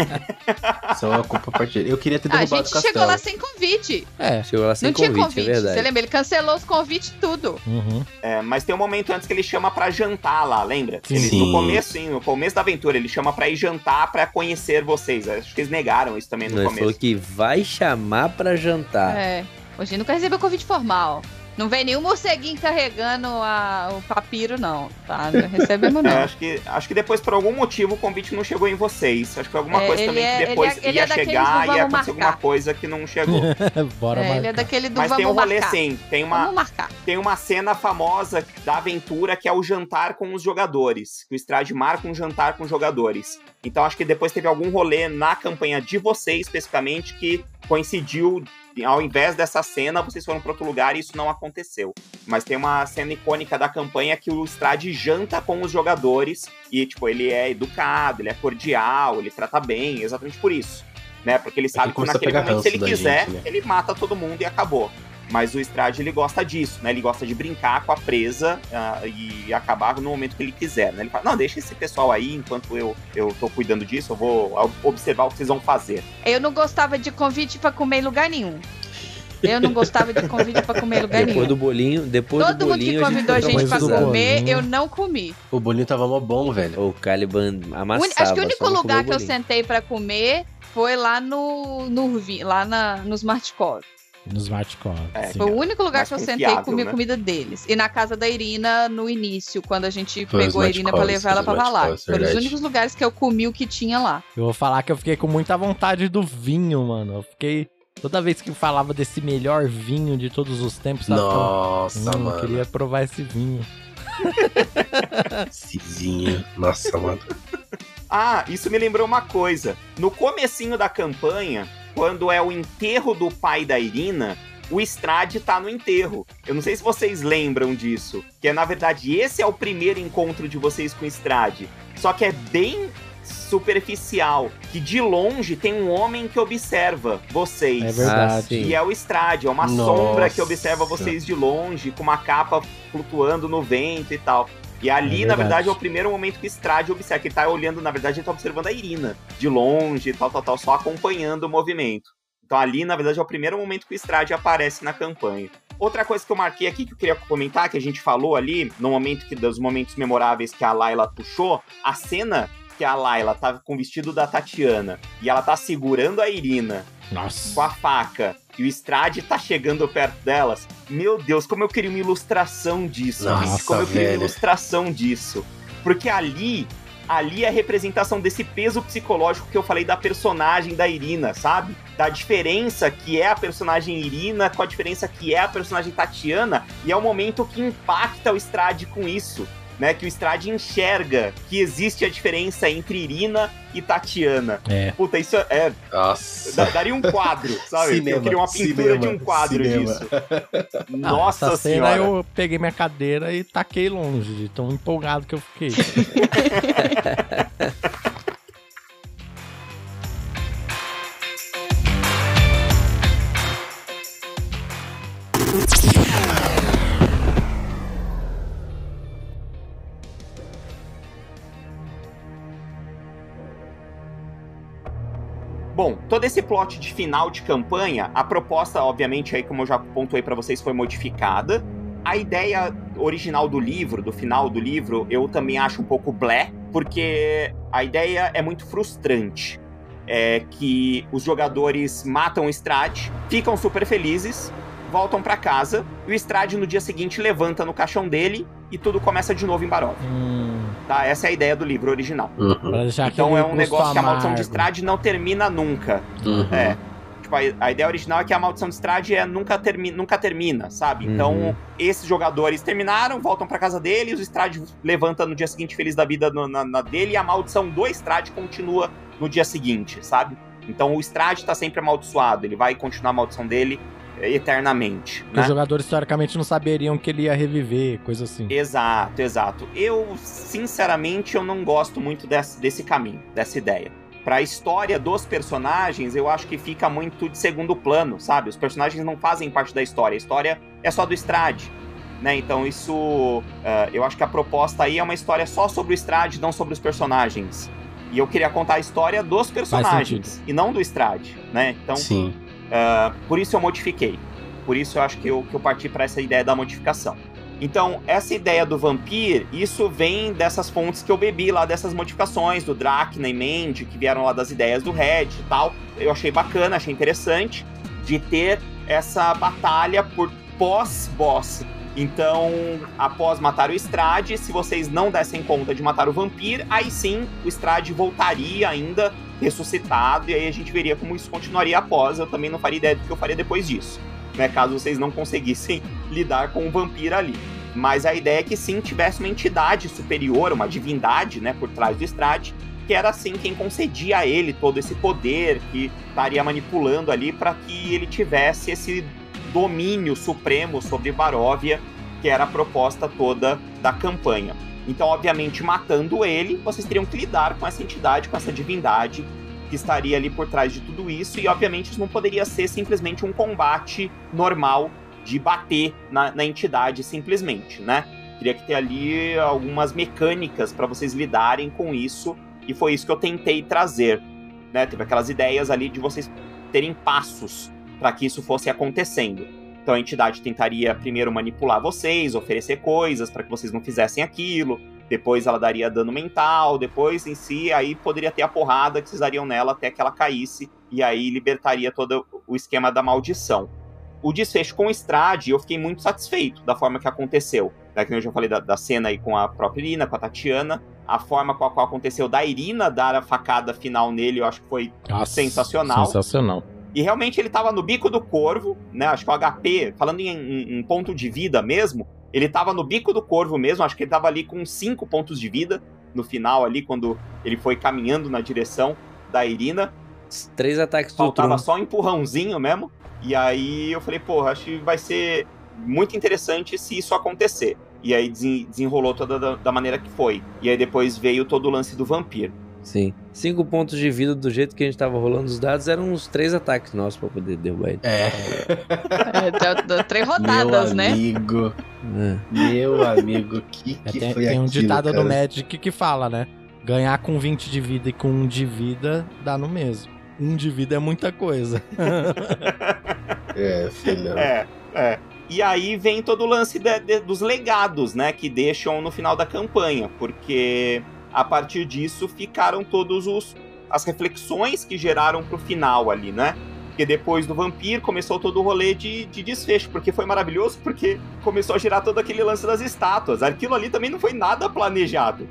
Só a culpa partida. Eu queria ter A derrubado o gente castelo. chegou lá sem convite. É. Chegou lá sem não tinha convite, convite. é Você verdade. lembra? Ele cancelou os convites tudo. Uhum. É, mas tem um momento antes que ele chama pra jantar lá, lembra? Ele-. No começo, sim, no começo da aventura, ele chama pra ir jantar pra conhecer vocês. Acho que eles negaram isso também no Ele começo. falou que vai chamar pra jantar. É. Hoje nunca recebeu convite formal. Não vem nenhum morceguinho carregando a- o papiro, não. Tá? Não recebemos, É, não. acho, que, acho que depois, por algum motivo, o convite não chegou em vocês. Acho que foi alguma É, coisa ele também é- que ele depois é- ele ia é chegar e ia acontecer alguma coisa que não chegou. Bora É, marcar. ele é daquele do Mas vamos tem um rolê marcar. sim. Tem uma, Vamos marcar. tem uma cena famosa da aventura que é o jantar com os jogadores. Que o Strade marca um jantar com os jogadores. Então acho que depois teve algum rolê na campanha de vocês, especificamente, que coincidiu. Ao invés dessa cena, vocês foram para outro lugar e isso não aconteceu. Mas tem uma cena icônica da campanha que o Strade janta com os jogadores e, tipo, ele é educado, ele é cordial, ele trata bem, exatamente por isso. Né? Porque ele sabe que a naquele momento, se ele quiser, gente, né? ele mata todo mundo e acabou. Mas o Strade, ele gosta disso, né? Ele gosta de brincar com a presa ah, e acabar no momento que ele quiser, né? Ele fala, não, deixa esse pessoal aí, enquanto eu, eu tô cuidando disso, eu vou ob- observar o que vocês vão fazer. Eu não gostava de convite pra comer em lugar nenhum. Eu não gostava de convite pra comer em lugar Depois nenhum. do bolinho, depois Todo do mundo que bolinho convidou a gente Depois pra comer, bolinho. eu não comi. O bolinho tava mó bom, velho. O Caliban amassava. Acho que o único lugar que eu bolinho. sentei pra comer foi lá no, no lá na, no Smart Core. No Smart Core. É, sim. Foi o único lugar que eu sentei e comi a né? comida deles. E na casa da Irina, no início, quando a gente Foi pegou a Irina pra Core, levar ela pra Valar. Core, Foram os únicos lugares que eu comi o que tinha lá. Eu vou falar que eu fiquei com muita vontade do vinho, mano. Eu fiquei. Toda vez que falava desse melhor vinho de todos os tempos, sabe? Nossa, Hum, mano. Eu queria provar esse vinho. Cizinho. Nossa, mano. Ah, isso me lembrou uma coisa. No comecinho da campanha, quando é o enterro do pai da Irina, o Strade tá no enterro. Eu não sei se vocês lembram disso. Que é, na verdade, esse é o primeiro encontro de vocês com o Strade. Só que é bem superficial. Que de longe tem um homem que observa vocês. É verdade. E é o Strade, é uma Nossa. sombra que observa vocês de longe, com uma capa flutuando no vento e tal. E ali, É na verdade. é o primeiro momento que o Strade observa, que ele tá olhando, na verdade, ele tá observando a Irina, de longe, tal, tal, tal, só acompanhando o movimento. Então ali, na verdade, é o primeiro momento que o Strade aparece na campanha. Outra coisa que eu marquei aqui que eu queria comentar, que a gente falou ali, no momento que dos momentos memoráveis que a Layla puxou, a cena que a Layla tá com o vestido da Tatiana e ela tá segurando a Irina Nossa. com a faca e o Strade tá chegando perto delas. Meu Deus, como eu queria uma ilustração disso, Nossa. Como eu queria uma velho. ilustração disso. Porque ali, ali é a representação desse peso psicológico que eu falei da personagem da Irina, sabe? Da diferença que é a personagem Irina com a diferença que é a personagem Tatiana. E é o momento que impacta o Strade com isso. Né, que o Strade enxerga que existe a diferença entre Irina e Tatiana. É. Puta, isso é, Nossa. Da- Daria um quadro, sabe? Cinema, eu queria uma pintura cinema, de um quadro cinema. disso. Nossa essa cena senhora. eu peguei minha cadeira e taquei longe, de tão empolgado que eu fiquei. todo esse plot de final de campanha, a proposta, obviamente, aí como eu já pontuei pra vocês, foi modificada. A ideia original do livro, do final do livro, eu também acho um pouco blé, porque a ideia é muito frustrante. É que os jogadores matam o Strade, ficam super felizes, voltam pra casa, e o Strade no dia seguinte levanta no caixão dele e tudo começa de novo em Barov. hum, Tá? Essa é a ideia do livro original. Uhum, Então é um negócio que a maldição de amargo. Strade não termina nunca. uhum. É. Tipo, a, a ideia original é que a maldição de Strade é nunca, termi nunca termina, sabe? Então, Uhum. esses jogadores terminaram, voltam pra casa deles, o Strade levanta no dia seguinte feliz da vida no- na, na dele, e a maldição do Strade continua no dia seguinte, sabe? Então o Strade tá sempre amaldiçoado, ele vai continuar a maldição dele eternamente, né? Os jogadores, teoricamente, não saberiam que ele ia reviver, coisa assim. Exato, exato. Eu, sinceramente, eu não gosto muito desse, desse caminho, dessa ideia. Pra história dos personagens, eu acho que fica muito de segundo plano, sabe? Os personagens não fazem parte da história. A história é só do Strade, né? Então isso... ah, eu acho que a proposta aí é uma história só sobre o Strade, não sobre os personagens. E eu queria contar a história dos personagens, e não do Strade, né? Então, Sim. Ah, por isso eu modifiquei. Por isso eu acho que eu, que eu parti para essa ideia da modificação. Então, essa ideia do Vampir, isso vem dessas fontes que eu bebi lá, dessas modificações do Dracna e Mandy, que vieram lá das ideias do Red e tal. Eu achei bacana, achei interessante de ter essa batalha por pós-boss. Então, após matar o Strade, se vocês não dessem conta de matar o Vampir, aí sim o Strade voltaria ainda ressuscitado, e aí a gente veria como isso continuaria após. Eu também não faria ideia do que eu faria depois disso, né? Caso vocês não conseguissem lidar com o vampiro ali. Mas a ideia é que sim tivesse uma entidade superior, uma divindade, né, por trás do Strade, que era assim quem concedia a ele todo esse poder, que estaria manipulando ali para que ele tivesse esse domínio supremo sobre Baróvia, que era a proposta toda da campanha. Então, obviamente, matando ele, vocês teriam que lidar com essa entidade, com essa divindade que estaria ali por trás de tudo isso, e obviamente isso não poderia ser simplesmente um combate normal de bater na, na entidade simplesmente, né? Teria que ter ali algumas mecânicas para vocês lidarem com isso, e foi isso que eu tentei trazer, né? Teve aquelas ideias ali de vocês terem passos para que isso fosse acontecendo. Então a entidade tentaria primeiro manipular vocês, oferecer coisas para que vocês não fizessem aquilo. Depois ela daria dano mental, depois em si, aí poderia ter a porrada que vocês dariam nela até que ela caísse, e aí libertaria todo o esquema da maldição. O desfecho com o Strade, eu fiquei muito satisfeito da forma que aconteceu. Né, que eu já falei da, da cena aí com a própria Irina, com a Tatiana. A forma com a qual aconteceu da Irina dar a facada final nele, eu acho que foi Nossa, sensacional. Sensacional. E realmente ele tava no bico do corvo, né? Acho que o HP, falando em, em- em ponto de vida mesmo, ele tava no bico do corvo mesmo. Acho que ele tava ali com cinco pontos de vida no final ali, quando ele foi caminhando na direção da Irina. Três ataques do Faltava só um empurrãozinho mesmo. E aí eu falei, porra, acho que vai ser muito interessante se isso acontecer. E aí desen- desenrolou toda da, da maneira que foi. E aí depois veio todo o lance do vampiro. Sim. Cinco pontos de vida do jeito que a gente tava rolando os dados eram uns três ataques nossos pra poder derrubar ele. É. É, deu- deu três rodadas, meu né? amigo, É. meu amigo, que É, que tem, foi tem um aquilo, ditado cara? do Magic que fala, né? Ganhar com 20 de vida e com 1 de vida dá no mesmo. Um de vida é muita coisa. É, filhão. É, é. E aí vem todo o lance de- de- dos legados, né? Que deixam no final da campanha, porque a partir disso ficaram todos os as reflexões que geraram pro final ali, né? Porque depois do Vampir começou todo o rolê de, de desfecho, porque foi maravilhoso, porque começou a gerar todo aquele lance das estátuas. Aquilo ali também não foi nada planejado.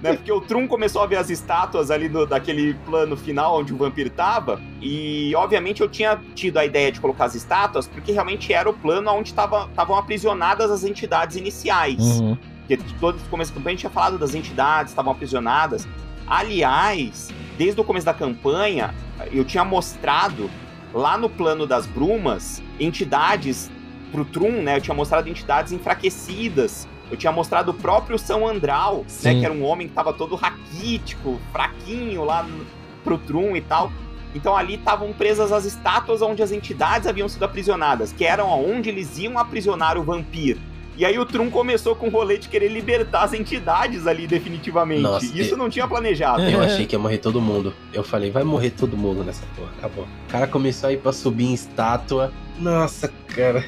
né? Porque o Trum começou a ver as estátuas ali do, daquele plano final onde o Vampir tava, e obviamente eu tinha tido a ideia de colocar as estátuas, porque realmente era o plano onde estavam aprisionadas as entidades iniciais. Uhum. Porque todo o começo da campanha a gente tinha falado das entidades, estavam aprisionadas. Aliás, desde o começo da campanha, eu tinha mostrado lá no plano das brumas entidades pro Trum, né? Eu tinha mostrado entidades enfraquecidas. Eu tinha mostrado o próprio São Andral, né? Sim. Que era um homem que tava todo raquítico, fraquinho lá no, pro Trum e tal. Então ali estavam presas as estátuas onde as entidades haviam sido aprisionadas, que eram onde eles iam aprisionar o vampiro. E aí o Trum começou com o rolê de querer libertar as entidades ali definitivamente. Nossa, Isso e- não tinha planejado. Eu achei que ia morrer todo mundo. Eu falei, vai morrer todo mundo nessa porra. Acabou. O cara começou a ir pra subir em estátua. Nossa, cara.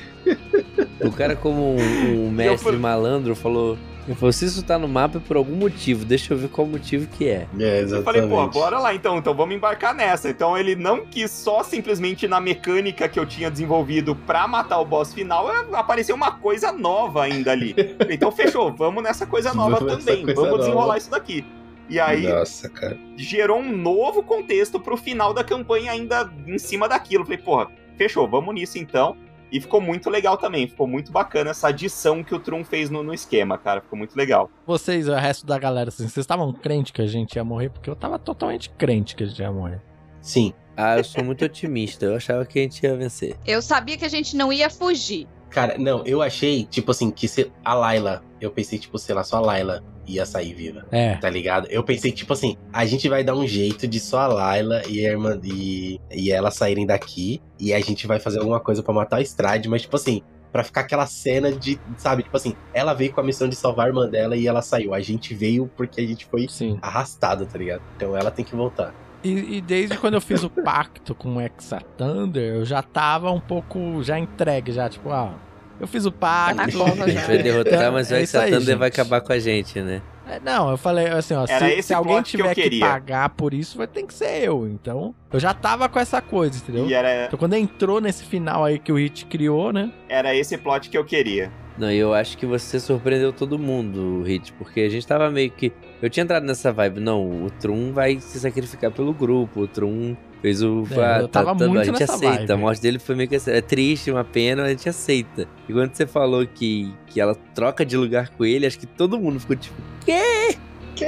O cara, como um, um mestre falei- malandro, falou. Ele falou, se isso tá no mapa é por algum motivo, deixa eu ver qual motivo que é. É, Eu exatamente. falei, pô, bora lá então, então vamos embarcar nessa. Então ele não quis só simplesmente na mecânica que eu tinha desenvolvido pra matar o boss final, apareceu uma coisa nova ainda ali. Então fechou, vamos nessa coisa nova Vamos também, coisa vamos desenrolar nova. isso daqui. E aí Nossa, cara. gerou um novo contexto pro final da campanha ainda em cima daquilo. Falei, porra, fechou, vamos nisso então. E ficou muito legal também, ficou muito bacana essa adição que o Trum fez no, no esquema, cara. Ficou muito legal. Vocês, o resto da galera, assim, vocês estavam crente que a gente ia morrer? Porque eu tava totalmente crente que a gente ia morrer. Sim. Ah, eu sou muito otimista, eu achava que a gente ia vencer. Eu sabia que a gente não ia fugir. Cara, não, eu achei, tipo assim, que se a Layla, eu pensei, tipo, sei lá, só a Layla ia sair viva. É. Tá ligado? Eu pensei, tipo assim, a gente vai dar um jeito de só a Layla e a irmã e, e ela saírem daqui. E a gente vai fazer alguma coisa pra matar a Stride, mas, tipo assim, pra ficar aquela cena de, sabe, tipo assim, ela veio com a missão de salvar a irmã dela e ela saiu. A gente veio porque a gente foi Sim. arrastado, tá ligado? Então ela tem que voltar. E, e desde quando eu fiz o pacto com o Exa Thunder, eu já tava um pouco já entregue, já, tipo, ah, eu fiz o pacto. Tá A gente vai derrotar, mas o É aí, Exatander vai acabar com a gente, né? É, Não, eu falei assim, ó, Era se, se alguém que tiver que, queria. pagar por isso, vai ter que ser eu. Então, eu já tava com essa coisa, entendeu? E era, Então, quando entrou nesse final aí que o Hit criou, né? era esse plot que eu queria. Não, e eu acho que você surpreendeu todo mundo, Hit, porque a gente tava meio que. Eu tinha entrado nessa vibe, não, o Trum vai se sacrificar pelo grupo, o Trum fez o. É, eu tava muito a gente nessa aceita, vibe. a morte dele foi meio que. É triste, uma pena, a gente aceita. E quando você falou que, que ela troca de lugar com ele, acho que todo mundo ficou tipo.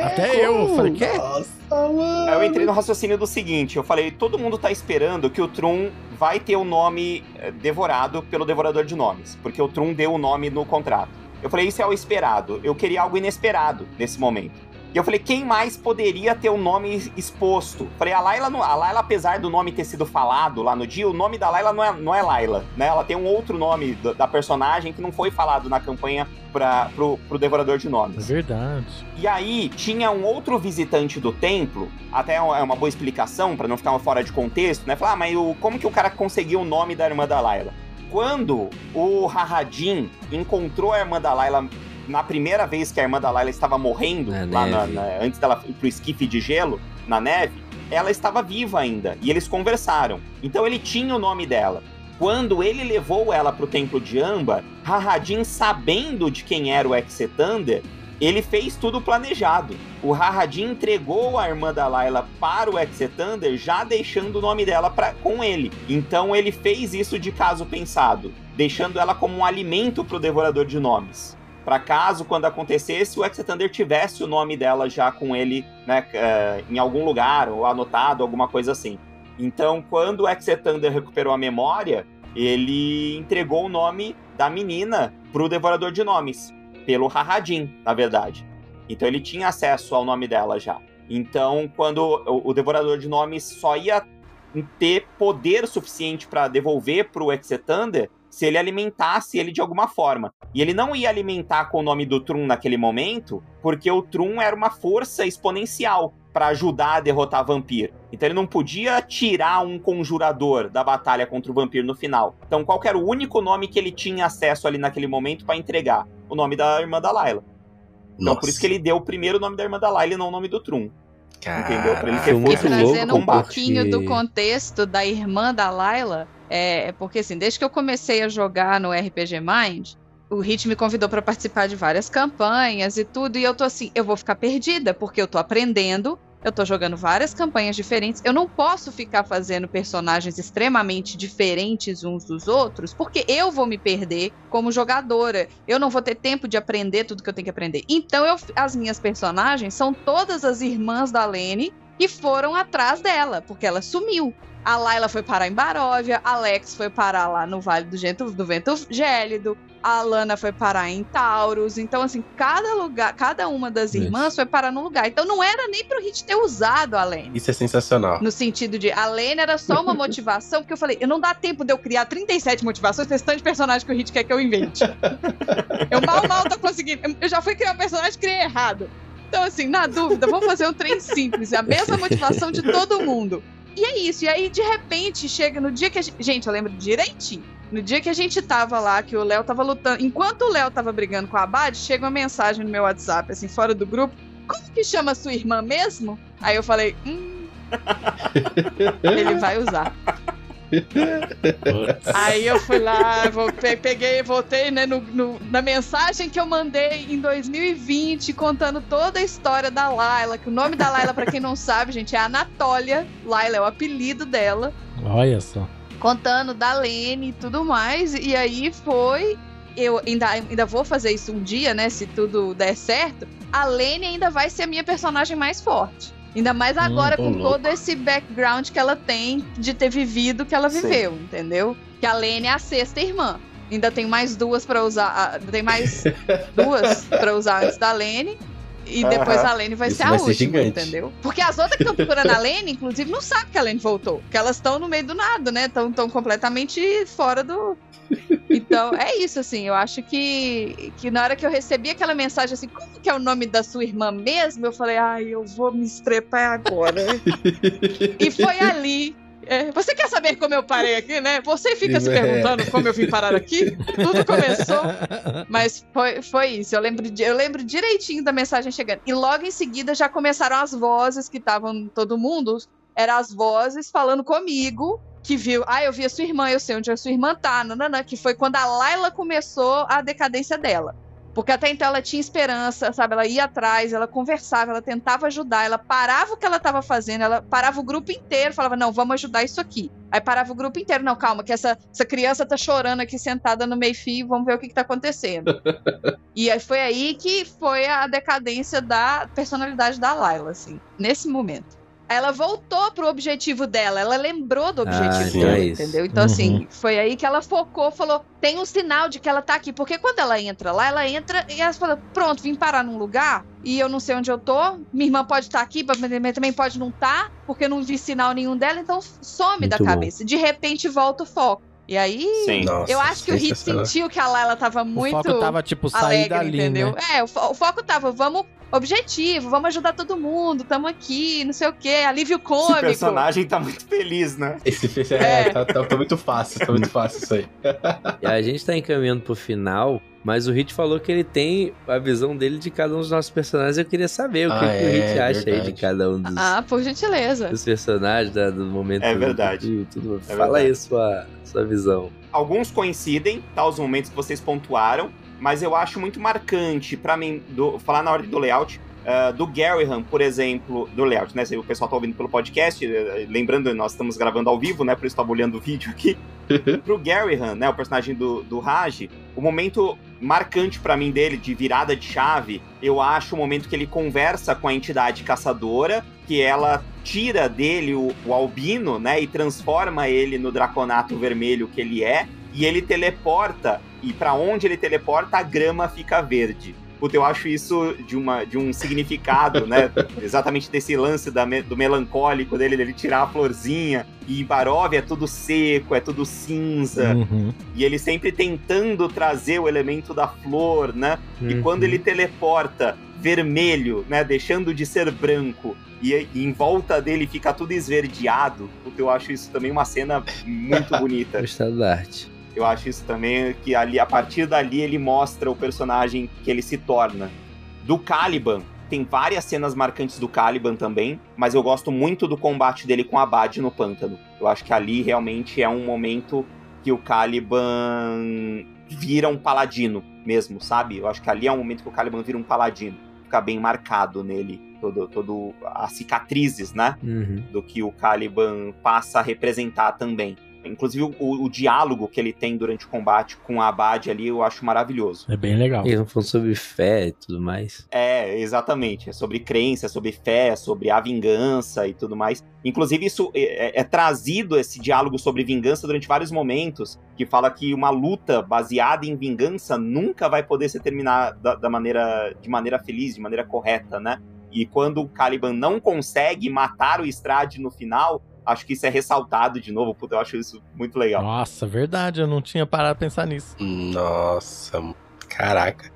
Até eu, eu falei, quê? Nossa, mano. Aí eu entrei no raciocínio do seguinte: eu falei, todo mundo tá esperando que o Trum vai ter o nome eh, devorado pelo devorador de nomes, porque o Trum deu o nome no contrato. Eu falei, isso é o esperado. Eu queria algo inesperado nesse momento. E eu falei, quem mais poderia ter o nome exposto? Falei, a Layla, não- a Layla, apesar do nome ter sido falado lá no dia, o nome da Layla não é, não é Layla, né? Ela tem um outro nome da, da personagem que não foi falado na campanha pra, pro, pro Devorador de É Nomes. verdade. E aí tinha um outro visitante do templo, até é uma boa explicação pra não ficar fora de contexto, né? Falar, ah, mas o, como que o cara conseguiu o nome da irmã da Layla? Quando o Rahadin encontrou a irmã da Layla na primeira vez que a irmã da Layla estava morrendo, Na na- na- antes dela ir pro esquife de gelo, na neve, ela estava viva ainda. E eles conversaram. Então ele tinha o nome dela. Quando ele levou ela pro templo de Amba, Rahadin, sabendo de quem era o Exetander, ele fez tudo planejado. O Rahadin entregou a irmã da Layla para o Exetander, já deixando o nome dela pra, com ele. Então ele fez isso de caso pensado, deixando ela como um alimento pro Devorador de Nomes. Pra caso, quando acontecesse, o Exetander tivesse o nome dela já com ele, né, eh, em algum lugar, ou anotado, alguma coisa assim. Então, quando o Exetander recuperou a memória, ele entregou o nome da menina pro Devorador de Nomes pelo Rahadin, na verdade. Então ele tinha acesso ao nome dela já. Então, quando o, o Devorador de Nomes só ia ter poder suficiente para devolver pro Exetander se ele alimentasse ele de alguma forma. E ele não ia alimentar com o nome do Trum naquele momento, porque o Trum era uma força exponencial para ajudar a derrotar Vampir. Então ele não podia tirar um conjurador da batalha contra o Vampir no final. Então qual era o único nome que ele tinha acesso ali naquele momento para entregar? O nome da irmã da Layla. Então por isso que ele deu o primeiro nome da irmã da Layla e não o nome do Trum. Entendeu? Pra ele ter força de louco, Trazendo um pouquinho do contexto da irmã da Layla, é porque assim, desde que eu comecei a jogar no RPG Mind, o Hit me convidou para participar de várias campanhas e tudo, e eu tô assim, eu vou ficar perdida, porque eu tô aprendendo, eu tô jogando várias campanhas diferentes, eu não posso ficar fazendo personagens extremamente diferentes uns dos outros, porque eu vou me perder como jogadora, eu não vou ter tempo de aprender tudo que eu tenho que aprender. Então, eu, as minhas personagens são todas as irmãs da Lene que foram atrás dela, porque ela sumiu. A Layla foi parar em Baróvia, a Alex foi parar lá no Vale do, Gento, do Vento Gélido, a Lana foi parar em Taurus. Então, assim, cada lugar, cada uma das Isso. irmãs foi parar num lugar. Então, não era nem pro Hit ter usado a Lene. Isso é sensacional. No sentido de, a Lene era só uma motivação, porque eu falei, eu não dá tempo de eu criar 37 motivações pra esse tanto de personagem que o Hit quer que eu invente. eu mal, mal tô conseguindo. Eu- Eu já fui criar um personagem e criei errado. Então, assim, na dúvida, vamos fazer um trem simples, a mesma motivação de todo mundo. E é isso. E aí, de repente, chega no dia que a gente. Gente, eu lembro direitinho. No dia que a gente tava lá, que o Léo tava lutando. Enquanto o Léo tava brigando com a Abad, chega uma mensagem no meu WhatsApp, assim, fora do grupo. Como que chama sua irmã mesmo? Aí eu falei, hum. Ele vai usar. Aí eu fui lá, pe- peguei, voltei né, no- no- na mensagem que eu mandei em 2020, contando toda a história da Laila. Que o nome da Laila, pra quem não sabe, gente, é Anatólia. Laila é o apelido dela. Olha só. Contando da Lene e tudo mais. E aí foi. Eu ainda, ainda vou fazer isso um dia, né? Se tudo der certo. A Lene ainda vai ser a minha personagem mais forte. Ainda mais agora ô com louco. todo esse background que ela tem de ter vivido o que ela Sim. viveu, entendeu? Que a Lene é a sexta irmã. Ainda tem mais duas pra usar. Tem mais duas pra usar antes da Lene. E depois Aham. a Lene vai Isso ser a ser última, gigante. entendeu? Porque as outras que estão procurando a Lene, inclusive, não sabem que a Lene voltou. Porque elas estão no meio do nada, né? Estão tão completamente fora do. Então, é isso, assim. Eu acho que, que na hora que eu recebi aquela mensagem assim, como que é o nome da sua irmã mesmo? Eu falei, ai, eu vou me estrepar agora. e foi ali. É, você quer saber como eu parei aqui, né? Você fica se É. perguntando como eu vim parar aqui? Tudo começou mas foi, foi isso. Eu lembro, eu lembro direitinho da mensagem chegando. E logo em seguida já começaram as vozes que estavam todo mundo. Eram as vozes falando comigo. Que viu, ah, eu vi a sua irmã, eu sei onde a sua irmã tá, nananã, que foi quando a Laila começou a decadência dela. Porque até então ela tinha esperança, sabe? Ela ia atrás, ela conversava, ela tentava ajudar, ela parava o que ela estava fazendo, ela parava o grupo inteiro, falava: Não, vamos ajudar isso aqui. Aí parava o grupo inteiro: Não, calma, que essa, essa criança tá chorando aqui sentada no meio-fio, vamos ver o que, que tá acontecendo. e aí foi aí que foi a decadência da personalidade da Layla, assim, nesse momento. Ela voltou pro objetivo dela, ela lembrou do Ah, objetivo então dela, é entendeu? Então, Uhum. assim, foi aí que ela focou, falou: tem um sinal de que ela tá aqui. Porque quando ela entra lá, ela entra e ela fala: pronto, vim parar num lugar e eu não sei onde eu tô. Minha irmã pode estar aqui, mas também pode não estar, porque eu não vi sinal nenhum dela, então some da Muito bom. cabeça. De repente volta o foco. E aí, Sim. Nossa, eu acho que o Hit sentiu que a Layla tava muito O foco tava, tipo, sair alegre, dali, entendeu? né? É, o, fo- o foco tava, vamos objetivo, vamos ajudar todo mundo, tamo aqui, não sei o quê, alívio Esse cômico. personagem tá muito feliz, né? Esse é, É. Tá, tá- tá muito fácil, tá muito fácil isso aí. E a gente tá encaminhando pro final, mas o Hit falou que ele tem a visão dele de cada um dos nossos personagens. Eu queria saber o que, Ah, que o Hit é, acha aí verdade. de cada um dos, Ah, por gentileza. dos personagens, da- do momento. É verdade. do- tudo. É Fala aí verdade. a sua, sua visão. Alguns coincidem, tá? Os momentos que vocês pontuaram, mas eu acho muito marcante pra mim, do- falar na ordem do layout, ah, do Garyhan, por exemplo, do layout, né? Se o pessoal tá ouvindo pelo podcast, eh, lembrando, nós estamos gravando ao vivo, né? Por isso tava olhando o vídeo aqui. Pro Garyhan, né? O personagem do, do Raj, o momento marcante pra mim dele, de virada de chave, eu acho o momento que ele conversa com a entidade caçadora, que ela tira dele o, o albino, né? E transforma ele no draconato vermelho que ele é. E ele teleporta, e pra onde ele teleporta, a grama fica verde. Puta, eu acho isso de, uma, de um significado, né? Exatamente desse lance da, do melancólico dele, dele tirar a florzinha. E em Barovia é tudo seco, é tudo cinza. Uhum. E ele sempre tentando trazer o elemento da flor, né? E Uhum. quando ele teleporta vermelho, né? Deixando de ser branco. E, e em volta dele fica tudo esverdeado. Puta, eu acho isso também uma cena muito bonita. O estado da arte. Eu acho isso também que ali, a partir dali ele mostra o personagem que ele se torna. Do Caliban, tem várias cenas marcantes do Caliban também, mas eu gosto muito do combate dele com a Abad no pântano. Eu acho que ali realmente é um momento que o Caliban vira um paladino mesmo, sabe? Eu acho que ali é um momento que o Caliban vira um paladino. Fica bem marcado nele, todo, todo as cicatrizes, né? Uhum. do que o Caliban passa a representar também. Inclusive, o, o diálogo que ele tem durante o combate com a Abad ali, eu acho maravilhoso. É bem legal. Eles não falam sobre fé e tudo mais. É, exatamente. É sobre crença, é sobre fé, é sobre a vingança e tudo mais. Inclusive, isso é, é- é trazido, esse diálogo sobre vingança, durante vários momentos, que fala que uma luta baseada em vingança nunca vai poder ser terminada da, da maneira, de maneira feliz, de maneira correta, né? E quando o Caliban não consegue matar o Strade no final, acho que isso é ressaltado de novo. Puta, eu acho isso muito legal. Nossa, verdade, eu não tinha parado pra pensar nisso. Nossa, caraca.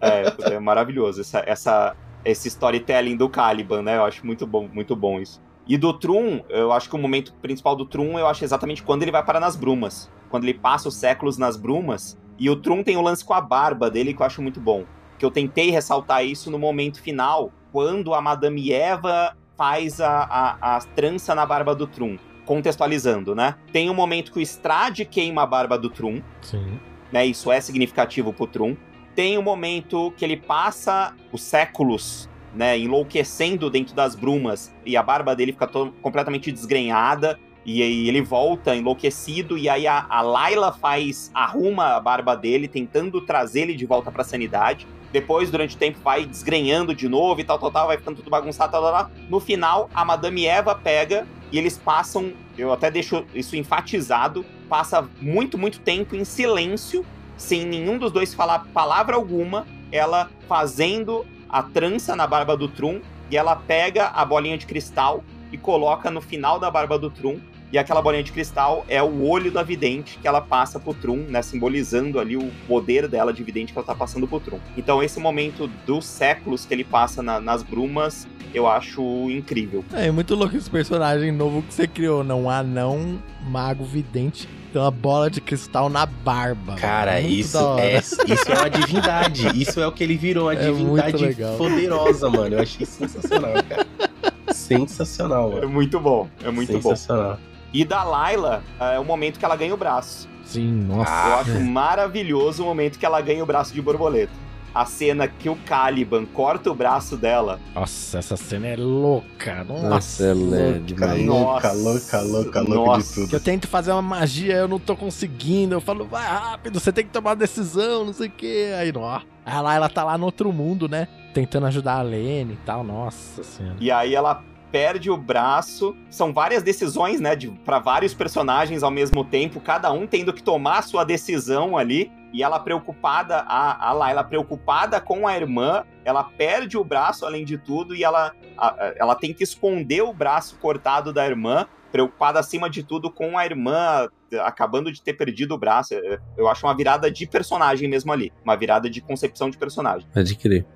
É, puta, é maravilhoso essa, essa, esse storytelling do Caliban, né? Eu acho muito bom, muito bom isso. E do Trum, eu acho que o momento principal do Trum, eu acho exatamente quando ele vai parar nas brumas. Quando ele passa os séculos nas brumas. E o Trum tem o lance com a barba dele que eu acho muito bom. Que eu tentei ressaltar isso no momento final, quando a Madame Eva faz a, a, a trança na barba do Trum. Contextualizando, né? Tem um momento que o Strade queima a barba do Trum Sim. né? Isso é significativo pro Trum. Tem um momento que ele passa os séculos, né, enlouquecendo dentro das brumas e a barba dele fica completamente desgrenhada e aí ele volta enlouquecido e aí a, a Layla faz arruma a barba dele tentando trazer ele de volta pra sanidade. Depois, durante o tempo, vai desgrenhando de novo e tal, tal, tal, vai ficando tudo bagunçado, tal, tal, tal. No final, a Madame Eva pega e eles passam, eu até deixo isso enfatizado, passa muito, muito tempo em silêncio, sem nenhum dos dois falar palavra alguma, ela fazendo a trança na barba do Trum, e ela pega a bolinha de cristal e coloca no final da barba do Trum, e aquela bolinha de cristal é o olho da vidente que ela passa pro Trum, né, simbolizando ali o poder dela de vidente que ela tá passando pro Trum. Então esse momento dos séculos que ele passa na- nas brumas, eu acho incrível. É muito louco esse personagem novo que você criou, não? Um anão mago vidente tem uma bola de cristal na barba. Cara, Muito isso é, isso é uma divindade. Isso é o que ele virou, uma É divindade poderosa, mano. Eu achei sensacional, cara. Sensacional, É mano. muito bom, é muito bom. sensacional. E da Layla, é o momento que ela ganha o braço. Sim, nossa. Eu acho maravilhoso o momento que ela ganha o braço de borboleta. A cena que o Caliban corta o braço dela. Nossa, essa cena é louca. Nossa, Nossa, ela é demais. Louca, louca, louca, louca de nossa. tudo. Que eu tento fazer uma magia, eu não tô conseguindo. Eu falo, vai rápido, você tem que tomar uma decisão, não sei o que. Aí, ó. Aí lá ela tá lá no outro mundo, né? Tentando ajudar a Lene e tal. Nossa senhora. E aí ela perde o braço. São várias decisões, né? De, para vários personagens ao mesmo tempo, cada um tendo que tomar sua decisão ali. E ela preocupada, a, a Layla preocupada com a irmã, ela perde o braço além de tudo e ela, a- ela tenta esconder o braço cortado da irmã, preocupada acima de tudo com a irmã acabando de ter perdido o braço. Eu acho uma virada de personagem mesmo ali, uma virada de concepção de personagem. Pode crer.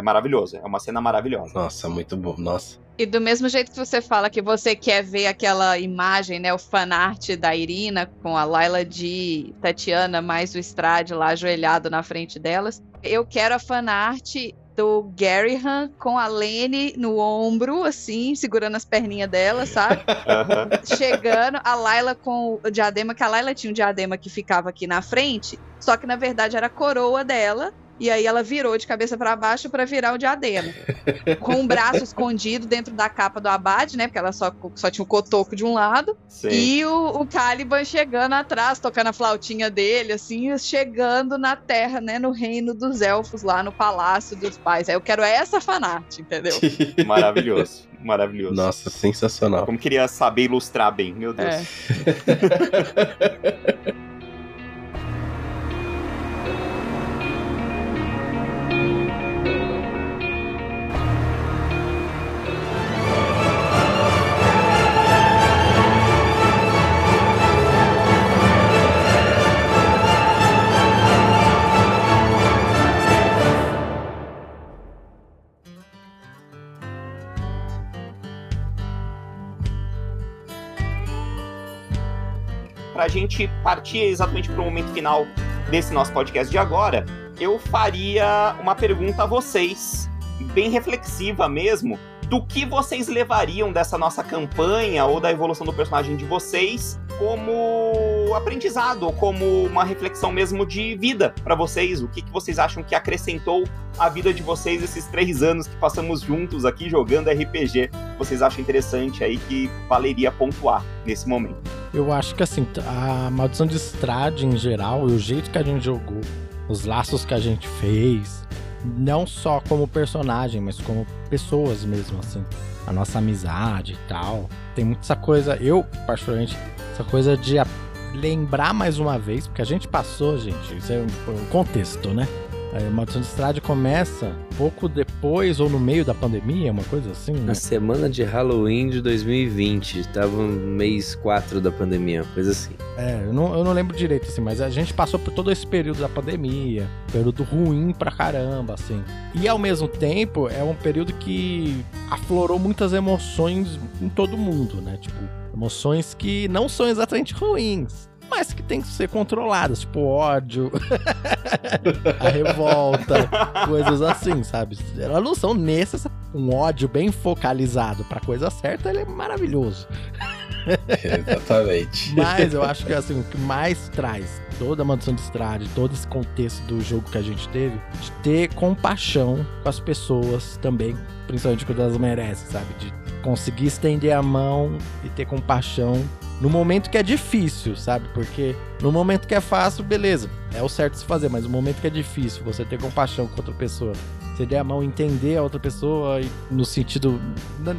É maravilhoso, é uma cena maravilhosa. Nossa, muito bom. Nossa. E do mesmo jeito que você fala que você quer ver aquela imagem, né, o fanart da Irina com a Laila de Tatiana mais o Strade lá ajoelhado na frente delas, eu quero a fanart do Garyhan com a Lene no ombro, assim, segurando as perninhas dela, sabe? Aham. Chegando, a Laila com o diadema, que a Laila tinha um diadema que ficava aqui na frente, só que na verdade era a coroa dela. E aí ela virou de cabeça pra baixo pra virar o diadema. Com o braço escondido dentro da capa do abade, né? Porque ela só, só tinha o cotoco de um lado. Sim. E o, o Caliban chegando atrás, tocando a flautinha dele, assim, chegando na terra, né? No reino dos elfos, lá no palácio dos pais. Aí eu quero essa fanart, entendeu? Maravilhoso, maravilhoso. Nossa, sensacional. Como queria saber ilustrar bem, meu Deus. É. para a gente partir exatamente para o momento final desse nosso podcast de agora, eu faria uma pergunta a vocês, bem reflexiva mesmo, do que vocês levariam dessa nossa campanha ou da evolução do personagem de vocês como aprendizado como uma reflexão mesmo de vida para vocês? O que, que vocês acham que acrescentou a vida de vocês esses três anos que passamos juntos aqui jogando RPG? Vocês acham interessante aí que valeria pontuar nesse momento? Eu acho que assim, a maldição de Strade em geral e o jeito que a gente jogou, os laços que a gente fez, não só como personagem, mas como pessoas mesmo, assim. A nossa amizade e tal. Tem muita essa coisa, eu, particularmente, essa coisa de lembrar mais uma vez, porque a gente passou, gente, isso é um contexto, né? A Maldição de Estrade começa pouco depois ou no meio da pandemia, uma coisa assim, né? Na semana de Halloween de 2020, tava no mês 4 da pandemia, uma coisa assim. É, eu não, eu não lembro direito, assim, mas a gente passou por todo esse período da pandemia, período ruim pra caramba, assim. E ao mesmo tempo, é um período que aflorou muitas emoções em todo mundo, né? Tipo, emoções que não são exatamente ruins, mas que tem que ser controladas, tipo ódio, a revolta, coisas assim, sabe? Elas não são necessárias. Um ódio bem focalizado pra coisa certa, ele é maravilhoso. Exatamente. Mas eu acho que assim, o que mais traz toda a maldição de Strade, todo esse contexto do jogo que a gente teve, de ter compaixão com as pessoas também, principalmente quando elas merecem, sabe? De conseguir estender a mão e ter compaixão no momento que é difícil, sabe? Porque no momento que é fácil, beleza, é o certo se fazer, mas no momento que é difícil, você ter compaixão com outra pessoa, você der a mão, entender a outra pessoa, no sentido.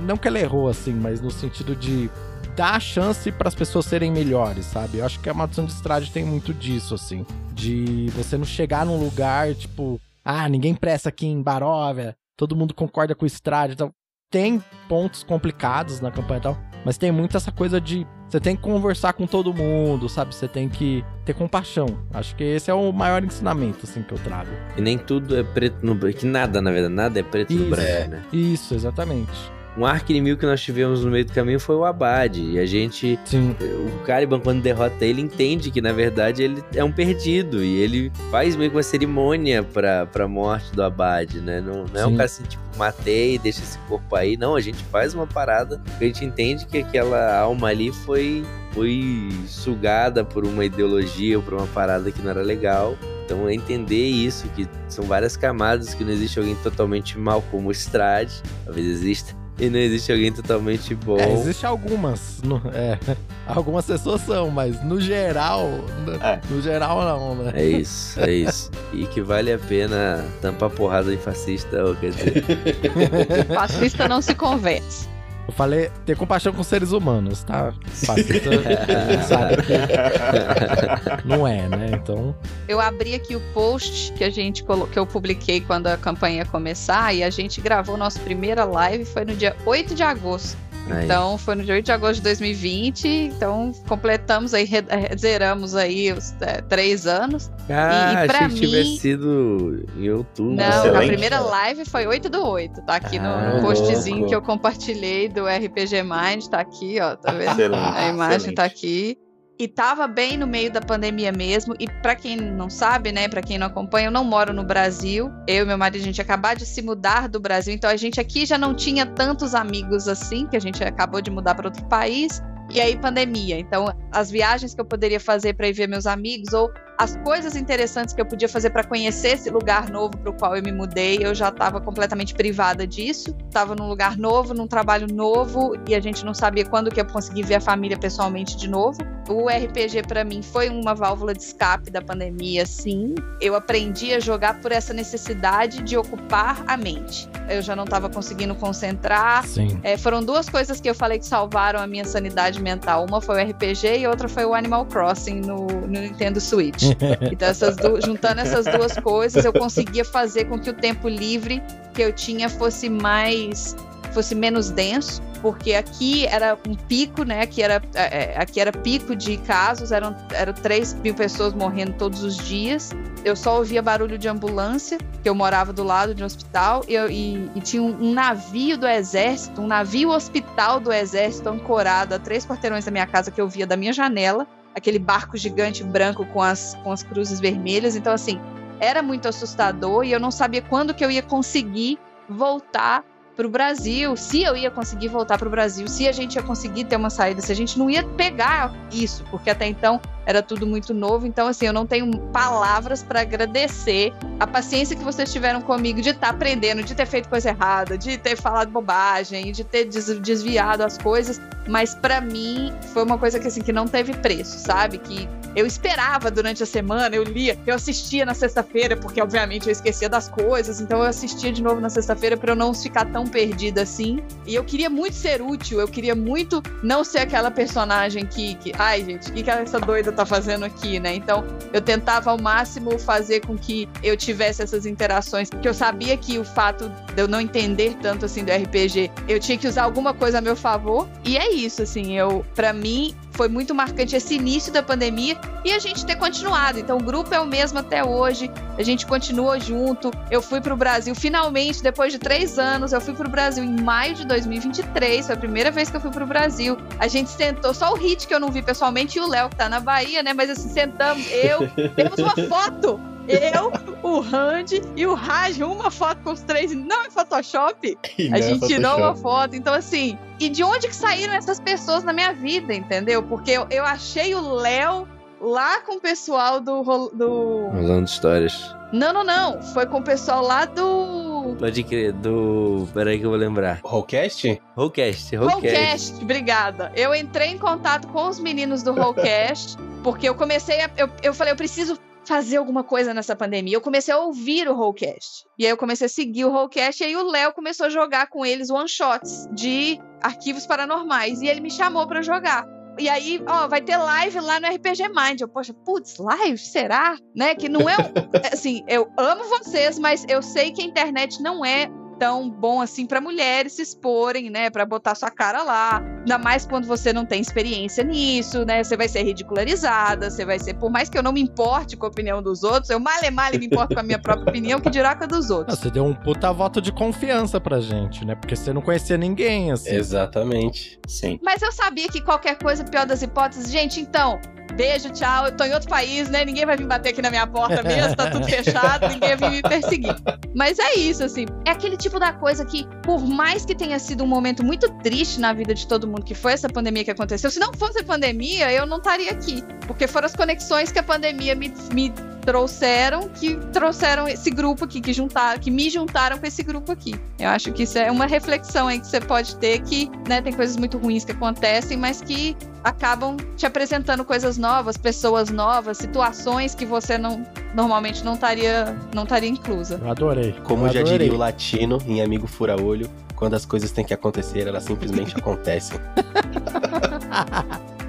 Não que ela errou assim, mas no sentido de dar a chance para as pessoas serem melhores, sabe? Eu acho que a Maldição de Estrade tem muito disso, assim. De você não chegar num lugar, tipo, ah, ninguém presta aqui em Baróvia, todo mundo concorda com o Estrade e tal. Tem pontos complicados na campanha e tal, mas tem muito essa coisa de você tem que conversar com todo mundo, sabe? Você tem que ter compaixão. Acho que esse é o maior ensinamento, assim, que eu trago. E nem tudo é preto no branco. Que nada, na verdade, nada é preto no Isso. branco, né? Isso, exatamente. Um arco inimigo que nós tivemos no meio do caminho foi o Abade. E a gente. Sim. O Caliban, quando derrota ele, entende que na verdade ele é um perdido. E ele faz meio que uma cerimônia pra, pra morte do Abade, né? Não, não é um cara assim, tipo, matei, deixa esse corpo aí. Não, a gente faz uma parada. A gente entende que aquela alma ali foi, foi sugada por uma ideologia ou por uma parada que não era legal. Então é entender isso, que são várias camadas, que não existe alguém totalmente mal como o Strade. Talvez exista. E não existe alguém totalmente bom. É, existe algumas. no- é, algumas pessoas são, mas no geral. no- É. No geral, não, né? É isso, é isso. E que vale a pena tampar porrada em fascista, ou quer dizer, Fascista não se conversa. Eu falei ter compaixão com seres humanos, tá? Fascista, sabe que não é, né? Então. Eu abri aqui o post que a gente que eu publiquei quando a campanha começar e a gente gravou nossa primeira live foi no dia 8 de agosto. Aí. Então foi no dia 8 de agosto de 2020. Então completamos aí, eh, zeramos aí os eh, três anos. ah, e pra achei que tivesse mim- sido em outubro. Não, Excelente. a primeira live foi 8 do 8. Tá aqui no, Ah, no postzinho louco. que eu compartilhei do RPG Mind. Tá aqui, ó. Tá vendo? Excelente, A imagem excelente. tá aqui. E tava bem no meio da pandemia mesmo. E pra quem não sabe, né, Pra quem não acompanha, eu não moro no Brasil. Eu e meu marido a gente acabou de se mudar do Brasil, então a gente aqui já não tinha tantos amigos assim, que a gente acabou de mudar para outro país. E aí pandemia. Então, as viagens que eu poderia fazer para ir ver meus amigos ou as coisas interessantes que eu podia fazer para conhecer esse lugar novo para o qual eu me mudei, eu já estava completamente privada disso. Estava num lugar novo, num trabalho novo e a gente não sabia quando que eu ia conseguir ver a família pessoalmente de novo. O RPG para mim foi uma válvula de escape da pandemia, sim. Eu aprendi a jogar por essa necessidade de ocupar a mente. Eu já não estava conseguindo concentrar, Sim. é, foram duas coisas que eu falei que salvaram a minha sanidade mental. Uma foi o RPG e outra foi o Animal Crossing no, no Nintendo Switch. Então, essas juntando essas duas coisas, eu conseguia fazer com que o tempo livre que eu tinha fosse mais. fosse menos denso. Porque aqui era um pico, né? Aqui era, é, é, aqui era pico de casos, eram, eram 3 mil pessoas morrendo todos os dias. Eu só ouvia barulho de ambulância, que eu morava do lado de um hospital, e, e- e tinha um, um navio do exército, um navio hospital do exército ancorado a três quarteirões da minha casa que eu via da minha janela. Aquele barco gigante branco com as, com as cruzes vermelhas. Então, assim, era muito assustador e eu não sabia quando que eu ia conseguir voltar para o Brasil, se eu ia conseguir voltar para o Brasil, se a gente ia conseguir ter uma saída, se a gente não ia pegar isso, porque até então era tudo muito novo. Então, assim, eu não tenho palavras para agradecer a paciência que vocês tiveram comigo de estar tá aprendendo, de ter feito coisa errada, de ter falado bobagem, de ter desviado as coisas. Mas para mim foi uma coisa que assim que não teve preço, sabe? Que eu esperava durante a semana, eu lia, eu assistia na sexta-feira, porque obviamente eu esquecia das coisas, então eu assistia de novo na sexta-feira para eu não ficar tão perdida assim. E eu queria muito ser útil, eu queria muito não ser aquela personagem que, que ai gente, o que, que essa doida tá fazendo aqui, né? Então eu tentava ao máximo fazer com que eu tivesse essas interações, porque eu sabia que o fato de eu não entender tanto assim do RPG, eu tinha que usar alguma coisa a meu favor. E é isso, assim, eu, para mim, foi muito marcante esse início da pandemia e a gente ter continuado. Então o grupo é o mesmo até hoje, a gente continua junto. Eu fui para o Brasil finalmente, depois de três anos, eu fui para o Brasil em maio de 2023, foi a primeira vez que eu fui para o Brasil. A gente sentou, só o Hit que eu não vi pessoalmente e o Léo que tá na Bahia, né? Mas assim, sentamos, eu, temos uma foto eu, o Randy e o Raj, uma foto com os três, não é Photoshop. E A não é gente tirou Photoshop. uma foto. Então, assim, e de onde que saíram essas pessoas na minha vida, entendeu? Porque eu, eu achei o Léo lá com o pessoal do, do. Rolando histórias. Não, não, não. Foi com o pessoal lá do. Pode crer, do. Peraí que eu vou lembrar. Rollcast? Rollcast, Rollcast. Rollcast, obrigada. Eu entrei em contato com os meninos do Rollcast, porque eu comecei a. Eu, eu falei, eu preciso fazer alguma coisa nessa pandemia. Eu comecei a ouvir o Rollcast. E aí eu comecei a seguir o Rollcast, e aí o Léo começou a jogar com eles one-shots de arquivos paranormais. E ele me chamou pra jogar. E aí, ó, vai ter live lá no RPG Mind. Eu, poxa, putz, live? Será? Né? Que não é. um- assim, eu amo vocês, mas eu sei que a internet não é tão bom assim para mulheres se exporem, né, Pra botar sua cara lá. Ainda mais quando você não tem experiência nisso, né? Você vai ser ridicularizada, você vai ser, por mais que eu não me importe com a opinião dos outros, eu male male me importo com a minha própria opinião, que dirá com a dos Ah, outros. Você deu um puta voto de confiança pra gente, né? Porque você não conhecia ninguém, assim. Exatamente. Sim. Mas eu sabia que qualquer coisa, pior das hipóteses, gente, então, beijo, tchau. Eu tô em outro país, né? Ninguém vai vir bater aqui na minha porta mesmo, tá tudo fechado, ninguém vai me perseguir. Mas é isso, assim. É aquele tipo da coisa que, por mais que tenha sido um momento muito triste na vida de todo mundo, que foi essa pandemia que aconteceu, se não fosse a pandemia, eu não estaria aqui. Porque foram as conexões que a pandemia me, me trouxeram, que trouxeram esse grupo aqui, que juntaram, que me juntaram com esse grupo aqui. Eu acho que isso é uma reflexão aí que você pode ter que, né, tem coisas muito ruins que acontecem, mas que acabam te apresentando coisas novas, pessoas novas, situações que você não normalmente não estaria não estaria inclusa. Eu adorei. Como eu já adorei. diria o latino em Amigo Fura Olho, quando as coisas têm que acontecer, elas simplesmente acontecem.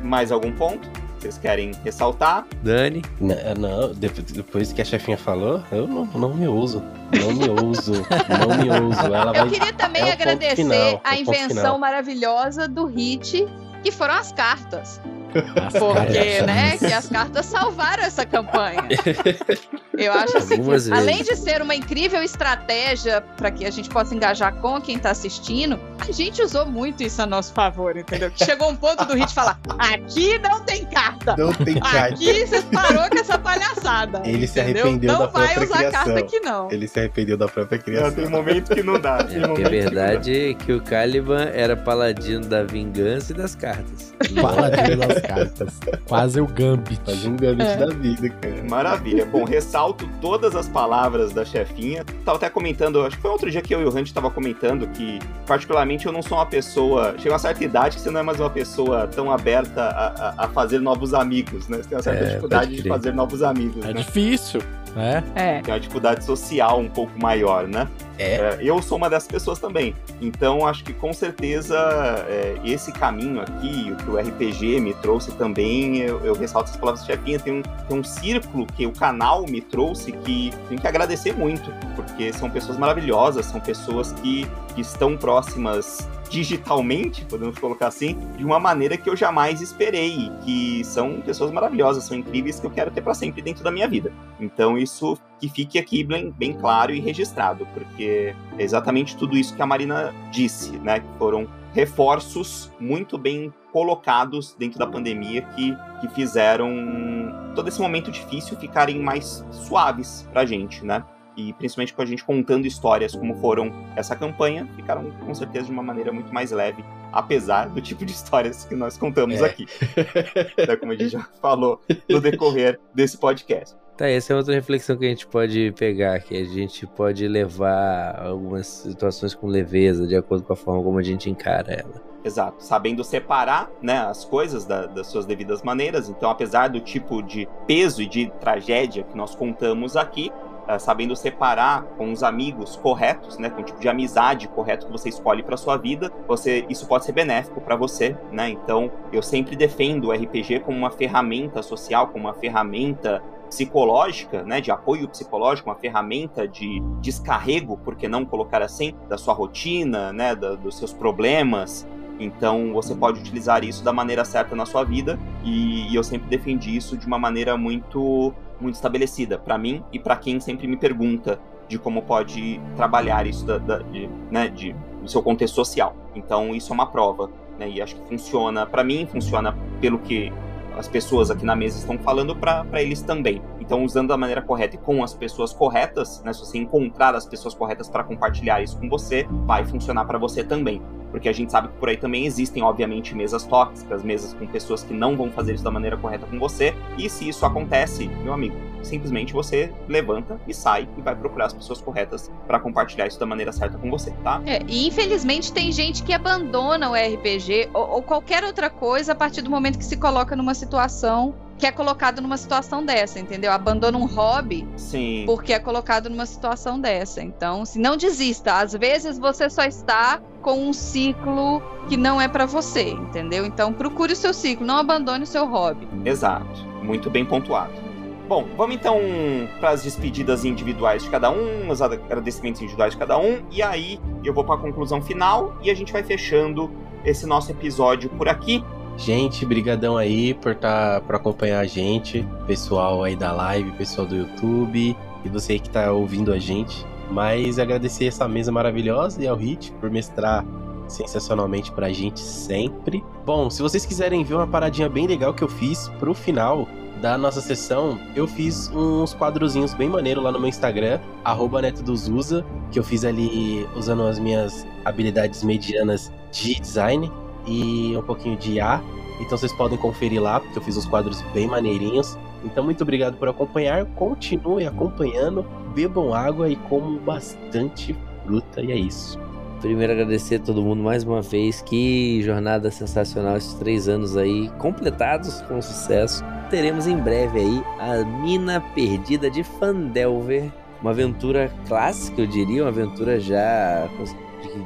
Mais algum ponto? Vocês querem ressaltar? Dani. N- Não, de- depois que a chefinha falou, eu não, não me ouso. Não me ouso. Não me ouso. Ela Eu vai. queria também é agradecer final, é a invenção maravilhosa do Hit, que foram as cartas. As Porque, caras. né, que as cartas salvaram essa campanha. Eu acho assim, Algumas que, além de ser uma incrível estratégia para que a gente possa engajar com quem tá assistindo, a gente usou muito isso a nosso favor, entendeu? Que chegou um ponto do Hit falar: aqui não tem carta. Não tem carta. Aqui você parou com essa palhaçada. Ele se entendeu? arrependeu não da vai própria usar criação. carta aqui, não. Ele se arrependeu da própria Não, criação. tem momento que não dá. É, tem a momento que não dá. verdade é que o Caliban era paladino da vingança e das cartas. Paladino das cartas. Quase o Gambit. Faz um gambit É. da vida, cara. Maravilha. Bom, ressalto todas as palavras da chefinha. Tava até comentando, acho que foi outro dia que eu e o Randy tava comentando que, particularmente, eu não sou uma pessoa. Chega uma certa idade que você não é mais uma pessoa tão aberta a, a- a fazer novos amigos, né? Você tem uma certa É, dificuldade de fazer novos amigos, É né? difícil, né? É. Tem uma dificuldade social um pouco maior, né? É. É, eu sou uma dessas pessoas também. Então, acho que com certeza é, esse caminho aqui, o que o RPG me trouxe também, eu, eu ressalto as palavras chefinha, tem um, tem um círculo que o canal me trouxe que tenho que agradecer muito, porque são pessoas maravilhosas, são pessoas que, que estão próximas digitalmente, podemos colocar assim, de uma maneira que eu jamais esperei. Que são pessoas maravilhosas, são incríveis que eu quero ter para sempre dentro da minha vida. Então isso que fique aqui bem, bem claro e registrado, porque é exatamente tudo isso que a Marina disse, né? Que foram reforços muito bem colocados dentro da pandemia que, que fizeram todo esse momento difícil ficarem mais suaves pra gente, né? E principalmente com a gente contando histórias como foram essa campanha, ficaram com certeza de uma maneira muito mais leve, apesar do tipo de histórias que nós contamos É. aqui. Então, como a gente já falou no decorrer desse podcast. Tá, essa é outra reflexão que a gente pode pegar, que a gente pode levar algumas situações com leveza, de acordo com a forma como a gente encara ela. Exato, sabendo separar né, as coisas da- das suas devidas maneiras. Então, apesar do tipo de peso e de tragédia que nós contamos aqui, ah, sabendo separar com os amigos corretos, né, com o tipo de amizade correto que você escolhe para sua vida, você isso pode ser benéfico para você, né? Então, eu sempre defendo o RPG como uma ferramenta social, como uma ferramenta psicológica, né, de apoio psicológico, uma ferramenta de descarrego, por que não colocar assim, da sua rotina, né, da- dos seus problemas. Então você pode utilizar isso da maneira certa na sua vida e, e eu sempre defendi isso de uma maneira muito muito estabelecida para mim e para quem sempre me pergunta de como pode trabalhar isso da, da- de, né, de, do seu contexto social. Então isso é uma prova, né, e acho que funciona para mim, funciona pelo que as pessoas aqui na mesa estão falando para eles também. Então, usando da maneira correta e com as pessoas corretas, né, se você encontrar as pessoas corretas para compartilhar isso com você, vai funcionar para você também. Porque a gente sabe que por aí também existem, obviamente, mesas tóxicas, mesas com pessoas que não vão fazer isso da maneira correta com você. E se isso acontece, meu amigo, simplesmente você levanta e sai e vai procurar as pessoas corretas para compartilhar isso da maneira certa com você, tá? É, e infelizmente tem gente que abandona o RPG ou, ou qualquer outra coisa a partir do momento que se coloca numa situação que é colocado numa situação dessa, entendeu? Abandona um hobby Sim. porque é colocado numa situação dessa. Então, se não desista, às vezes você só está com um ciclo que não é pra você, entendeu? Então, procure o seu ciclo, não abandone o seu hobby. Exato. Muito bem pontuado. Bom, vamos então para as despedidas individuais de cada um, os agradecimentos individuais de cada um, e aí eu vou para a conclusão final e a gente vai fechando esse nosso episódio por aqui. Gente, brigadão aí por tá, por acompanhar a gente, pessoal aí da live, pessoal do YouTube e você que tá ouvindo a gente. Mas agradecer essa mesa maravilhosa e ao Hit por mestrar sensacionalmente pra gente sempre. Bom, se vocês quiserem ver uma paradinha bem legal que eu fiz pro final da nossa sessão, eu fiz uns quadrozinhos bem maneiro lá no meu Instagram, arroba que eu fiz ali usando as minhas habilidades medianas de design e um pouquinho de IA. Então vocês podem conferir lá, porque eu fiz uns quadros bem maneirinhos. Então, muito obrigado por acompanhar. Continue acompanhando, bebam água e comam bastante fruta. E é isso. Primeiro agradecer a todo mundo mais uma vez. Que jornada sensacional esses três anos aí, completados com sucesso. Teremos em breve aí a Mina Perdida de Fandelver. Uma aventura clássica, eu diria, uma aventura já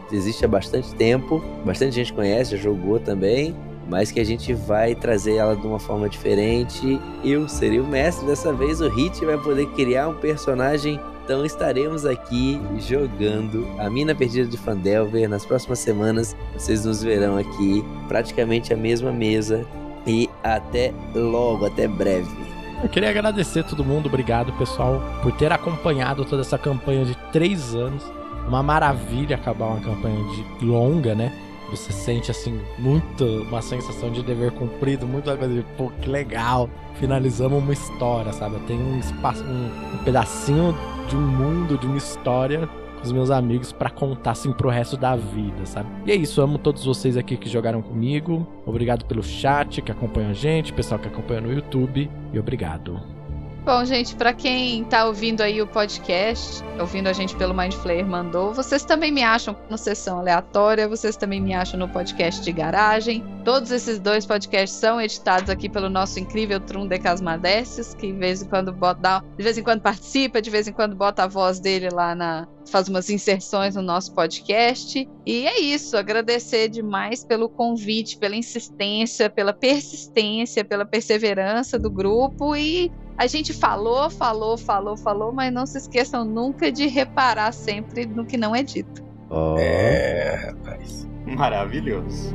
que existe há bastante tempo. Bastante gente conhece, já jogou também. Mas que a gente vai trazer ela de uma forma diferente. Eu serei o mestre dessa vez. O Hit vai poder criar um personagem então estaremos aqui jogando a Mina Perdida de Fandelver. Nas próximas semanas vocês nos verão aqui, praticamente a mesma mesa. E até logo, até breve. Eu queria agradecer todo mundo, obrigado pessoal por ter acompanhado toda essa campanha de três anos. Uma maravilha acabar uma campanha de longa, né? Você sente assim muito uma sensação de dever cumprido, muito coisa de pô, que legal. Finalizamos uma história, sabe? Tem um espaço, um, um pedacinho de um mundo, de uma história com os meus amigos para contar assim pro resto da vida, sabe? E é isso, amo todos vocês aqui que jogaram comigo. Obrigado pelo chat que acompanha a gente, pessoal que acompanha no YouTube e obrigado. Bom, gente, para quem tá ouvindo aí o podcast, ouvindo a gente pelo Mind Flayer mandou, vocês também me acham no sessão aleatória, vocês também me acham no podcast de garagem. Todos esses dois podcasts são editados aqui pelo nosso incrível Trum de Casmadeces, que de vez em quando bota, de vez em quando participa, de vez em quando bota a voz dele lá na faz umas inserções no nosso podcast. E é isso, agradecer demais pelo convite, pela insistência, pela persistência, pela perseverança do grupo e a gente falou, falou, falou, falou, mas não se esqueçam nunca de reparar sempre no que não é dito. Oh. É, rapaz. Maravilhoso.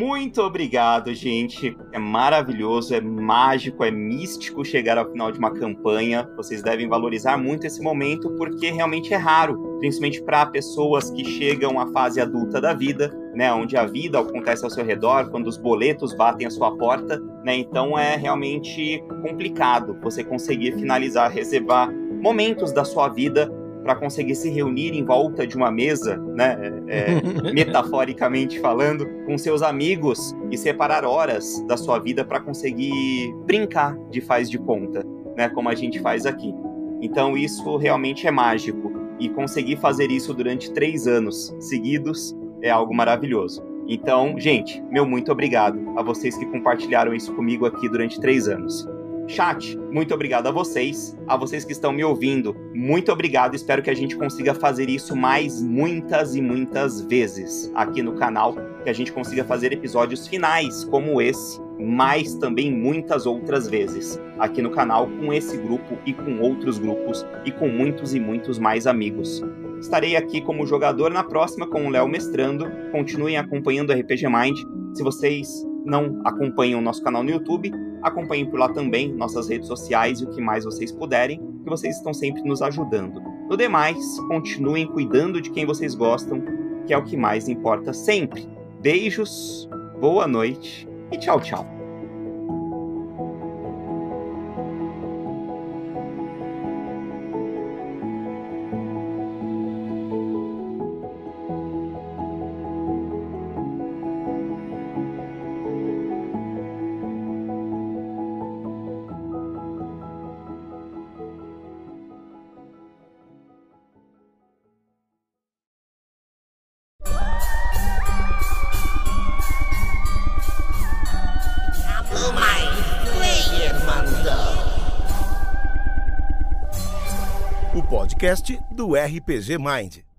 Muito obrigado, gente. É maravilhoso, é mágico, é místico chegar ao final de uma campanha. Vocês devem valorizar muito esse momento porque realmente é raro, principalmente para pessoas que chegam à fase adulta da vida, né, onde a vida acontece ao seu redor, quando os boletos batem à sua porta, né? Então é realmente complicado você conseguir finalizar, reservar momentos da sua vida para conseguir se reunir em volta de uma mesa, né, é, metaforicamente falando, com seus amigos e separar horas da sua vida para conseguir brincar de faz de conta, né, como a gente faz aqui. Então isso realmente é mágico e conseguir fazer isso durante três anos seguidos é algo maravilhoso. Então, gente, meu muito obrigado a vocês que compartilharam isso comigo aqui durante três anos. Chat, muito obrigado a vocês. A vocês que estão me ouvindo, muito obrigado. Espero que a gente consiga fazer isso mais muitas e muitas vezes aqui no canal. Que a gente consiga fazer episódios finais como esse, mas também muitas outras vezes aqui no canal com esse grupo e com outros grupos e com muitos e muitos mais amigos. Estarei aqui como jogador na próxima com o Léo mestrando. Continuem acompanhando o RPG Mind. Se vocês não acompanham o nosso canal no YouTube, acompanhem por lá também nossas redes sociais e o que mais vocês puderem, que vocês estão sempre nos ajudando. No demais, continuem cuidando de quem vocês gostam, que é o que mais importa sempre. Beijos, boa noite e tchau, tchau. Podcast do RPG Mind.